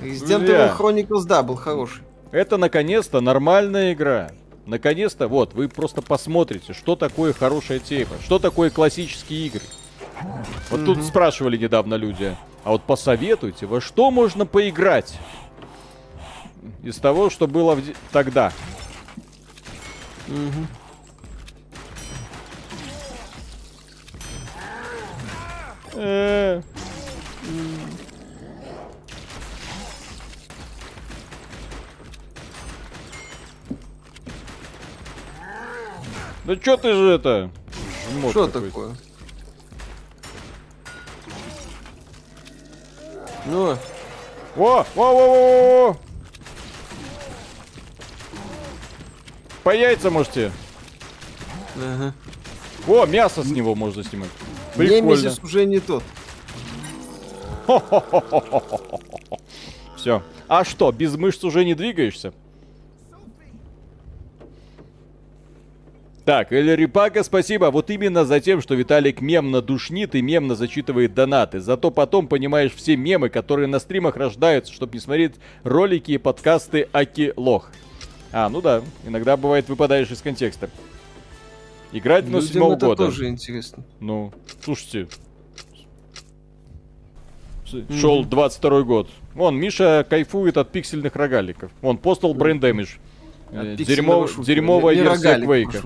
Resident. Evil Chronicles, да, был хороший. Это наконец-то нормальная игра. Наконец-то, вот, вы просто посмотрите, что такое хорошая тема, что такое классические игры. Вот тут спрашивали недавно люди, а вот посоветуйте, во что можно поиграть из того, что было в тогда. Да чё ты же это? Что такое? Ну, О, о, о, о, о. По яйца можете. ага. О, мясо с него можно снимать. Прикольно. Немезис уже не тот. Все. А что, без мышц уже не двигаешься? Так, Эль Рипака, спасибо. Вот именно за тем, что Виталик мемно душнит и мемно зачитывает донаты. Зато потом понимаешь все мемы, которые на стримах рождаются, чтобы не смотреть ролики и подкасты Аки Лох. А, ну да, иногда бывает выпадаешь из контекста. Играть на седьмого это года. тоже интересно. Ну, слушайте. С- Шел 22 год. Вон, Миша кайфует от пиксельных рогаликов. Вон, Postal Brain Damage. Э, Дерьмо, дерьмовая Не- не версия Квейка.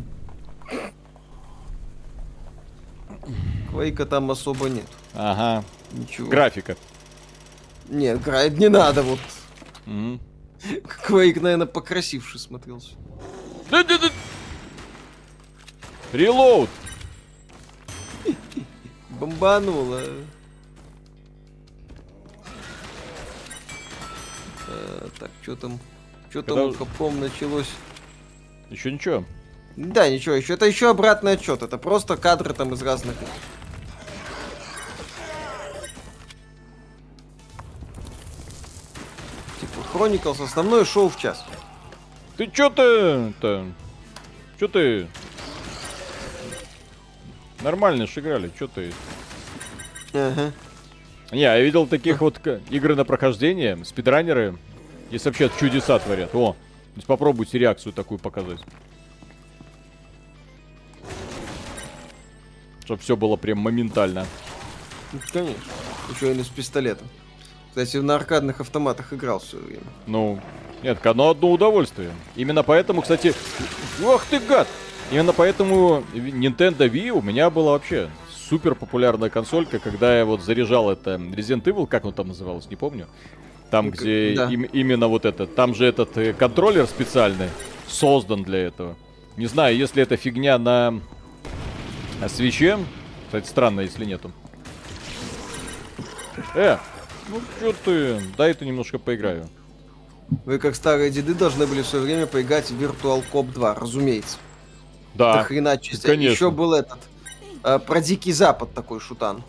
Квейка там особо нет. Ага. Ничего. Графика. Нет, грать не надо, вот. Квейк, наверное, покрасивше смотрелся. Релоуд. Бомбануло. Э, так, что там? Что там у Capcom началось? Еще ничего. Да, ничего, еще это еще обратный отчет. Это просто кадры там из разных. Типа Chronicles основное шоу в час. Ты чё ты-то? Чё ты? Нормально ж играли, чё ты? Ага. Не, я видел таких вот игры на прохождение, спидранеры, есть вообще чудеса творят. О, то есть попробуйте реакцию такую показать. Чтоб все было прям моментально. Ну, Конечно. Еще и с пистолетом. Кстати, на аркадных автоматах играл все время. Ну, нет, оно одно удовольствие. Именно поэтому, кстати... Ох ты гад! Именно поэтому Nintendo Wii у меня была вообще супер популярная консолька, когда я вот заряжал это Resident Evil, как он там назывался, не помню. Там, где да. им- именно вот этот, там же этот э, контроллер специальный создан для этого. Не знаю, если это фигня на, свече, кстати, странно, если нету. Э, ну что ты, дай это немножко поиграю. Вы, как старые деды, должны были в свое время поиграть в Virtual Cop 2, разумеется. Да, хрена частей. конечно. Еще был этот. э, про Дикий Запад такой шутан.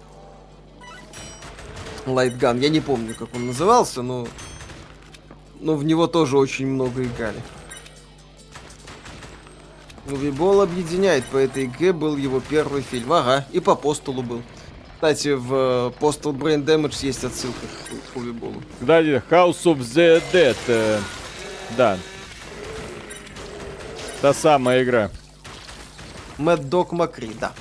Лайтган. Я не помню, как он назывался, но. Но в него тоже очень много играли. Ну, Вибол объединяет по этой игре, был его первый фильм. Ага, и по Постулу был. Кстати, в э, Postal Brain Damage есть отсылка к, Виболу. Кстати, House of the Dead. э, да. Та самая игра. Mad Dog Макри, да.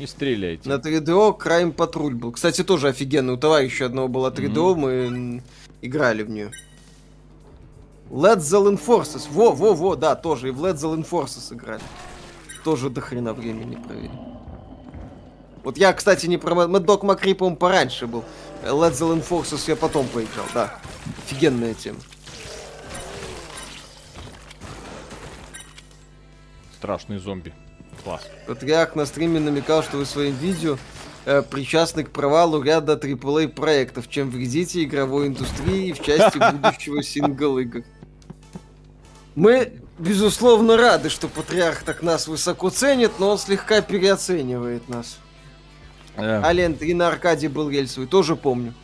Не стреляйте. На 3DO Crime Patrol был. Кстати, тоже офигенный. У товарища одного была 3DO, мы м, играли в нее. Let's Zell Forces. Во, во, во, да, тоже. И в Let's Zell Forces играли. Тоже до хрена времени провели. Вот я, кстати, не про Dog Макри, по-моему, пораньше был. Let's Zell Forces я потом поиграл, да. Офигенная тема. Страшные зомби. Класс. Патриарх на стриме намекал, что вы своим видео э, причастны к провалу ряда AAA проектов, чем вредите игровой индустрии в части будущего сингл-игр. Мы, безусловно, рады, что Патриарх так нас высоко ценит, но он слегка переоценивает нас. Э, Alien 3 на аркаде был рельсовый, тоже помню.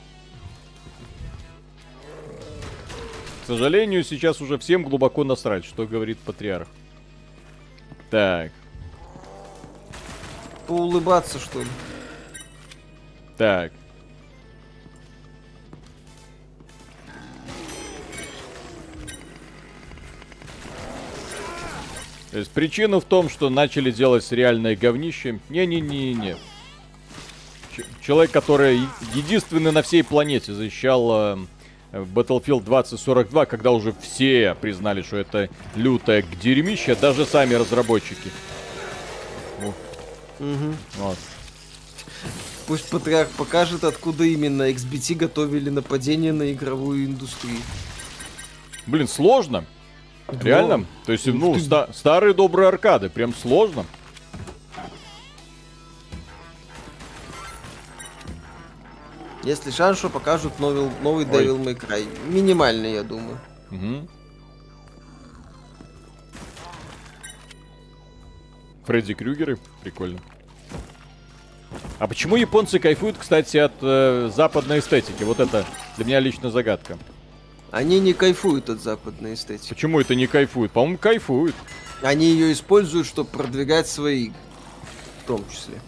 К сожалению, сейчас уже всем глубоко насрать, что говорит патриарх. Так, Поулыбаться, что ли? так. То есть причина в том, что начали делать сериальное говнище. Не-не-не-не. Человек, который единственный на всей планете защищал э, Battlefield 2042, когда уже все признали, что это лютое дерьмище, даже сами разработчики. Мгм. Вот. Пусть Патриарх покажет, откуда именно XBT готовили нападение на игровую индустрию. Блин, сложно. Реально? То есть, ну, ты- ста- старые добрые аркады, прям сложно. Если что покажут новый, новый Ой. Devil May Cry. Минимальный, я думаю. Мгм. Фредди Крюгеры, прикольно. А почему японцы кайфуют, кстати, от э, западной эстетики? Вот это для меня лично загадка. Они не кайфуют от западной эстетики. Почему это не кайфуют? По-моему, кайфуют. Они ее используют, чтобы продвигать свои игры. В том числе.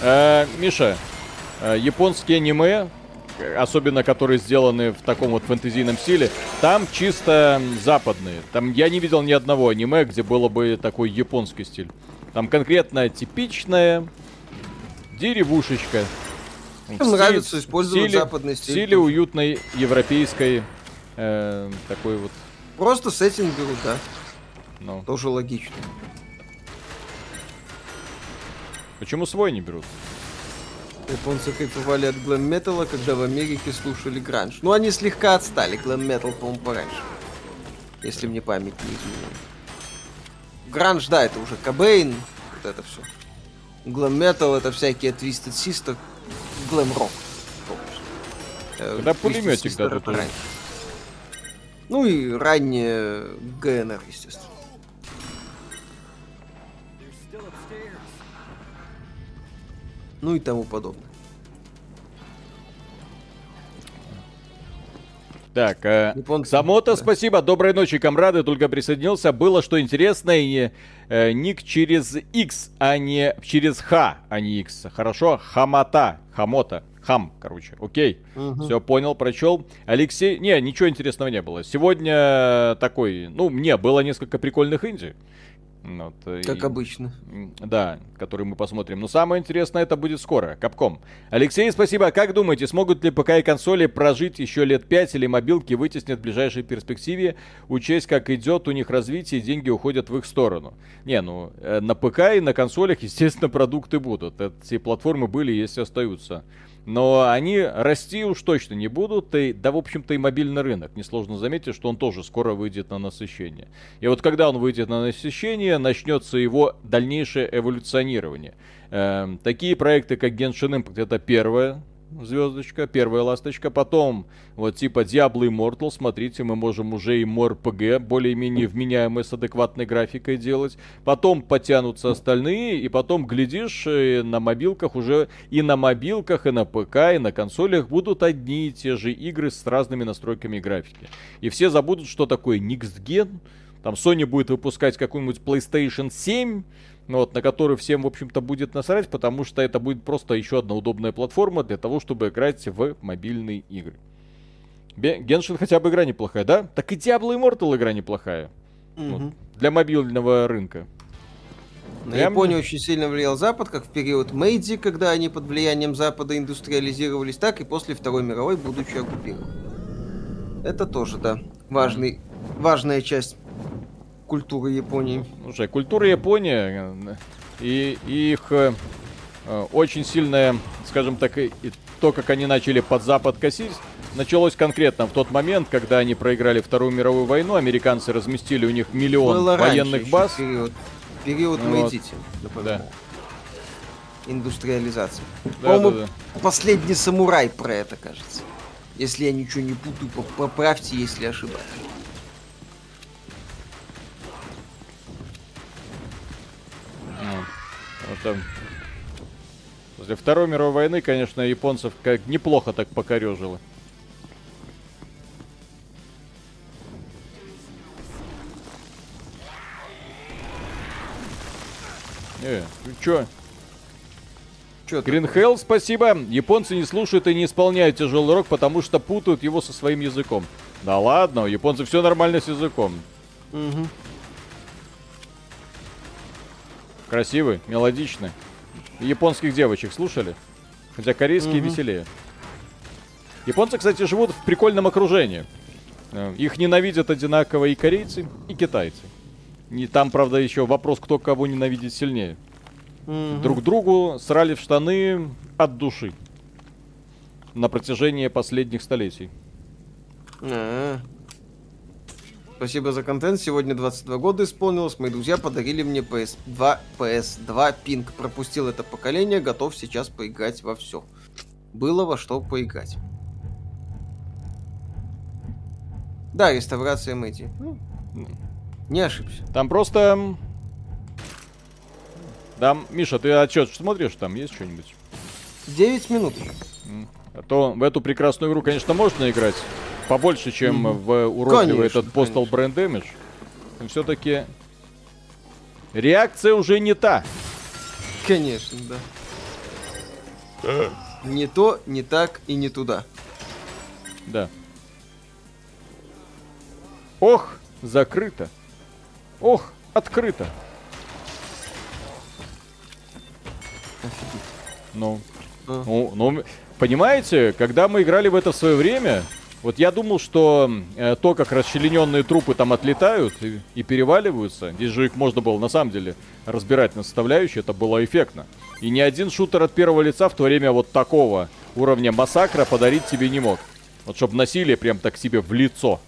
Э, Миша, японские аниме, э, особенно которые сделаны в таком вот фэнтезийном стиле, там чисто западные. Там я не видел ни одного аниме, где было бы такой японский стиль. Там конкретно типичная деревушечка. В Им стиле- нравится использовать стиле- западный В стиль стиле тоже. уютной европейской э, такой вот, Просто сеттинг берут, да. ну. Тоже логично. Почему свой не берут? Японцы кайфовали от глэм металла, когда в Америке слушали гранж. Ну, они слегка отстали. Глэм метал, по-моему, пораньше. Если мне память не изменяет. Гранж, да, это уже Кобейн. Вот это все. Глэм метал это всякие Twisted Sister. Глэм рок. Когда пулеметик дадут. Ну и ранее ГНР, естественно. Ну и тому подобное. Так, э, Японцы, Самото, да. спасибо. Доброй ночи, комрады. Только присоединился. Было что интересно. И, э, ник через X, а не через Х, а не X. Хорошо? Хамата. Хамота. Хам, короче. Окей. Все понял, прочел. Алексей... Не, ничего интересного не было. Сегодня такой... Ну, мне было несколько прикольных инди. Вот, Как и- обычно. Да, который мы посмотрим. Но самое интересное это будет скоро. Капком. Алексей, спасибо. Как думаете, смогут ли ПК и консоли прожить еще лет 5 или мобилки вытеснят в ближайшей перспективе, учесть, как идет у них развитие и деньги уходят в их сторону? Не, ну, э, на ПК и на консолях, естественно, продукты будут. Эти платформы были, есть и остаются. Но они расти уж точно не будут, и, да, в общем-то, и мобильный рынок. Несложно заметить, что он тоже скоро выйдет на насыщение. И вот когда он выйдет на насыщение, начнется его дальнейшее эволюционирование. Эм, такие проекты, как Genshin Impact, это первая звездочка, первая ласточка. Потом, вот типа Diablo Immortal, смотрите, мы можем уже и MORPG более-менее вменяемые с адекватной графикой делать. Потом потянутся остальные, и потом, глядишь, э, на мобилках уже и на мобилках, и на ПК, и на консолях будут одни и те же игры с разными настройками графики. И все забудут, что такое Next Gen. Там Sony будет выпускать какую-нибудь PlayStation 7, ну вот, на которую всем, в общем-то, будет насрать, потому что это будет просто еще одна удобная платформа для того, чтобы играть в мобильные игры. Геншин хотя бы игра неплохая, да? Так и Diablo Immortal игра неплохая. Вот, Мгм. для мобильного рынка. На Прям- Японию очень сильно влиял Запад, как в период Мэйдзи, когда они под влиянием Запада индустриализировались, так и после Второй мировой, будучи оккупированы. Это тоже, да, важный, важная часть культуры Японии. Слушай, культура Японии э, и, и их э, э, очень сильная, скажем так, и, и то, как они начали под Запад косить, началось конкретно в тот момент, когда они проиграли Вторую мировую войну, американцы разместили у них миллион Было военных баз. Период, период Вот. Напоминаю. Да. Индустриализация. Да, По-моему, да, да. последний самурай про это, кажется. Если я ничего не путаю, поп- поправьте, если ошибаюсь. Это После Второй мировой войны, конечно, японцев как неплохо так покорежило. Э, ну чё? Чё ты? Hell, спасибо. Японцы не слушают и не исполняют тяжелый рок, потому что путают его со своим языком. Да ладно, у японцев все нормально с языком. Мгм. Красивый, мелодичный. Японских девочек слушали? Хотя корейские Мгм. веселее. Японцы, кстати, живут в прикольном окружении. Э, Их ненавидят одинаково и корейцы, и китайцы. И там, правда, еще вопрос, кто кого ненавидит сильнее. Мгм. Друг другу срали в штаны от души. На протяжении последних столетий. А. Спасибо за контент. Сегодня 22 года исполнилось. Мои друзья подарили мне PS2, PS2 Pink. Пропустил это поколение, готов сейчас поиграть во все. Было во что поиграть. Да, реставрация Мэти. Ну, не ошибся. Там просто... Там, Миша, ты отчет смотришь? Там есть что-нибудь? 9 минут. А то в эту прекрасную игру, конечно, можно играть побольше, чем в уродливый Конечно, этот Postal Brand Damage. Но все-таки реакция уже не та. Конечно, да. Не то, не так и не туда. Да. Ох, закрыто. Ох, открыто. Ну, А. ну, ну, понимаете, когда мы играли в это в свое время, вот я думал, что э, то, как расчлененные трупы там отлетают и, и переваливаются, здесь же их можно было на самом деле разбирать на составляющие, это было эффектно. И ни один шутер от первого лица в то время вот такого уровня массакра подарить тебе не мог. Вот чтобы насилие прям так себе в лицо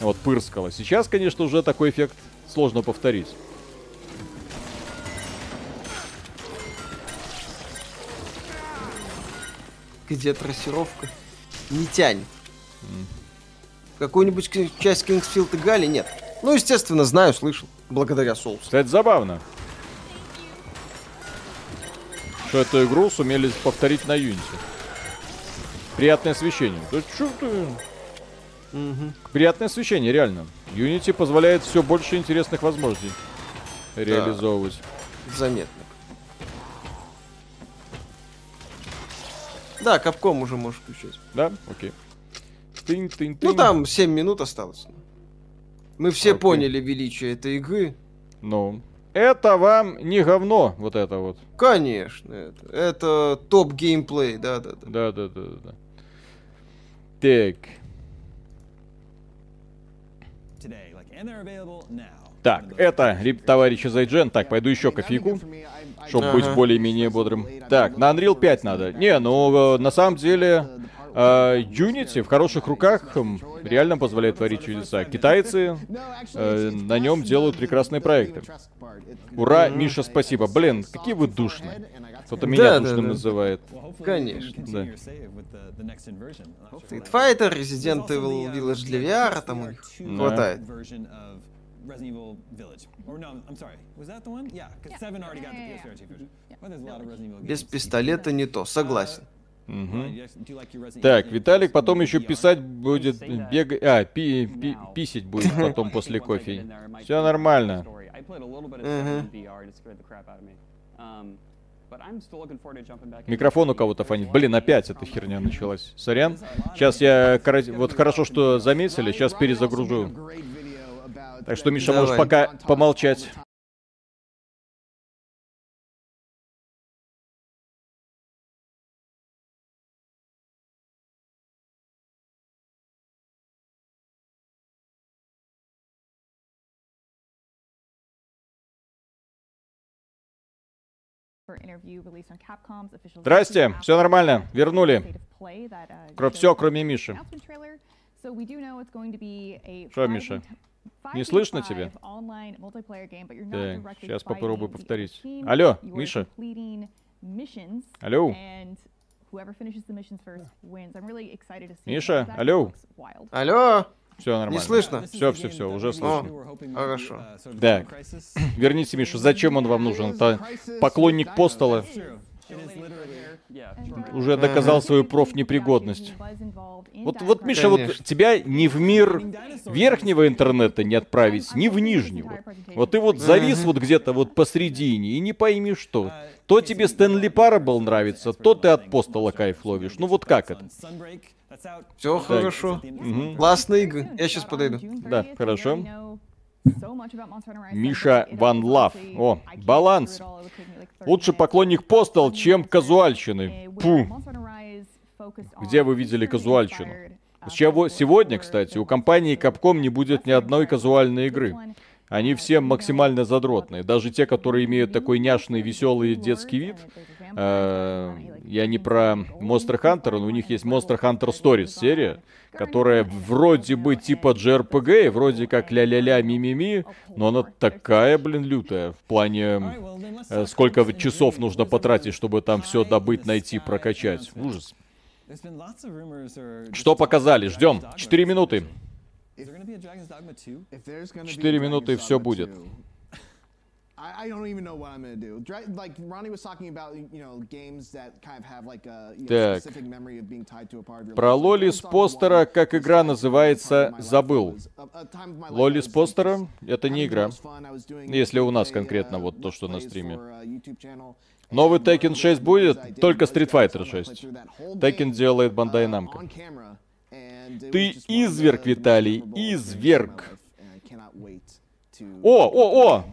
вот пырскало. Сейчас, конечно, уже такой эффект сложно повторить. Где трассировка? Не тянет. Какую-нибудь к- часть Кингсфилд играли? Нет. Ну, естественно, знаю, слышал. Благодаря соусу. Кстати, забавно. Что эту игру сумели повторить на Unity. Приятное освещение. Да чё ты? Мгм. Приятное освещение, реально. Unity позволяет все больше интересных возможностей реализовывать. Заметно. Да, капком уже можешь включать. Да? Окей. Тынь, тынь, Ну, тынь. там 7 минут осталось. Мы все Окей. поняли величие этой игры. Ну. Это вам не говно, вот это вот. Конечно, это, это топ геймплей, да-да-да. Да, да, да, да, да. Так. they're available now. Так, это, товарищи Зайджен. Так, пойду еще кофейку, чтобы быть Ага. более-менее бодрым. Так, на Unreal 5 надо. Не, ну, э, на самом деле, э, Unity в хороших руках реально позволяет творить чудеса. Китайцы э, на нем делают прекрасные проекты. Ура, Миша, спасибо. Блин, какие вы душные. Кто-то меня Да, да, душным да. называет. Конечно. Да. Street. Fighter, Resident Evil Village для VR, там них Two хватает. Resident Evil Village. Or no, I'm sorry. Was that the one? Yeah, because Seven already got the PS2 version. Well, there's a lot of Resident Evil Без games. пистолета не то, согласен. Resident Так, Виталик потом еще писать будет, бегать, а, пи, пи- писить будет потом после кофе. Все нормально. Микрофон у кого-то фонит. Блин, опять эта херня началась. Сорян. Сейчас я, вот хорошо, что заметили, сейчас перезагружу. Так что, Миша, можешь Давай. пока помолчать. Здрасте, все нормально, вернули. Кро- всё, кроме Миши. Что, Миша? Не слышно тебя? Так, сейчас попробую повторить. Алло, Миша? Алло? Миша, алло? Алло? Все нормально. Не слышно? Все, все, все, уже слышно. О, хорошо. Так, верните Мишу. Зачем он вам нужен? Это поклонник Постала. Уже доказал свою профнепригодность. Вот, вот, Миша, вот тебя ни в мир верхнего интернета не отправить, ни в нижнего. Вот ты вот завис вот где-то вот посредине и не пойми что. То тебе Стэнли Парабл нравится, то ты от постала кайф ловишь. Ну вот как это? Все хорошо. Классные игры. Я сейчас подойду. Да, хорошо. Миша Ван Лав. О, баланс. Лучше поклонник постал, чем казуальщины. Пу. Где вы видели казуальщину? Чего- Сегодня, кстати, у компании Capcom не будет ни одной казуальной игры. Они все максимально задротные. Даже те, которые имеют такой няшный, веселый детский вид. Э, Я не про Monster Hunter, но у них есть Monster Hunter Stories серия, которая вроде бы типа JRPG, вроде как ля-ля-ля, ми-ми-ми, но она такая, блин, лютая. В плане, э, сколько часов нужно потратить, чтобы там все добыть, найти, прокачать. Ужас. Что показали? Ждем. Четыре минуты. Четыре минуты и все будет. I, I don't even know what I'm gonna do. Like Ronnie was talking about, you know, games that kind of have like a you know, specific memory of being tied to a part of your Про. Лоли с постера, как игра называется, забыл. Лоли с постера — это не игра. Если у нас конкретно вот то, что на стриме. Новый Tekken 6 будет, только Street Fighter 6. Tekken делает Bandai Namco. Ты изверг, Виталий, изверг. О, о, о!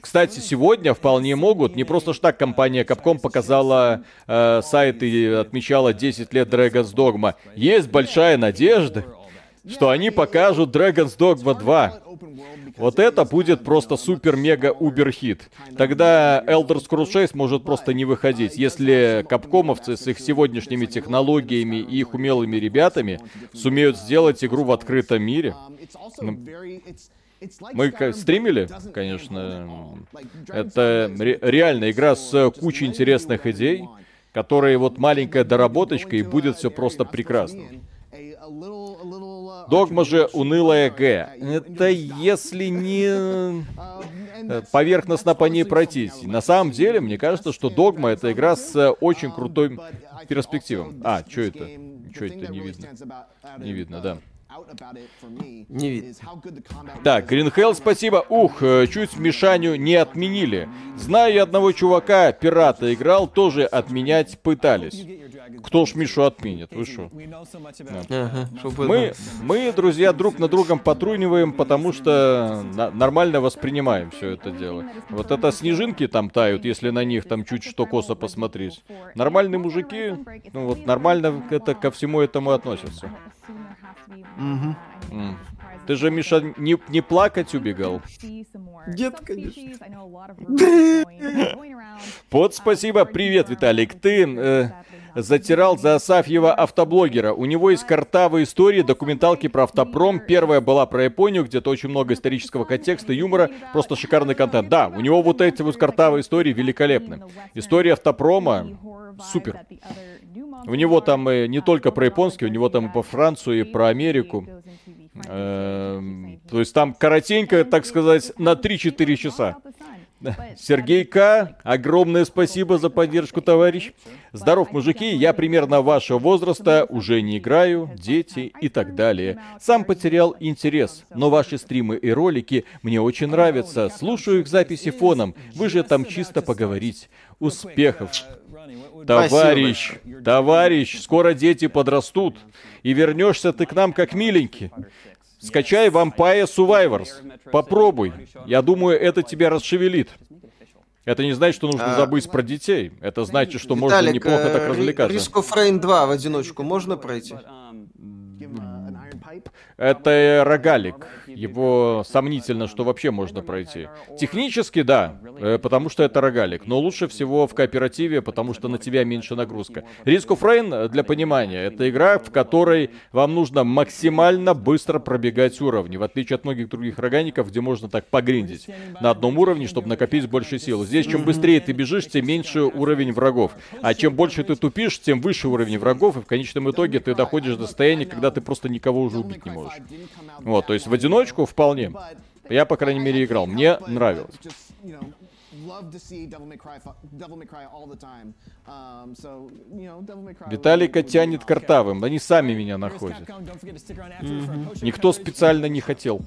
Кстати, сегодня вполне могут. Не просто ж так компания Capcom показала э, сайт и отмечала 10 лет Dragon's Dogma. Есть большая надежда, что они покажут Dragon's Dogma 2. Вот это будет просто супер-мега-убер-хит. Тогда Elder Scrolls 6 может просто не выходить. Если капкомовцы с их сегодняшними технологиями и их умелыми ребятами сумеют сделать игру в открытом мире. Мы стримили, конечно. Это ре- реально игра с кучей интересных идей, которые вот маленькая доработочка, и будет все просто прекрасно. Догма же унылая Г. Это если не э, поверхностно по ней пройтись. На самом деле, мне кажется, что Догма это игра с э, очень крутой перспективом. А, что это? Что это не видно? Не видно, да. Не видно. Так, Гринхелл, спасибо. Ух, э, чуть Мишаню не отменили. Знаю я одного чувака, пирата играл, тоже отменять пытались. Кто ж Мишу отменит? Вы что? Ага, чтобы Мы, мы, друзья, друг на другом потруниваем, потому что нормально воспринимаем все это дело. Вот это снежинки там тают, если на них там чуть что косо посмотреть. Нормальные мужики, ну вот нормально это ко всему этому относятся. М. Ты же, Миша, не, не плакать убегал? Нет, конечно. Вот спасибо, привет, Виталик. Ты э, затирал за Асафьева автоблогера. У него есть картавые истории, документалки про автопром. Первая была про Японию, где-то очень много исторического контекста, юмора, просто шикарный контент. Да, у него вот эти вот картавые истории великолепны. История автопрома супер. У него там э, не только про японский, у него там и по Францию, и про Америку. Эм, То есть там коротенько, так сказать, на 3-4 часа. Сергей К., огромное спасибо за поддержку, товарищ. Здоров, мужики, я примерно вашего возраста, уже не играю, дети и так далее. Сам потерял интерес, но ваши стримы и ролики мне очень нравятся. Слушаю их записи фоном, вы же там чисто поговорить. Успехов. Товарищ, товарищ, скоро дети подрастут, и вернешься ты к нам как миленький. Скачай Vampire Survivors. Попробуй. Я думаю, это тебя расшевелит. Это не значит, что нужно А. забыть про детей. Это значит, что можно Виталик, неплохо э, так Ри- развлекаться. Of Rain 2 в одиночку можно пройти? Это рогалик. Его сомнительно, что вообще можно пройти. Технически, да, э, потому что это рогалик. Но лучше всего в кооперативе, потому что на тебя меньше нагрузка. Risk of Rain, э, для понимания, это игра, в которой вам нужно максимально быстро пробегать уровни. В отличие от многих других рогаников, где можно так погриндить на одном уровне, чтобы накопить больше сил. Здесь, чем быстрее ты бежишь, тем меньше уровень врагов. А чем больше ты тупишь, тем выше уровень врагов, и в конечном итоге ты доходишь до состояния, когда ты просто никого уже убить не можешь. Вот, то есть в одиночку вполне. Я, по крайней мере, играл. Мне нравилось. Виталика тянет картавым. Они сами меня находят. Никто специально не хотел.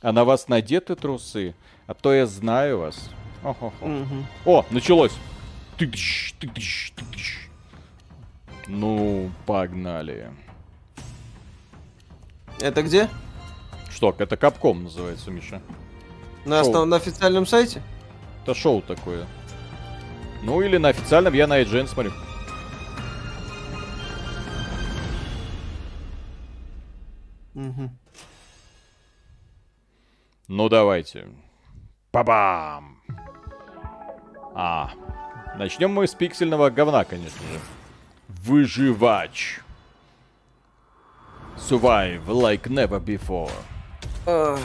А на вас надеты трусы? А то я знаю вас. О, началось. Тыдыщ, тыдыщ, тыдыщ. Ну, погнали. Это где? Что, это Капком называется, Миша. На, Шоу. основ- на официальном сайте? Это шоу такое. Ну или на официальном, я на IGN смотрю. Мгм. Ну давайте. Па-бам! А, начнем мы с пиксельного говна, конечно же. Выживач. Survive like never before. Ой.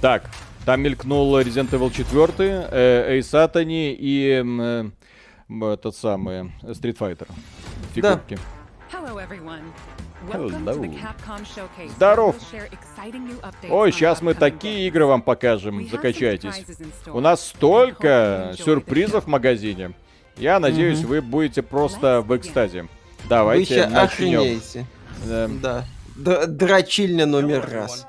Так, там мелькнул Resident Evil 4, э, Ace Attorney и э, м, этот самый э, Street Fighter. Фигурки. Hello, everyone. Hello. Welcome to the Capcom Showcase. Здоров. where we'll share exciting new updates Ой, сейчас мы такие игры вам покажем, закачайтесь. У нас столько сюрпризов в магазине. Я надеюсь, вы будете просто в экстазе. Давайте начнем. охренеете. Да. Да. Д- дрочильня номер раз.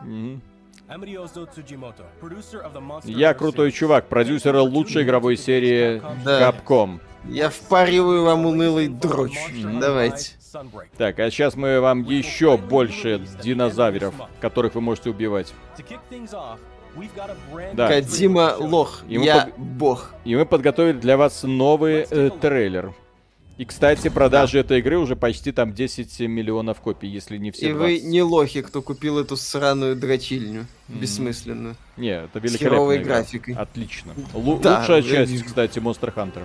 Я крутой чувак, продюсер лучшей игровой серии Да. Capcom. Я впариваю вам унылый дрочь. Давайте. Sunbreak. Так, а сейчас мы вам еще больше динозавров, которых вы можете убивать. Да. Кадима лох. И мы Я бог. И мы подготовили для вас новый э, трейлер. И, кстати, продажи этой игры уже почти там 10 миллионов копий, если не все И вы 20. не лохи, кто купил эту сраную дрочильню. Бессмысленную. Не, это С великолепная херовой игра. графикой. Отлично. Лу- Да, лучшая я часть, кстати, Monster Hunter.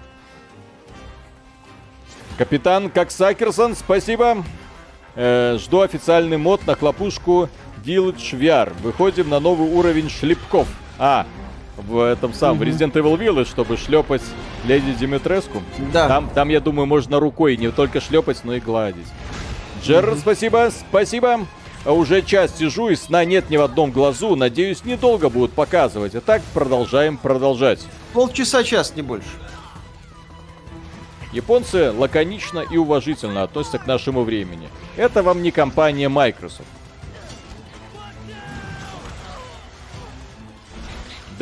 Капитан Коксакерсон, спасибо. Э, жду официальный мод на хлопушку Village VR. Выходим на новый уровень шлепков. А, в этом самом в Resident Evil Village, чтобы шлепать леди Димитреску. Да. Там, там, я думаю, можно рукой не только шлепать, но и гладить. Джер, спасибо, спасибо. А Уже час сижу и сна нет ни в одном глазу. Надеюсь, недолго будут показывать. А так продолжаем продолжать. Полчаса, час, не больше. Японцы лаконично и уважительно относятся к нашему времени. Это вам не компания Microsoft.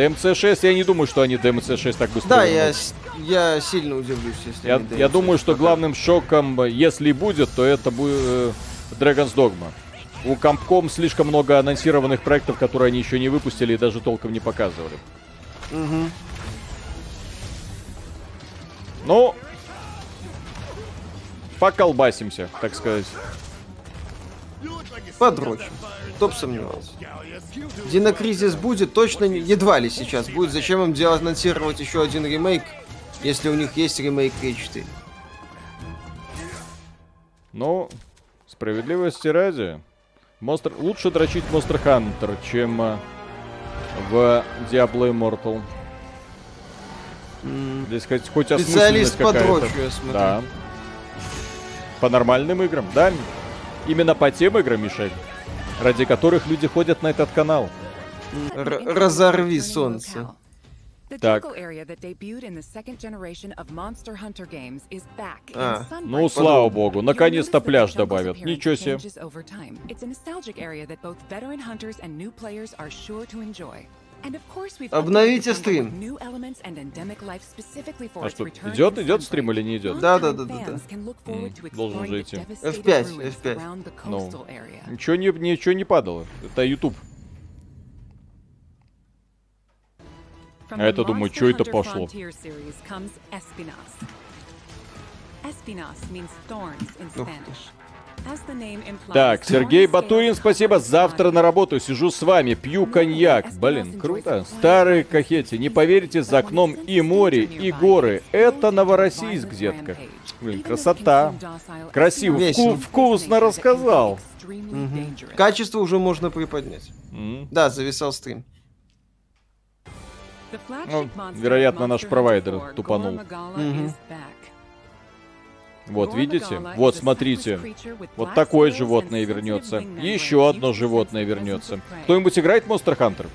DMC6, я не думаю, что они DMC6 так быстро Да, я, я сильно удивлюсь, если Я, я думаю, что покажут. главным шоком, если будет, то это будет э, Dragon's Dogma. У Capcom слишком много анонсированных проектов, которые они еще не выпустили и даже толком не показывали. Мгм. Ну, поколбасимся, так сказать. Подрочим. Кто бы сомневался. Динокризис будет, точно едва ли сейчас будет. Зачем им делать, анонсировать еще один ремейк, если у них есть ремейк К4? Ну, справедливости ради, Monster... лучше дрочить Monster Hunter, чем э, в Diablo Immortal. Здесь хоть, хоть Специалист по дрочу, я смотрю. Да. По нормальным играм, да. Именно по тем играм, Мишель, ради которых люди ходят на этот канал. Р- разорви солнце. Так. А. Ну, слава богу, наконец-то пляж добавят. Ничего себе. Обновите стрим. А что, идет, идет стрим или не идет? Да, да, да, да, да. М, должен же идти. devastated F5, ruins F5. around the Ну, area. ничего не, ничего не падало. Это YouTube. А это, думаю, чё это пошло? Frontier Так, Сергей Батурин, спасибо. Завтра на работу сижу с вами, пью коньяк. Блин, круто. Старые кахети. Не поверите, за окном и море, и горы. Это Новороссийск, детка. Блин, красота. Красиво. Весело. Вку- вкусно рассказал. Мгм. Качество уже можно приподнять. М. Да, зависал стрим. Ну, вероятно, наш провайдер Hunter 4, тупанул. Back. Вот, видите? Вот, смотрите. Вот такое животное вернется. Еще одно животное вернется. Кто-нибудь играет в Monster Hunter?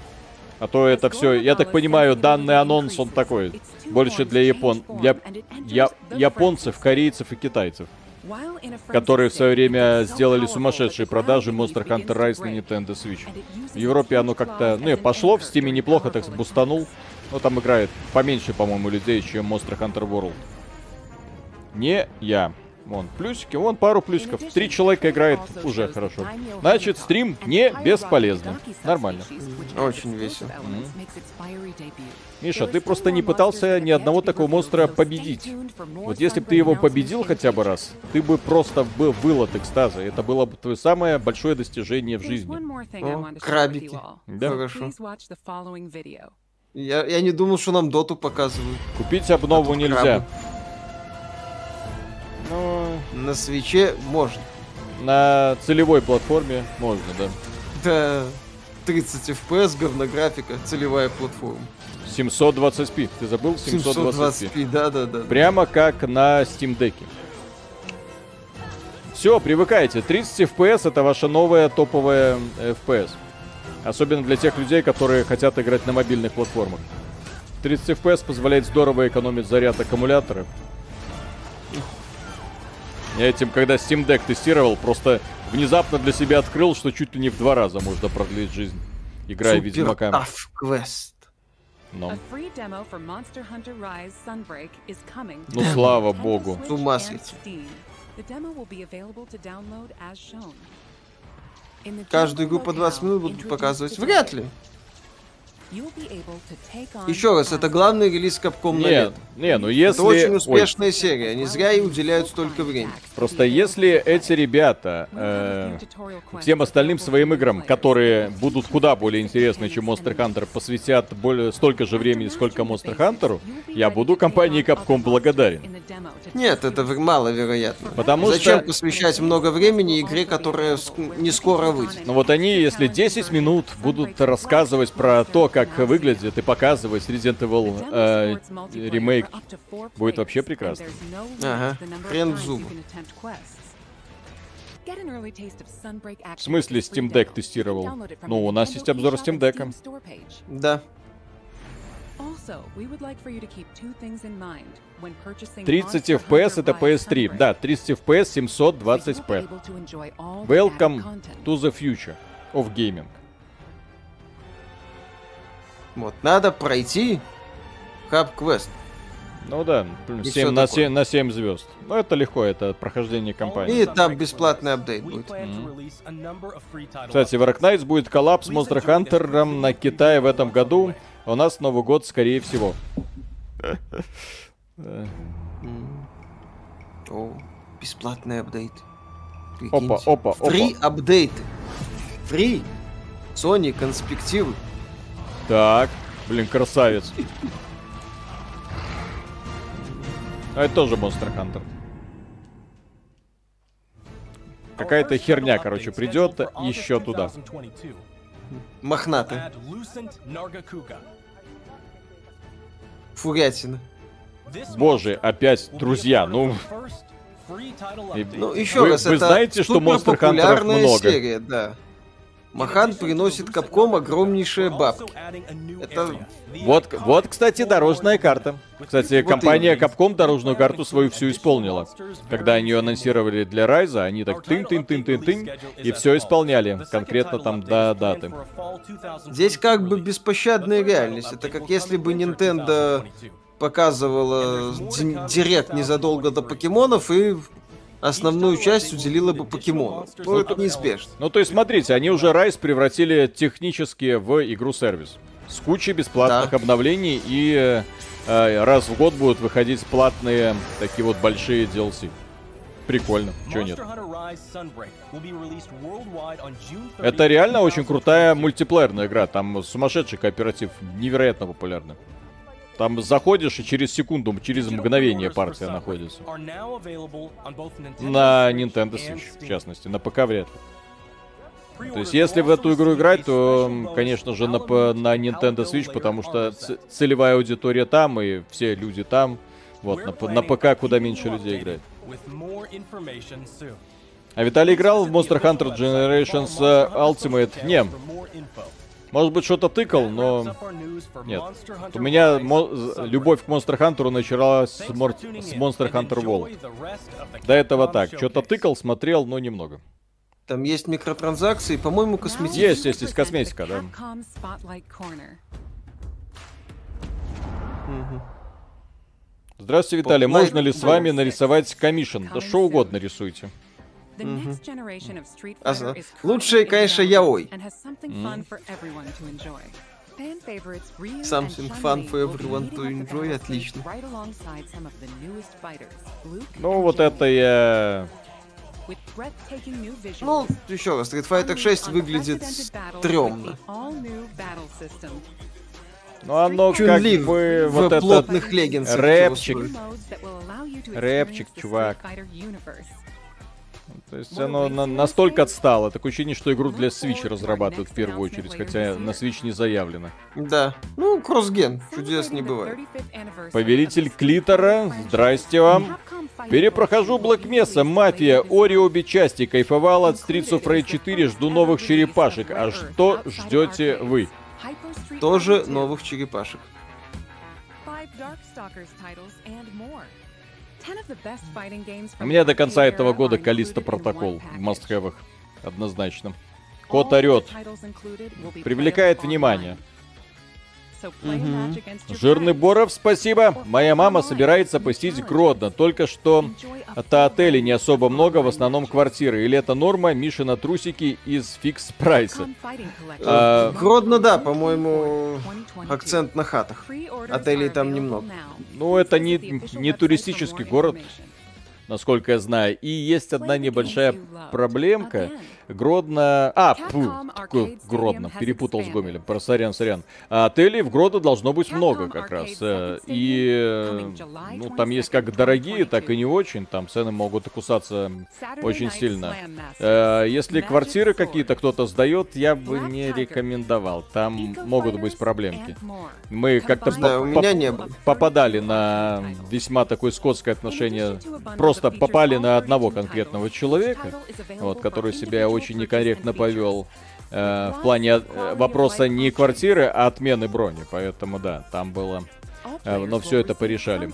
А то это все, я так понимаю, данный анонс, он такой, больше для япон... для я... японцев, корейцев и китайцев. Которые в свое время сделали сумасшедшие продажи Monster Hunter Rise на Nintendo Switch. В Европе оно как-то, ну, и пошло, в Стиме неплохо так бустанул. Но там играет поменьше, по-моему, людей, чем Monster Hunter World. Не я. Вон, плюсики, вон пару плюсиков. Три человека играет, уже хорошо. Значит, стрим не бесполезно. Нормально. Очень весело. Миша, ты просто не пытался ни одного такого монстра победить. Вот если бы ты его победил хотя бы раз, ты бы просто был, был от экстаза. Это было бы твое самое большое достижение в жизни. О, крабики. Да. Хорошо. Я, я не думал, что нам доту показывают. Купить обнову нельзя. Ну, На свече можно. на целевой платформе можно, да. Да, 30 FPS, говнографика, целевая платформа. 720p. Ты забыл 720p? 720p, да-да-да. Прямо как на Steam Deck. Все, привыкайте. 30 FPS это ваша новая топовая э, FPS. Особенно для тех людей, которые хотят играть на мобильных платформах. 30 FPS позволяет здорово экономить заряд аккумулятора. Я этим, когда Steam Deck тестировал, просто внезапно для себя открыл, что чуть ли не в два раза можно продлить жизнь, играя Супер Ведьмака. Quest. Но. Coming. Ну, слава богу. С ума сойти. Каждую игру по 20 locale минут будут показывать. Вряд ли. Еще раз, это главный релиз Capcom на Не, лето. не, ну если... Это очень Ой, успешная серия, они зря ей уделяют столько времени. Просто если эти ребята э, всем остальным своим играм, которые будут куда более интересны, чем Monster Hunter, посвятят более, столько же времени, сколько Monster Hunter, я буду компании Capcom благодарен. Нет, это маловероятно. Потому Зачем что- посвящать много времени игре, которая не скоро выйдет? Но вот они, если 10 минут будут рассказывать про то, как выглядит, и показывать Resident Evil э, ремейк, будет вообще прекрасно. Ага, хрен в зубы. В смысле Steam Deck тестировал? Ну, у нас есть обзор Steam Deck. Да. 30 FPS это PS3. Да, 30 FPS 720p. Welcome to the future of gaming. Вот, надо пройти Quest. Ну да, И 7 всё на, такое. 7, на 7 звезд. Ну это легко, это прохождение кампании. И там бесплатный апдейт будет. Кстати, в Ark Knights будет коллапс с Monster Hunter на Китае в этом году. У нас Новый год, скорее всего. О, бесплатный апдейт. Опа, опа, опа. Фри апдейты. Фри. Sony конспективы. Так, блин, красавец. А это тоже Monster Hunter. Какая-то херня, короче, придет еще туда. Мохнатый. Фурятина. Боже, опять друзья, ну... И- Ну, еще вы, раз, вы это знаете, что Monster Hunter много? серия, да. Махан приносит Капком огромнейшие бабки. Это Вот, вот, кстати, дорожная карта. Кстати, Вот компания. Capcom дорожную карту свою всю исполнила. Когда они ее анонсировали для Райза, они так тын-тын-тын-тын-тын, и все исполняли, конкретно там до даты. Здесь как бы беспощадная реальность. Это как если бы Nintendo показывала ди- директ незадолго до покемонов и основную часть уделила бы покемону. Ну, это неизбежно. Ну, то есть, смотрите, они уже Райз превратили технически в игру-сервис. С кучей бесплатных Да. обновлений и э, раз в год будут выходить платные такие вот большие DLC. Прикольно, чё нет. Это реально очень крутая мультиплеерная игра. Там сумасшедший кооператив, невероятно популярный. Там заходишь, и через секунду, через мгновение партия находится. На Nintendo Switch, в частности. На ПК вряд ли. То есть, если в эту игру играть, то, конечно же, на, на Nintendo Switch, потому что целевая аудитория там, и все люди там. Вот, на, на ПК куда меньше людей играет. А Виталий играл в Monster Hunter Generations э, Ultimate? Не. Может быть, что-то тыкал, но... Нет. У меня мо- любовь к Monster Hunter началась с, Мор- с Monster Hunter World. До этого так. Что-то тыкал, смотрел, но немного. Там есть микротранзакции, по-моему, косметические. Есть, есть, есть косметика, да. Здравствуйте, Виталий. Можно ли с вами нарисовать комиссион? Да что угодно рисуйте. The next generation of Street А, Fighter is лучшее, currently конечно, яой. development and has something fun for everyone to enjoy. Отлично. Ну, вот это я... Ну, еще раз, Street Fighter 6 выглядит стрёмно. Ну, оно как бы в вот этот плотных леггинсах рэпчик. Рэпчик, чувак. То есть оно на- настолько отстало. Такое ощущение, что игру для Switch разрабатывают в первую очередь, хотя на Switch не заявлено. Да. Ну, кроссген. Чудес не бывает. Повелитель Клитора, здрасте вам. Перепрохожу Блэк Месса, Мафия, Ори обе части. Кайфовал от Streets of Rage 4, жду новых черепашек. А что ждете вы? Тоже Fighter 2, новых черепашек. У меня до конца этого года Калиста протокол в мастхэвах. Однозначно. Кот орет. Привлекает внимание. Жирный. Боров, спасибо. Моя мама собирается посетить Гродно. Только что это отелей не особо много, в основном квартиры. Или это норма? Миша на трусики из фикс прайса. А, Гродно, да, по-моему, 2022. акцент на хатах. Отелей там немного. Ну, это не, не туристический город, насколько я знаю. И есть одна небольшая проблемка. Гродно... А, Arcade Гродно. Перепутал с. Гомелем. Про сорян, сорян. А отелей в Гродно должно быть много как раз. Э, И, ну, там есть 22nd, как дорогие, так и 2022. не очень. Там цены могут кусаться очень сильно. Э, Если квартиры какие-то кто-то сдает, я бы не рекомендовал. Там могут быть проблемки. Мы как-то Да, у по- меня по- не было. попадали на весьма такое скотское отношение. Просто попали на одного конкретного человека, вот, который себя очень некорректно повел э, в плане э, вопроса не квартиры, а отмены брони. Поэтому да, там было. Э, но will это порешали.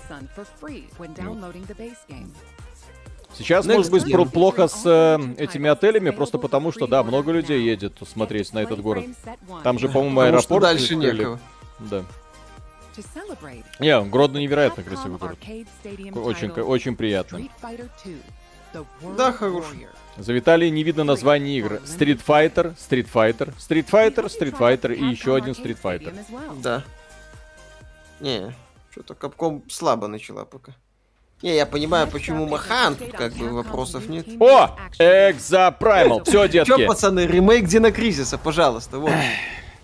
Сейчас, Next может быть, про- плохо с э, этими отелями, просто потому что, да, много людей едет смотреть на этот город. Там же, по-моему, Потому что аэропорт дальше открыли. некого. Да. Не, Гродно невероятно красивый город. Очень, очень приятно. Да, хороший. За Виталий не видно название игры. Street Fighter, Street Fighter, Street Fighter, Street Fighter и еще один Street Fighter. Да. Не, что-то Капком слабо начала пока. Не, я понимаю, почему Махан, тут как бы вопросов нет. О! Экзопраймал! Все, Чё, детки, пацаны, ремейк Динокризиса, пожалуйста, вот.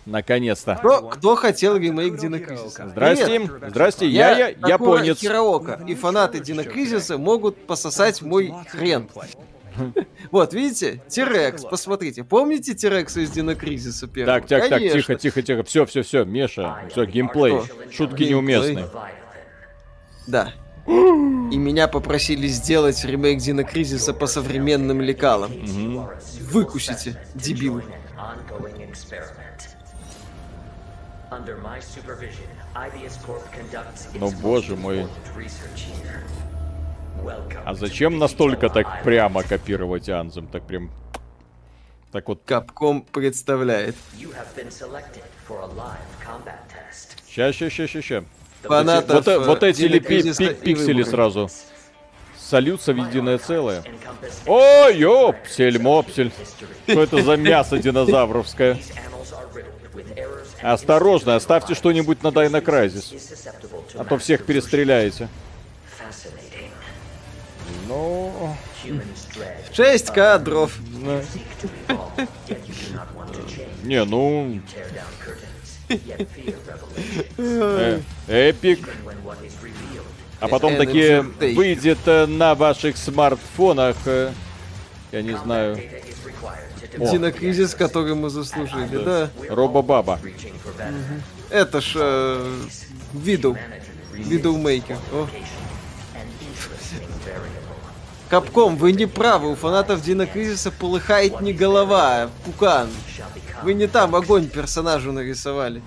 наконец-то. Кто, кто хотел ремейк Динокризиса? Здрасте, Привет. здрасте, я, я, Такура японец. Хираока, и фанаты Динокризиса могут пососать мой хрен. Вот, видите? Тирекс, посмотрите. Помните Тирекса из Динокризиса первого? Так, так, так, тихо, тихо, тихо. Все, все, все, Меша. Все, геймплей. Что? Шутки Геймплей? неуместные. Да. И меня попросили сделать ремейк Динокризиса по современным лекалам. Выкусите, дебилы. Ну, боже мой. А зачем настолько так прямо копировать Анзем? Так прям... Так вот, Капком представляет. Ща, ща, ща, ща, ща. Фанатов, Вот, э- вот э, эти ли пи- пи- пиксели сразу. Сольются в единое целое. Encompass О, ёпсель, мопсель. Что это за мясо динозавровское? Осторожно, оставьте что-нибудь на Дайна Крайзис. is susceptible to А то всех перестреляете. Want to change. Не, ну... Э, эпик. А потом такие выйдет э, на ваших смартфонах, э, я не знаю. Динокризис, который мы заслужили, да. Робо-баба. Это ж Widow. Widowmaker. О. Capcom, вы не правы, у фанатов Динокризиса полыхает не голова, а пукан. Вы не там огонь персонажу нарисовали.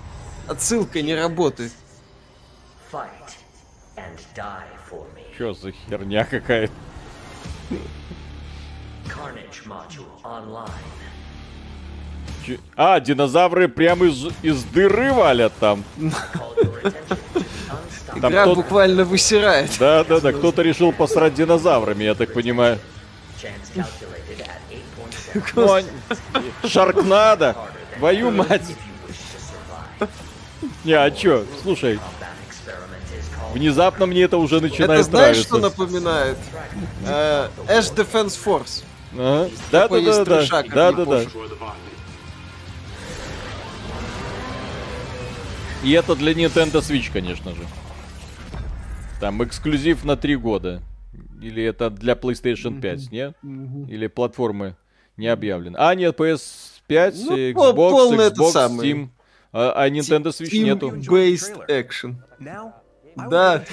Отсылка не работает. Чё за херня какая-то? А, динозавры прямо из, из дыры валят там. Там Игра кто- буквально высирает. Да, да, да, кто-то решил посрать динозаврами, я так понимаю. 8.7. Ну, они- Шаркнадо! Твою мать! Не, а чё? Слушай, внезапно мне это уже начинает Это знаешь, нравиться. что напоминает? Э, Ash Defense Force. Ага. Да, да, да, да, да, да, да. не И это для Nintendo Switch, конечно же. Там эксклюзив на три года. Или это для PlayStation 5, нет? Или платформы не объявлены. А, нет, PS5, Ну, Xbox, Xbox. Steam. А, а Nintendo Switch нету. Team-based action. Да.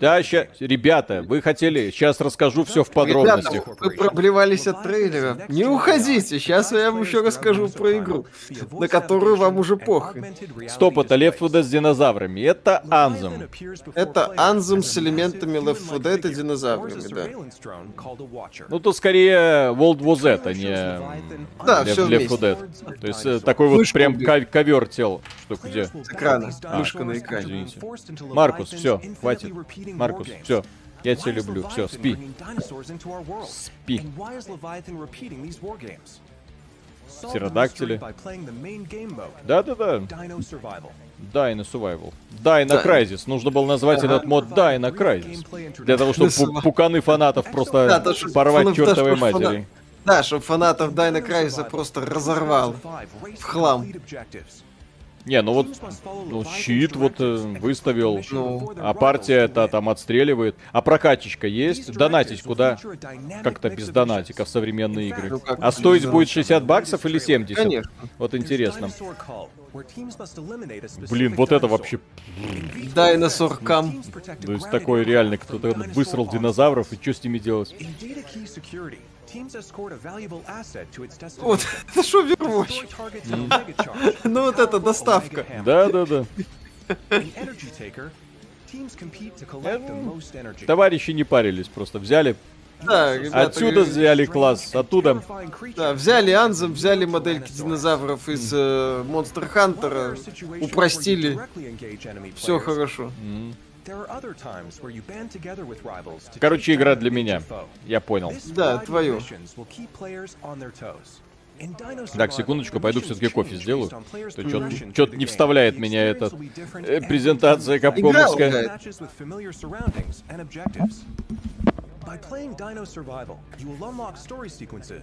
Да, ща, ребята, вы хотели, сейчас расскажу все в подробностях. Ребята, вы проблевались от трейлера. Не уходите, сейчас я вам еще расскажу про игру, на которую вам уже похрен. Стоп, это Left 4 Dead с динозаврами. Это Anthem. Это Anthem с элементами Left 4 Dead и динозаврами, да. Ну, то скорее World War Z, а не Да, Left, всё Left 4 вместе. Dead. То есть э, такой вот прям убил. ковер тел. Что где? С экрана. А, Мышка на экране. Извините. Маркус, все, хватит. Маркус, все. Я тебя люблю. Все, спи. Спи. Птеродактили. Да-да-да. Dino Survival. Dino Да. Crisis. Нужно было назвать Ага. этот мод Dino Crisis. Для того, чтобы пуканы фанатов просто порвать чертовой матери. Да, чтобы фанатов Дайна Крайса просто разорвал в хлам. Не, ну вот ну, щит вот э, выставил, Ну. а партия это там отстреливает. А прокачечка есть? Донатить куда? Как-то без донатика в современные игры. Ну, как А стоить будет донатика? 60 баксов или 70? Конечно. Вот интересно. Блин, вот это вообще... Дайносор Кам. То есть такое реально, кто-то высрал динозавров, и что с ними делать? Вот, это что Overwatch? Ну вот это доставка. Да-да-да. Товарищи не парились, просто взяли. Да, ребята, Отсюда взяли класс, оттуда. Да, взяли Анзем, взяли модельки динозавров из э, Monster Hunter, упростили. Все хорошо. Короче, игра для меня. Я понял. Да, твое. Так, секундочку, пойду все-таки кофе сделаю. Что-то не вставляет меня эта э, презентация капкомовская.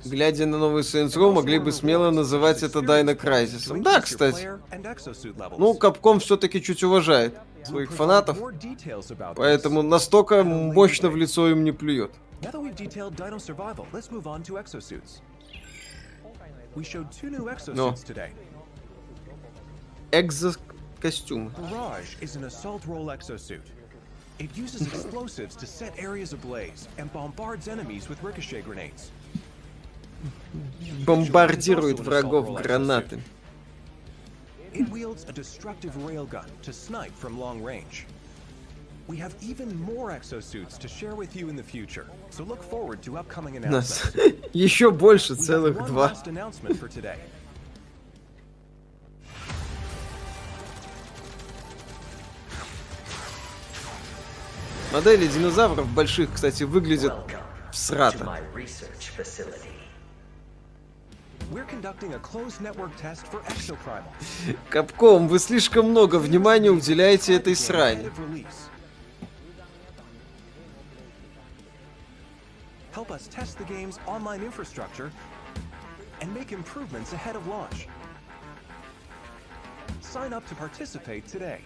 Глядя на новый Saints Row, могли бы смело называть это Дайно Крайсисом. Да, кстати. Ну, Капком все-таки чуть уважает своих фанатов, поэтому настолько мощно в лицо им не плюет. Role exosuit. It uses explosives to set areas ablaze and bombards enemies with ricochet grenades. Бомбардирует врагов гранаты. It wields a destructive railgun to snipe from long range. We have even more exosuits to share with you in the future, so look forward to upcoming Нас announcements. еще больше, We have целых one два. last announcement for today. Модели динозавров больших, кстати, выглядят To всрато. my research facility. We're conducting a closed network test for Exoprimal. Капком, вы слишком много внимания уделяете этой срани. Release. Help us test the game's online infrastructure and make improvements ahead of launch. Sign up to participate today.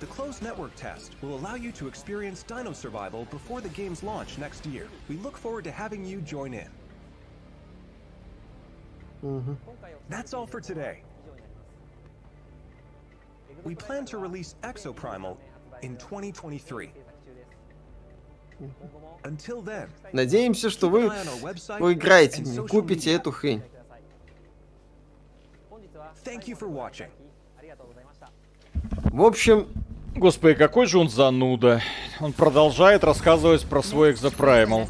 The closed network test will allow you to experience Dino Survival before the game's launch next year. We look forward to having you join in. That's all for today. We plan to release Exoprimal in 2023. Until then, Надеемся, что вы поиграете, в неё, купите эту хрень. thank you for watching. В общем, Господи, какой же он зануда. Он продолжает рассказывать про свой экзопраймал.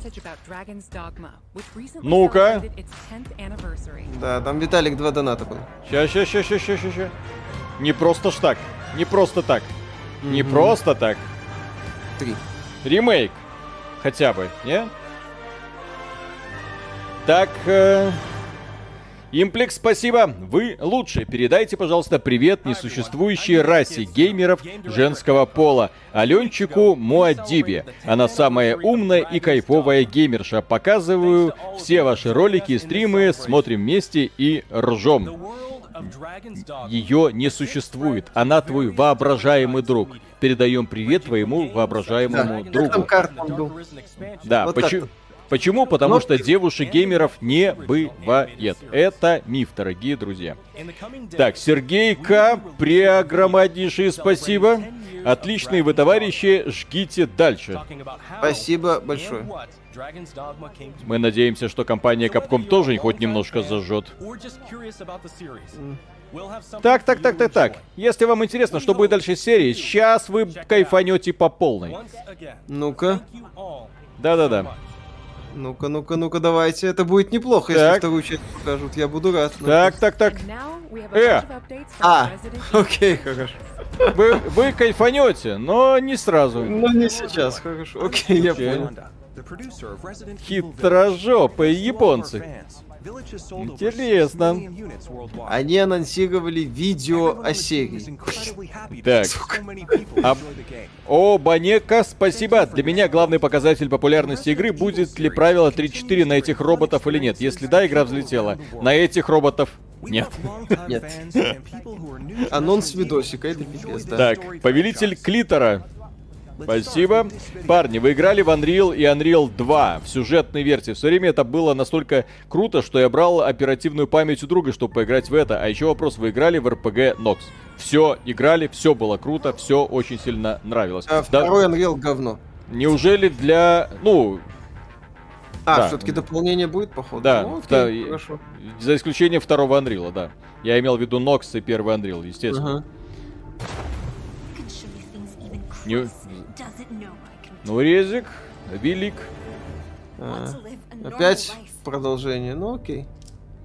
Ну-ка. celebrated its 10th anniversary. да, там Виталик два доната был. Ща, ща, ща, ща, ща, ща, ща. Не просто ж так. Не просто так. Не просто так. Три. Ремейк. Хотя бы, не? Так, э... Имплекс, спасибо. Вы лучше. Передайте, пожалуйста, привет несуществующей расе геймеров женского пола. Аленчику Муаддибе. Она самая умная и кайфовая геймерша. Показываю все ваши ролики и стримы, смотрим вместе и ржем. Ее не существует. Она твой воображаемый друг. Передаем привет твоему воображаемому Да, другу. там был? Да, Вот почему? Почему? Потому что девушек-геймеров не бывает. Это миф, дорогие друзья. Так, Сергей К. Преогромаднейшее спасибо. Отличные вы, товарищи, жгите дальше. Спасибо большое. Мы надеемся, что компания Capcom тоже хоть немножко зажжет. Так, так, так, так, так. Если вам интересно, что будет дальше с серией, сейчас вы кайфанете по полной. Ну-ка. Да-да-да. Ну-ка, ну-ка, ну-ка, давайте. Это будет неплохо, если Так. вторую часть покажут. Я буду рад. Ну, Так, так, так. Э, А, окей, хорошо. вы, вы кайфанете, но не сразу. Ну, не сейчас, хорошо. Окей, я понял. Хитрожопые японцы. Интересно. 6 million units worldwide. Они анонсировали видео о серии. Так. people А-. О, Банека, спасибо. Для меня главный показатель популярности игры будет ли правило 3-4 на этих роботов или нет. Если да, игра взлетела. На этих роботов нет. Нет. Анонс видосика, это пипец, да. Так, повелитель Клитора. Спасибо. Парни, вы играли в Unreal и Unreal 2 в сюжетной версии. В свое время это было настолько круто, что я брал оперативную память у друга, чтобы поиграть в это. А еще вопрос, вы играли в RPG Nox? Все, играли, все было круто, все очень сильно нравилось. А Да- второй Unreal говно. неужели для... Ну, А, Да. все-таки дополнение будет, походу? Да, Ну, окей, и- хорошо. за исключением второго Unreal, да. Я имел в виду Nox и первый Unreal, естественно. Even Не- Ну, Резик, велик. А, Опять продолжение. Ну, окей.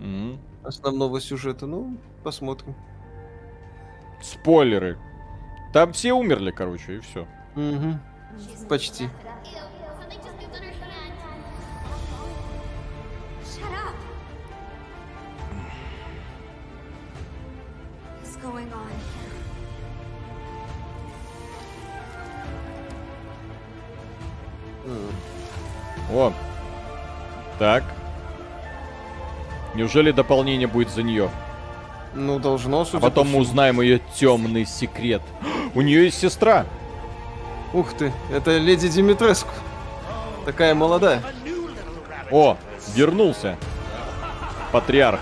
М. Основного сюжета. Ну, посмотрим. Спойлеры. Там все умерли, короче, и все. Угу. Почти. Going on? О. Так. Неужели дополнение будет за нее? Ну, должно, А судя потом по мы узнаем ее темный секрет. У нее есть сестра. Ух ты, это леди Димитреску. Такая молодая. О, вернулся. Патриарх.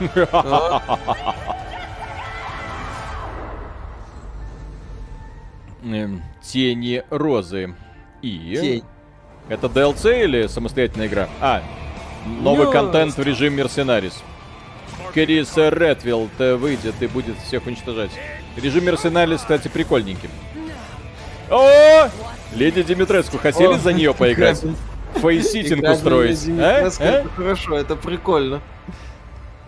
Эм, Тени розы. И... Тень. Это DLC или самостоятельная игра? А, новый Ну, контент в режим Мерсенарис. Крис Редфилд э, выйдет и будет всех уничтожать. Режим Мерсенарис, кстати, прикольненький. О! Леди Димитреску, хотели О, за нее поиграть? Фейситинг устроить? а? А? Хорошо, это прикольно.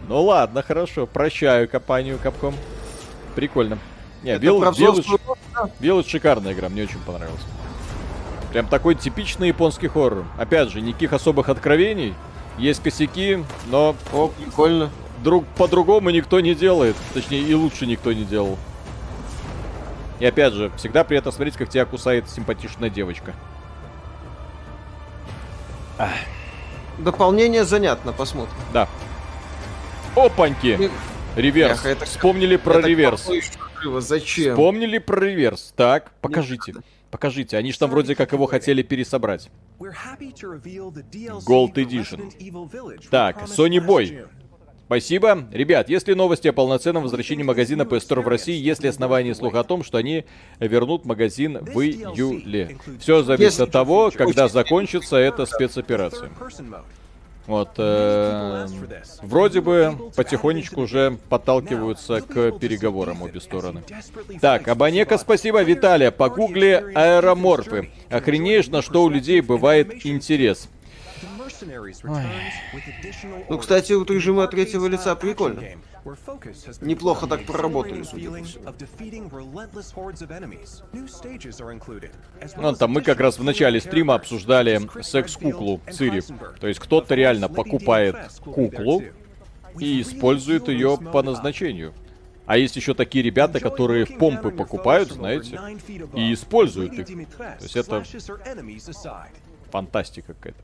Ну ладно, хорошо. Прощаю компанию Capcom. Прикольно. Не, Это Вил- про Village, взрослую Village шикарная игра, мне очень понравилась. Прям такой типичный японский хоррор. Опять же, никаких особых откровений. Есть косяки, но О, прикольно. друг по-другому никто не делает. Точнее, и лучше никто не делал. И опять же, всегда приятно смотреть, как тебя кусает симпатичная девочка. Дополнение занятно, посмотрим. Да. Опаньки! Блин, Реверс. Эх, это- Вспомнили про это реверс. Зачем? Вспомнили про реверс. Так, покажите. Покажите. Они же там вроде как его хотели пересобрать. Gold Edition. Так, Sony Boy. Спасибо. Ребят, есть ли новости о полноценном возвращении магазина PS Store в России? Есть ли основания слуха о том, что они вернут магазин в июле? Все зависит от того, когда закончится эта спецоперация. Вот, э, вроде бы потихонечку уже подталкиваются к переговорам обе стороны. Так, Абанека, спасибо. Виталия, погугли аэроморфы. Охренеешь, на что у людей бывает интерес. Ну, кстати, режимы от третьего лица прикольно. Неплохо так проработали, судя по всему. Ну, там мы как раз в начале стрима обсуждали секс-куклу Цири. То есть кто-то реально покупает куклу и использует ее по назначению. А есть еще такие ребята, которые помпы покупают, знаете, и используют их. То есть это фантастика какая-то.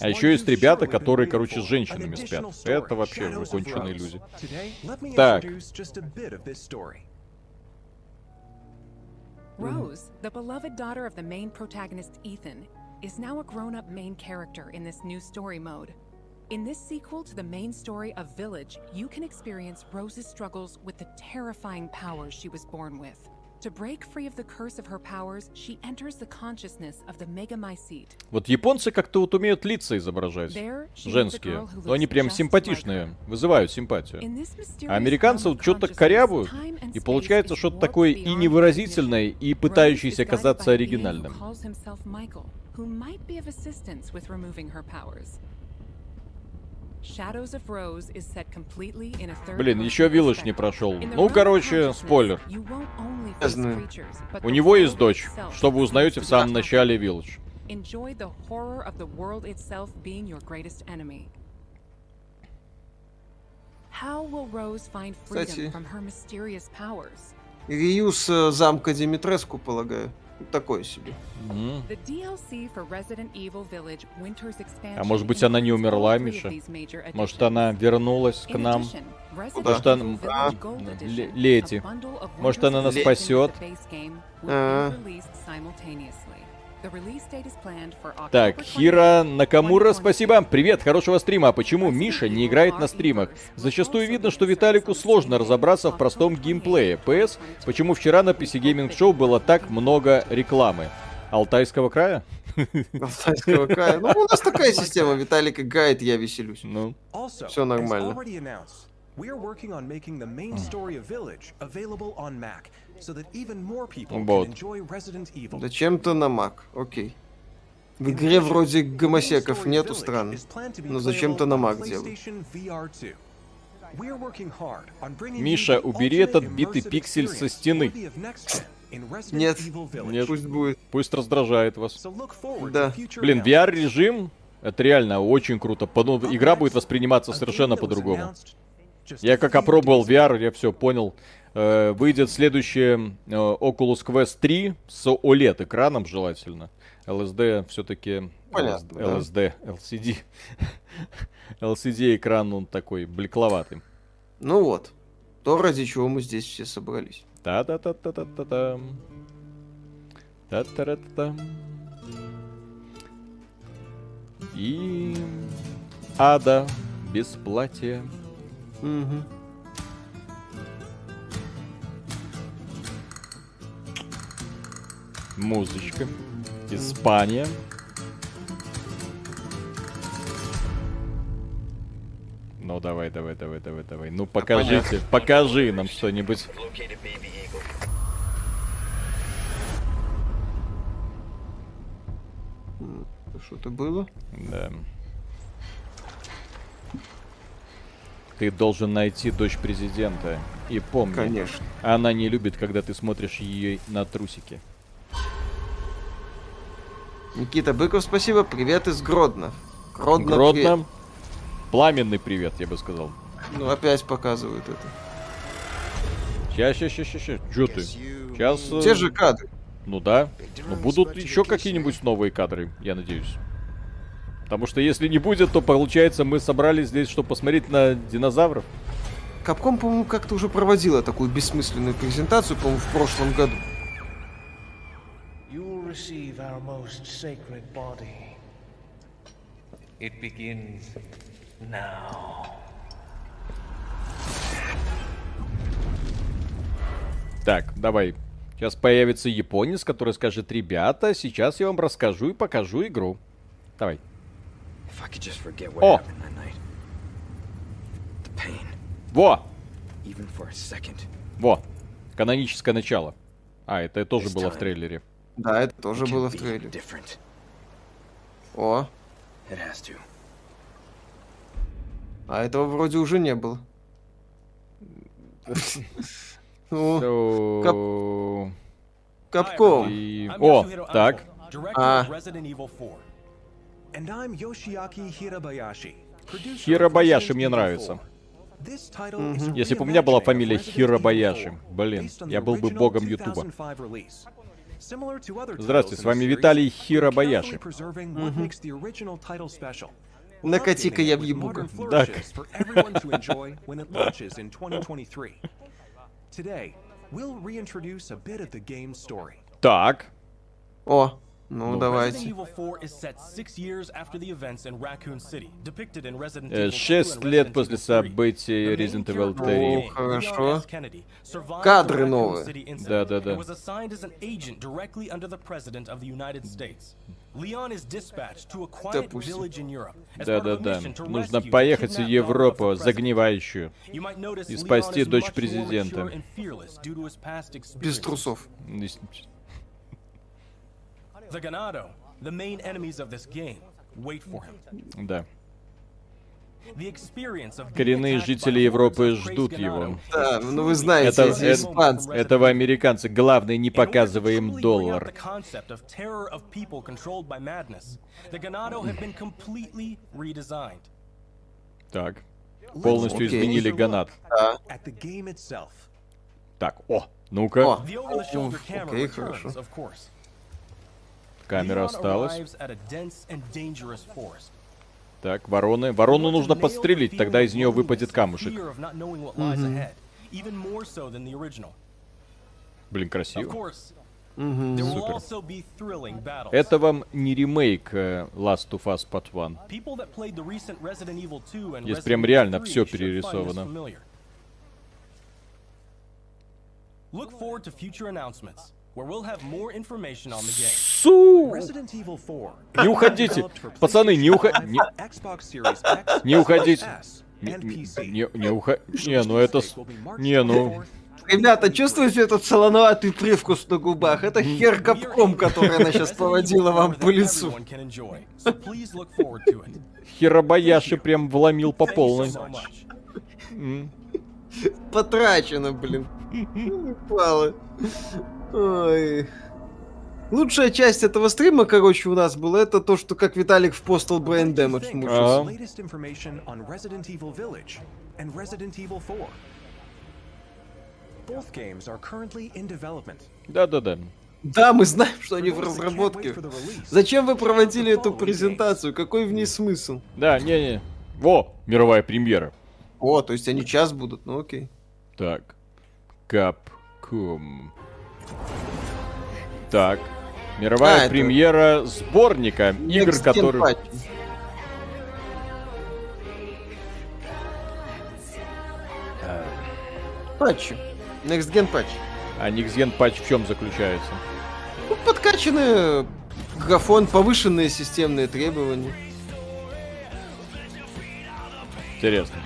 А еще есть ребята, которые, короче, с женщинами спят. Это вообще законченные люди. Так. Rose, the beloved daughter of the main protagonist Ethan, is now a grown up main character in this new story mode. In this sequel to the main story of Village, you can experience Rose's struggles with the terrifying powers she was born with. To break free of the curse of her powers, she enters the consciousness of the Megamycete. Вот японцы как-то вот умеют лица изображать. Женские. Но они прям симпатичные. Вызывают симпатию. А американцы вот что-то корябают. И получается что-то такое и невыразительное, и пытающееся казаться оригинальным. Блин, еще Виллаж не прошел. Ну, короче, спойлер. У него есть дочь, что вы узнаете в самом начале Виллаж. Enjoy the horror of the world itself being your greatest enemy. How will Rose find freedom Кстати. from her mysterious powers? Реюз э, замка Димитреску, полагаю. Такое себе. Expansion А может быть она не умерла, Миша? Может она вернулась к нам? Resident Может она... А, Edition, Лети. Может она нас спасет? game, will А. be released simultaneously. The release date is planned for October Так, 28th. Хира Накамура, спасибо. Привет, хорошего стрима. А почему Миша не играет на стримах? Зачастую видно, что Виталику сложно разобраться в простом геймплее. ПС, почему вчера на PC Gaming Show было так много рекламы? Алтайского края? Алтайского края. Ну, у нас такая система. Виталик играет, я веселюсь. Ну. Все нормально. already announced, we are working on making the main story of Village available on Mac, so that even more people Вот. can enjoy Resident Evil. Зачем-то на Мак. Окей. В игре вроде гомосеков нету странно. Но зачем-то на Мак делают. PlayStation VR 2. We are working hard on bringing Миша, убери этот битый пиксель со стены. Нет. Нет, пусть будет. Пусть раздражает вас. Да. Блин. VR-режим, это реально очень круто. Ну, игра будет восприниматься совершенно по-другому. Я как опробовал VR, я все понял. Э, выйдет следующее э, Oculus Quest 3 с OLED экраном желательно. LSD все-таки Понятно, да. LSD, LCD. LCD экран он такой блекловатый. Ну вот. То, ради чего мы здесь все собрались. Та-та-та-та-та-та-там. Та-та-ра-та-там. И ада бесплатие. Мгм. Музычка. Испания. Ну давай, давай, давай, давай, давай. Ну покажите, покажи нам что-нибудь. Что-то было? Да. Ты должен найти дочь президента. И помни, Конечно. она не любит, когда ты смотришь ее на трусики. Никита Быков, спасибо. Привет из Гродно. Гродно, Гродно. Пламенный привет, я бы сказал. привет. Ну, опять показывают это. Сейчас, сейчас, сейчас, сейчас. Че ты? Сейчас. Те же кадры. Ну да. Но будут еще какие-нибудь новые кадры, я надеюсь. Потому что если не будет, то получается мы собрались здесь, чтобы посмотреть на динозавров. Капком, по-моему, как-то уже проводила такую бессмысленную презентацию, по-моему, в прошлом году. Most sacred body. It begins No. Так, давай. Сейчас появится японец, который скажет, ребята, сейчас я вам расскажу и покажу игру. Давай. О! Во! Во! Каноническое начало. А, это тоже было в трейлере. Да, это тоже было в трейлере. Different. О, а этого вроде уже не было. Ну, Капком. И- О, так. А. Resident Evil 4. And I'm Yoshiaki Hirabayashi. producer of Хиробаяши мне нравится. 4. This title is a Если бы у меня была фамилия Хиробаяши, 4, блин, я был бы богом Ютуба. 2005 release. Similar to other Здравствуйте, с вами Виталий Хиробаяши. while Накати-ка я въебу-ка. modern Так. flourishes for everyone to enjoy when it launches in 2023. Today, we'll reintroduce a bit of the game's story. Так. О, ну давайте. Evil 4 is set six years after the events in Raccoon City, depicted in Resident Э, Evil 2 Шесть лет после Evil 3. событий Resident Evil of the 3. game, Leon Хорошо. Кадры новые. Part of a Да-да-да. mission to Нужно поехать в Европу, загнивающую, и спасти дочь президента. Без трусов. The Ganado, the main enemies of this game, wait for him. Да. Коренные жители Европы ждут его. Да, ну вы знаете, Это, это, испанцы. это вы, американцы. Главное, не показывай им доллар. Так. Полностью Окей. изменили Ганат. Да. Так, о, ну-ка. Окей, хорошо. Камера осталась. Так, вороны. Ворону нужно подстрелить, тогда из нее выпадет камушек. Original. Блин, красиво. there will Супер. Это вам не ремейк э, Last of Us Part 1. People that played the recent Resident Evil 2 and Здесь прям реально 3 всё should find this перерисовано. Look forward to future announcements, where we'll have more information on the game. Су! Resident Evil 4. Не уходите! Пацаны, не уходите! X, Не уходите! Не, не, не, не уха- Не, ну это... Не, ну... Ребята, чувствуете этот солоноватый привкус на губах? Это хер капком, который она сейчас поводила вам по лицу. Хиробаяши прям вломил по полной. Потрачено, блин. Упало. Ой. Лучшая часть этого стрима, короче, у нас была, это то, что как Виталик в Postal Brain Damage мучился. Latest information on Resident Evil Village and Resident Evil 4. Both games are currently in development. Да-да-да. Да, мы знаем, что они в разработке. Зачем вы проводили эту презентацию? Какой в ней смысл? Да, не-не. Во, мировая премьера. О, то есть они час будут, ну окей. Так. Capcom. Так. Мировая А, это- премьера сборника игр, Next которые... Patch. Патчи. Next Gen патч. А Next Gen патч в чем заключается? Ну, подкачанный графон, повышенные системные требования. Интересно.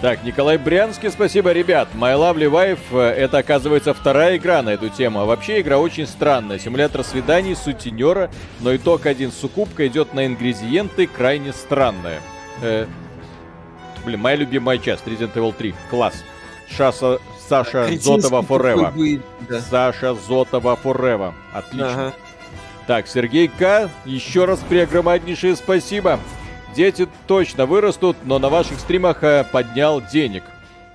Так, Николай Брянский, спасибо, ребят. My Lovely Wife э, это, оказывается, вторая игра на эту тему. А вообще игра очень странная. Симулятор свиданий, сутенера, но итог один. Сукупка идет на ингредиенты, крайне странная. Э, блин, моя любимая часть, Resident Evil 3. Класс. Шаса, Саша Кретинский Зотова бы- да. Саша Зотова Forever. Отлично. Ага. Так, Сергей К. Еще раз преогромаднейшее спасибо. Дети точно вырастут, но на ваших стримах э, поднял денег.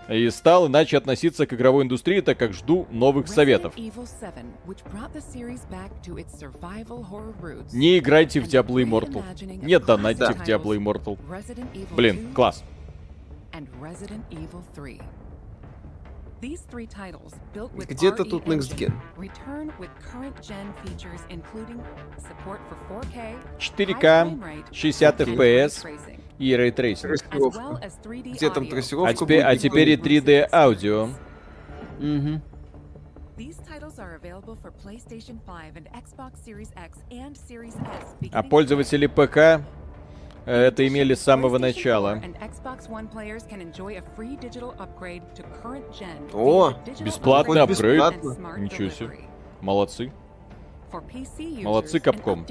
И стал иначе относиться к игровой индустрии, так как жду новых советов. Evil 7, which brought the series back to its survival horror roots. Не играйте в Diablo Immortal. Не донатьте classic в Diablo Immortal. Блин, 2 класс. and Resident Evil 3. Где-то тут Next Gen. return with current gen features, including support for 4K, 4К, 60 FPS и рейтрейсинг. as well as 3D Где там audio. трассировка А теперь, а теперь и 3D аудио. Мгм. These titles are available for PlayStation 5 and Xbox Series X and Series S А пользователи ПК э, это имели с самого начала. О, Бесплатный апгрейд. Ничего себе. Молодцы. Молодцы, same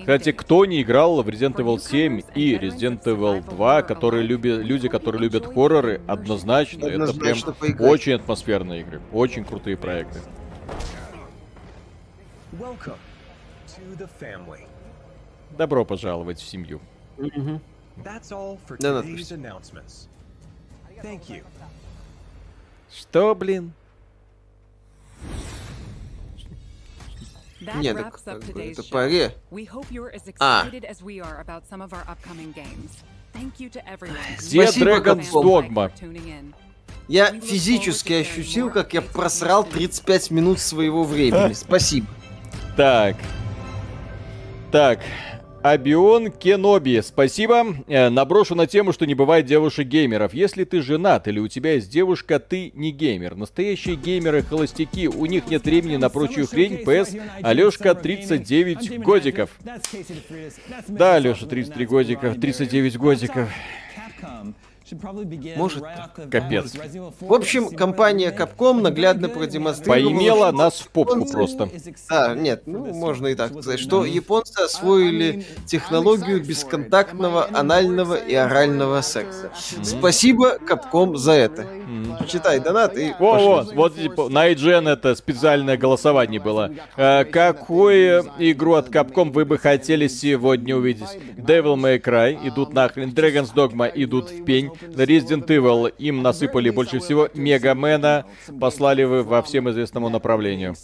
Кстати, кто не играл в Resident Evil 7 и Resident Evil 2, которые люби- люди, которые любят хорроры, однозначно, это прям Однозначно поиграть. очень атмосферные игры, очень крутые проекты. Welcome to the family. Добро пожаловать в семью. Да. Что, блин? That Не, так как бы это as А. Где Dragon's. Dogma? Я физически ощутил, как я просрал 35 минут своего времени. Спасибо. Так. Так. Абион Кеноби, спасибо. Э, наброшу на тему, что не бывает девушек-геймеров. Если ты женат или у тебя есть девушка, ты не геймер. Настоящие геймеры-холостяки, у них нет времени на прочую хрень. ПС, Алешка, 39 годиков. Да, Алеша, 33 годиков, 39 годиков. Может, Капец. В общем, компания Capcom наглядно продемонстрировала... Поимела что нас в попку японцы- просто. А, нет, ну, можно и так сказать, что японцы освоили технологию бесконтактного анального и орального секса. Спасибо Capcom за это. Читай донат и Во, пошли. вот, вот типа, на IGN это специальное голосование было. Э, какую игру от Capcom вы бы хотели сегодня увидеть? Devil May Cry идут нахрен, Dragon's Dogma идут в пень, Resident Evil им насыпали больше всего, Мегамена послали вы во всем известному направлению.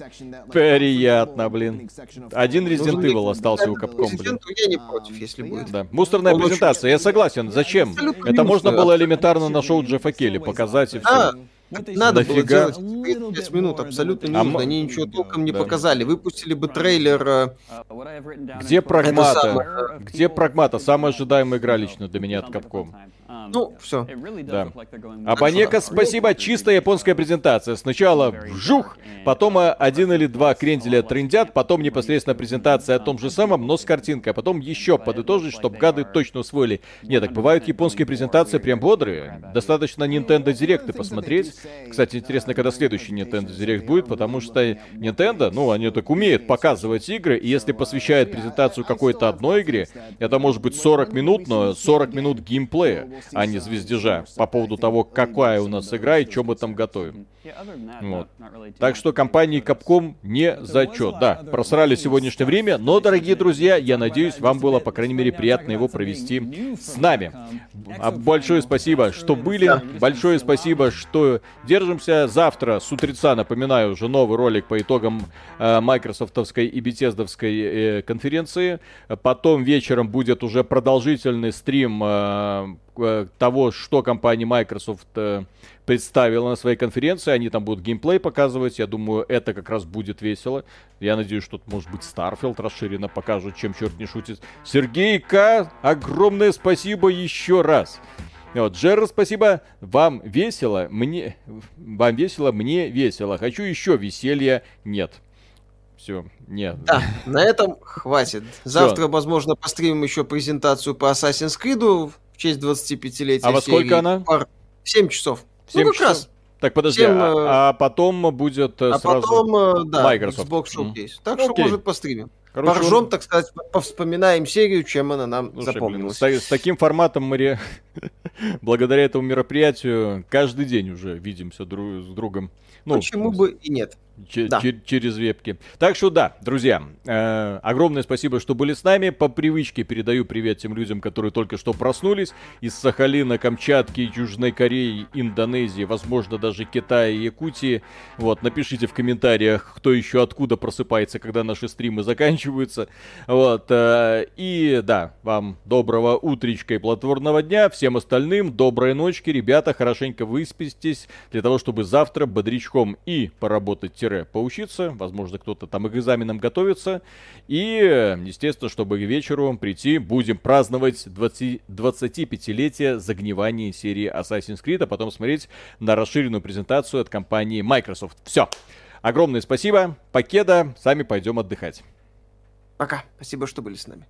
Приятно, блин. Один Resident Evil остался у Capcom, блин. Я не против, если будет. Да. Мусорная Он очень- презентация, я согласен. Зачем? Абсолютно Это можно было элементарно на шоу Джеффа Келли показать и все. А, надо было Нафига? делать 35 минут, абсолютно не А нужно. м- Они ничего толком не Да. показали. Выпустили бы трейлер... э, Где Это прагмата? самое. Где прагмата? Самая ожидаемая игра лично для меня от Capcom. Ну, все. Да. Абонека, спасибо. Чистая японская презентация. Сначала вжух, потом э, один или два кренделя трендят, потом непосредственно презентация о том же самом, но с картинкой, а потом еще подытожить, чтобы гады точно усвоили. Нет, так бывают японские презентации прям бодрые. Достаточно Nintendo Direct посмотреть. Кстати, интересно, когда следующий Nintendo Direct будет, потому что Nintendo, ну, они так умеют показывать игры, и если посвящают презентацию какой-то одной игре, это может быть 40 минут, но 40 минут геймплея, а не звездежа, по поводу того, какая у нас игра и что мы там готовим. Вот. Так что компании Capcom не зачет. Да, просрали сегодняшнее время, но, дорогие друзья, я надеюсь, вам было, по крайней мере, приятно его провести с нами. А Большое спасибо, что были. Большое спасибо, что держимся. Завтра с утреца, напоминаю, уже новый ролик по итогам э, майкрософтовской и бетездовской э, конференции. Потом вечером будет уже продолжительный стрим э, э, того, что компания Microsoft представила на своей конференции. Они там будут геймплей показывать. Я думаю, это как раз будет весело. Я надеюсь, что, может быть, Starfield расширенно покажут, чем черт не шутит. Сергей К. Огромное спасибо еще раз. Вот, Джерра, спасибо. Вам весело, мне... Вам весело, мне весело. Хочу еще веселья. Нет. Все, нет. Да, на этом хватит. Завтра, возможно, постримим еще презентацию по Assassin's Creed в честь 25-летия А во сколько она? В 7 часов. Семь ну, как часов? раз. Так, подожди, Всем, а, э, а потом будет э, А сразу потом, э, да, Microsoft. Xbox. Showcase. Так что, Окей. может, постримим. Короче, Поржем, он- так сказать, повспоминаем серию, чем она нам Слушай, блин, запомнилась. с, та- с таким форматом мы ре- благодаря этому мероприятию каждый день уже видимся дру- с другом. Ну, Почему бы и нет? Да. че- через вебки. Так что да, друзья, э, огромное спасибо, что были с нами. По привычке передаю привет тем людям, которые только что проснулись из Сахалина, Камчатки, Южной Кореи, Индонезии, возможно, даже Китая и Якутии. Вот, напишите в комментариях, кто еще откуда просыпается, когда наши стримы заканчиваются. Вот, э, и да, вам доброго утречка и плодотворного дня. Всем остальным доброй ночки, ребята, хорошенько выспитесь, для того, чтобы завтра бодрячком и поработать поучиться, возможно, кто-то там к экзаменам готовится, и, естественно, чтобы к вечеру прийти, будем праздновать 20, 25-летие загнивания серии Assassin's Creed, а потом смотреть на расширенную презентацию от компании Microsoft. Все. Огромное спасибо. Покеда. Сами пойдем отдыхать. Пока. Спасибо, что были с нами.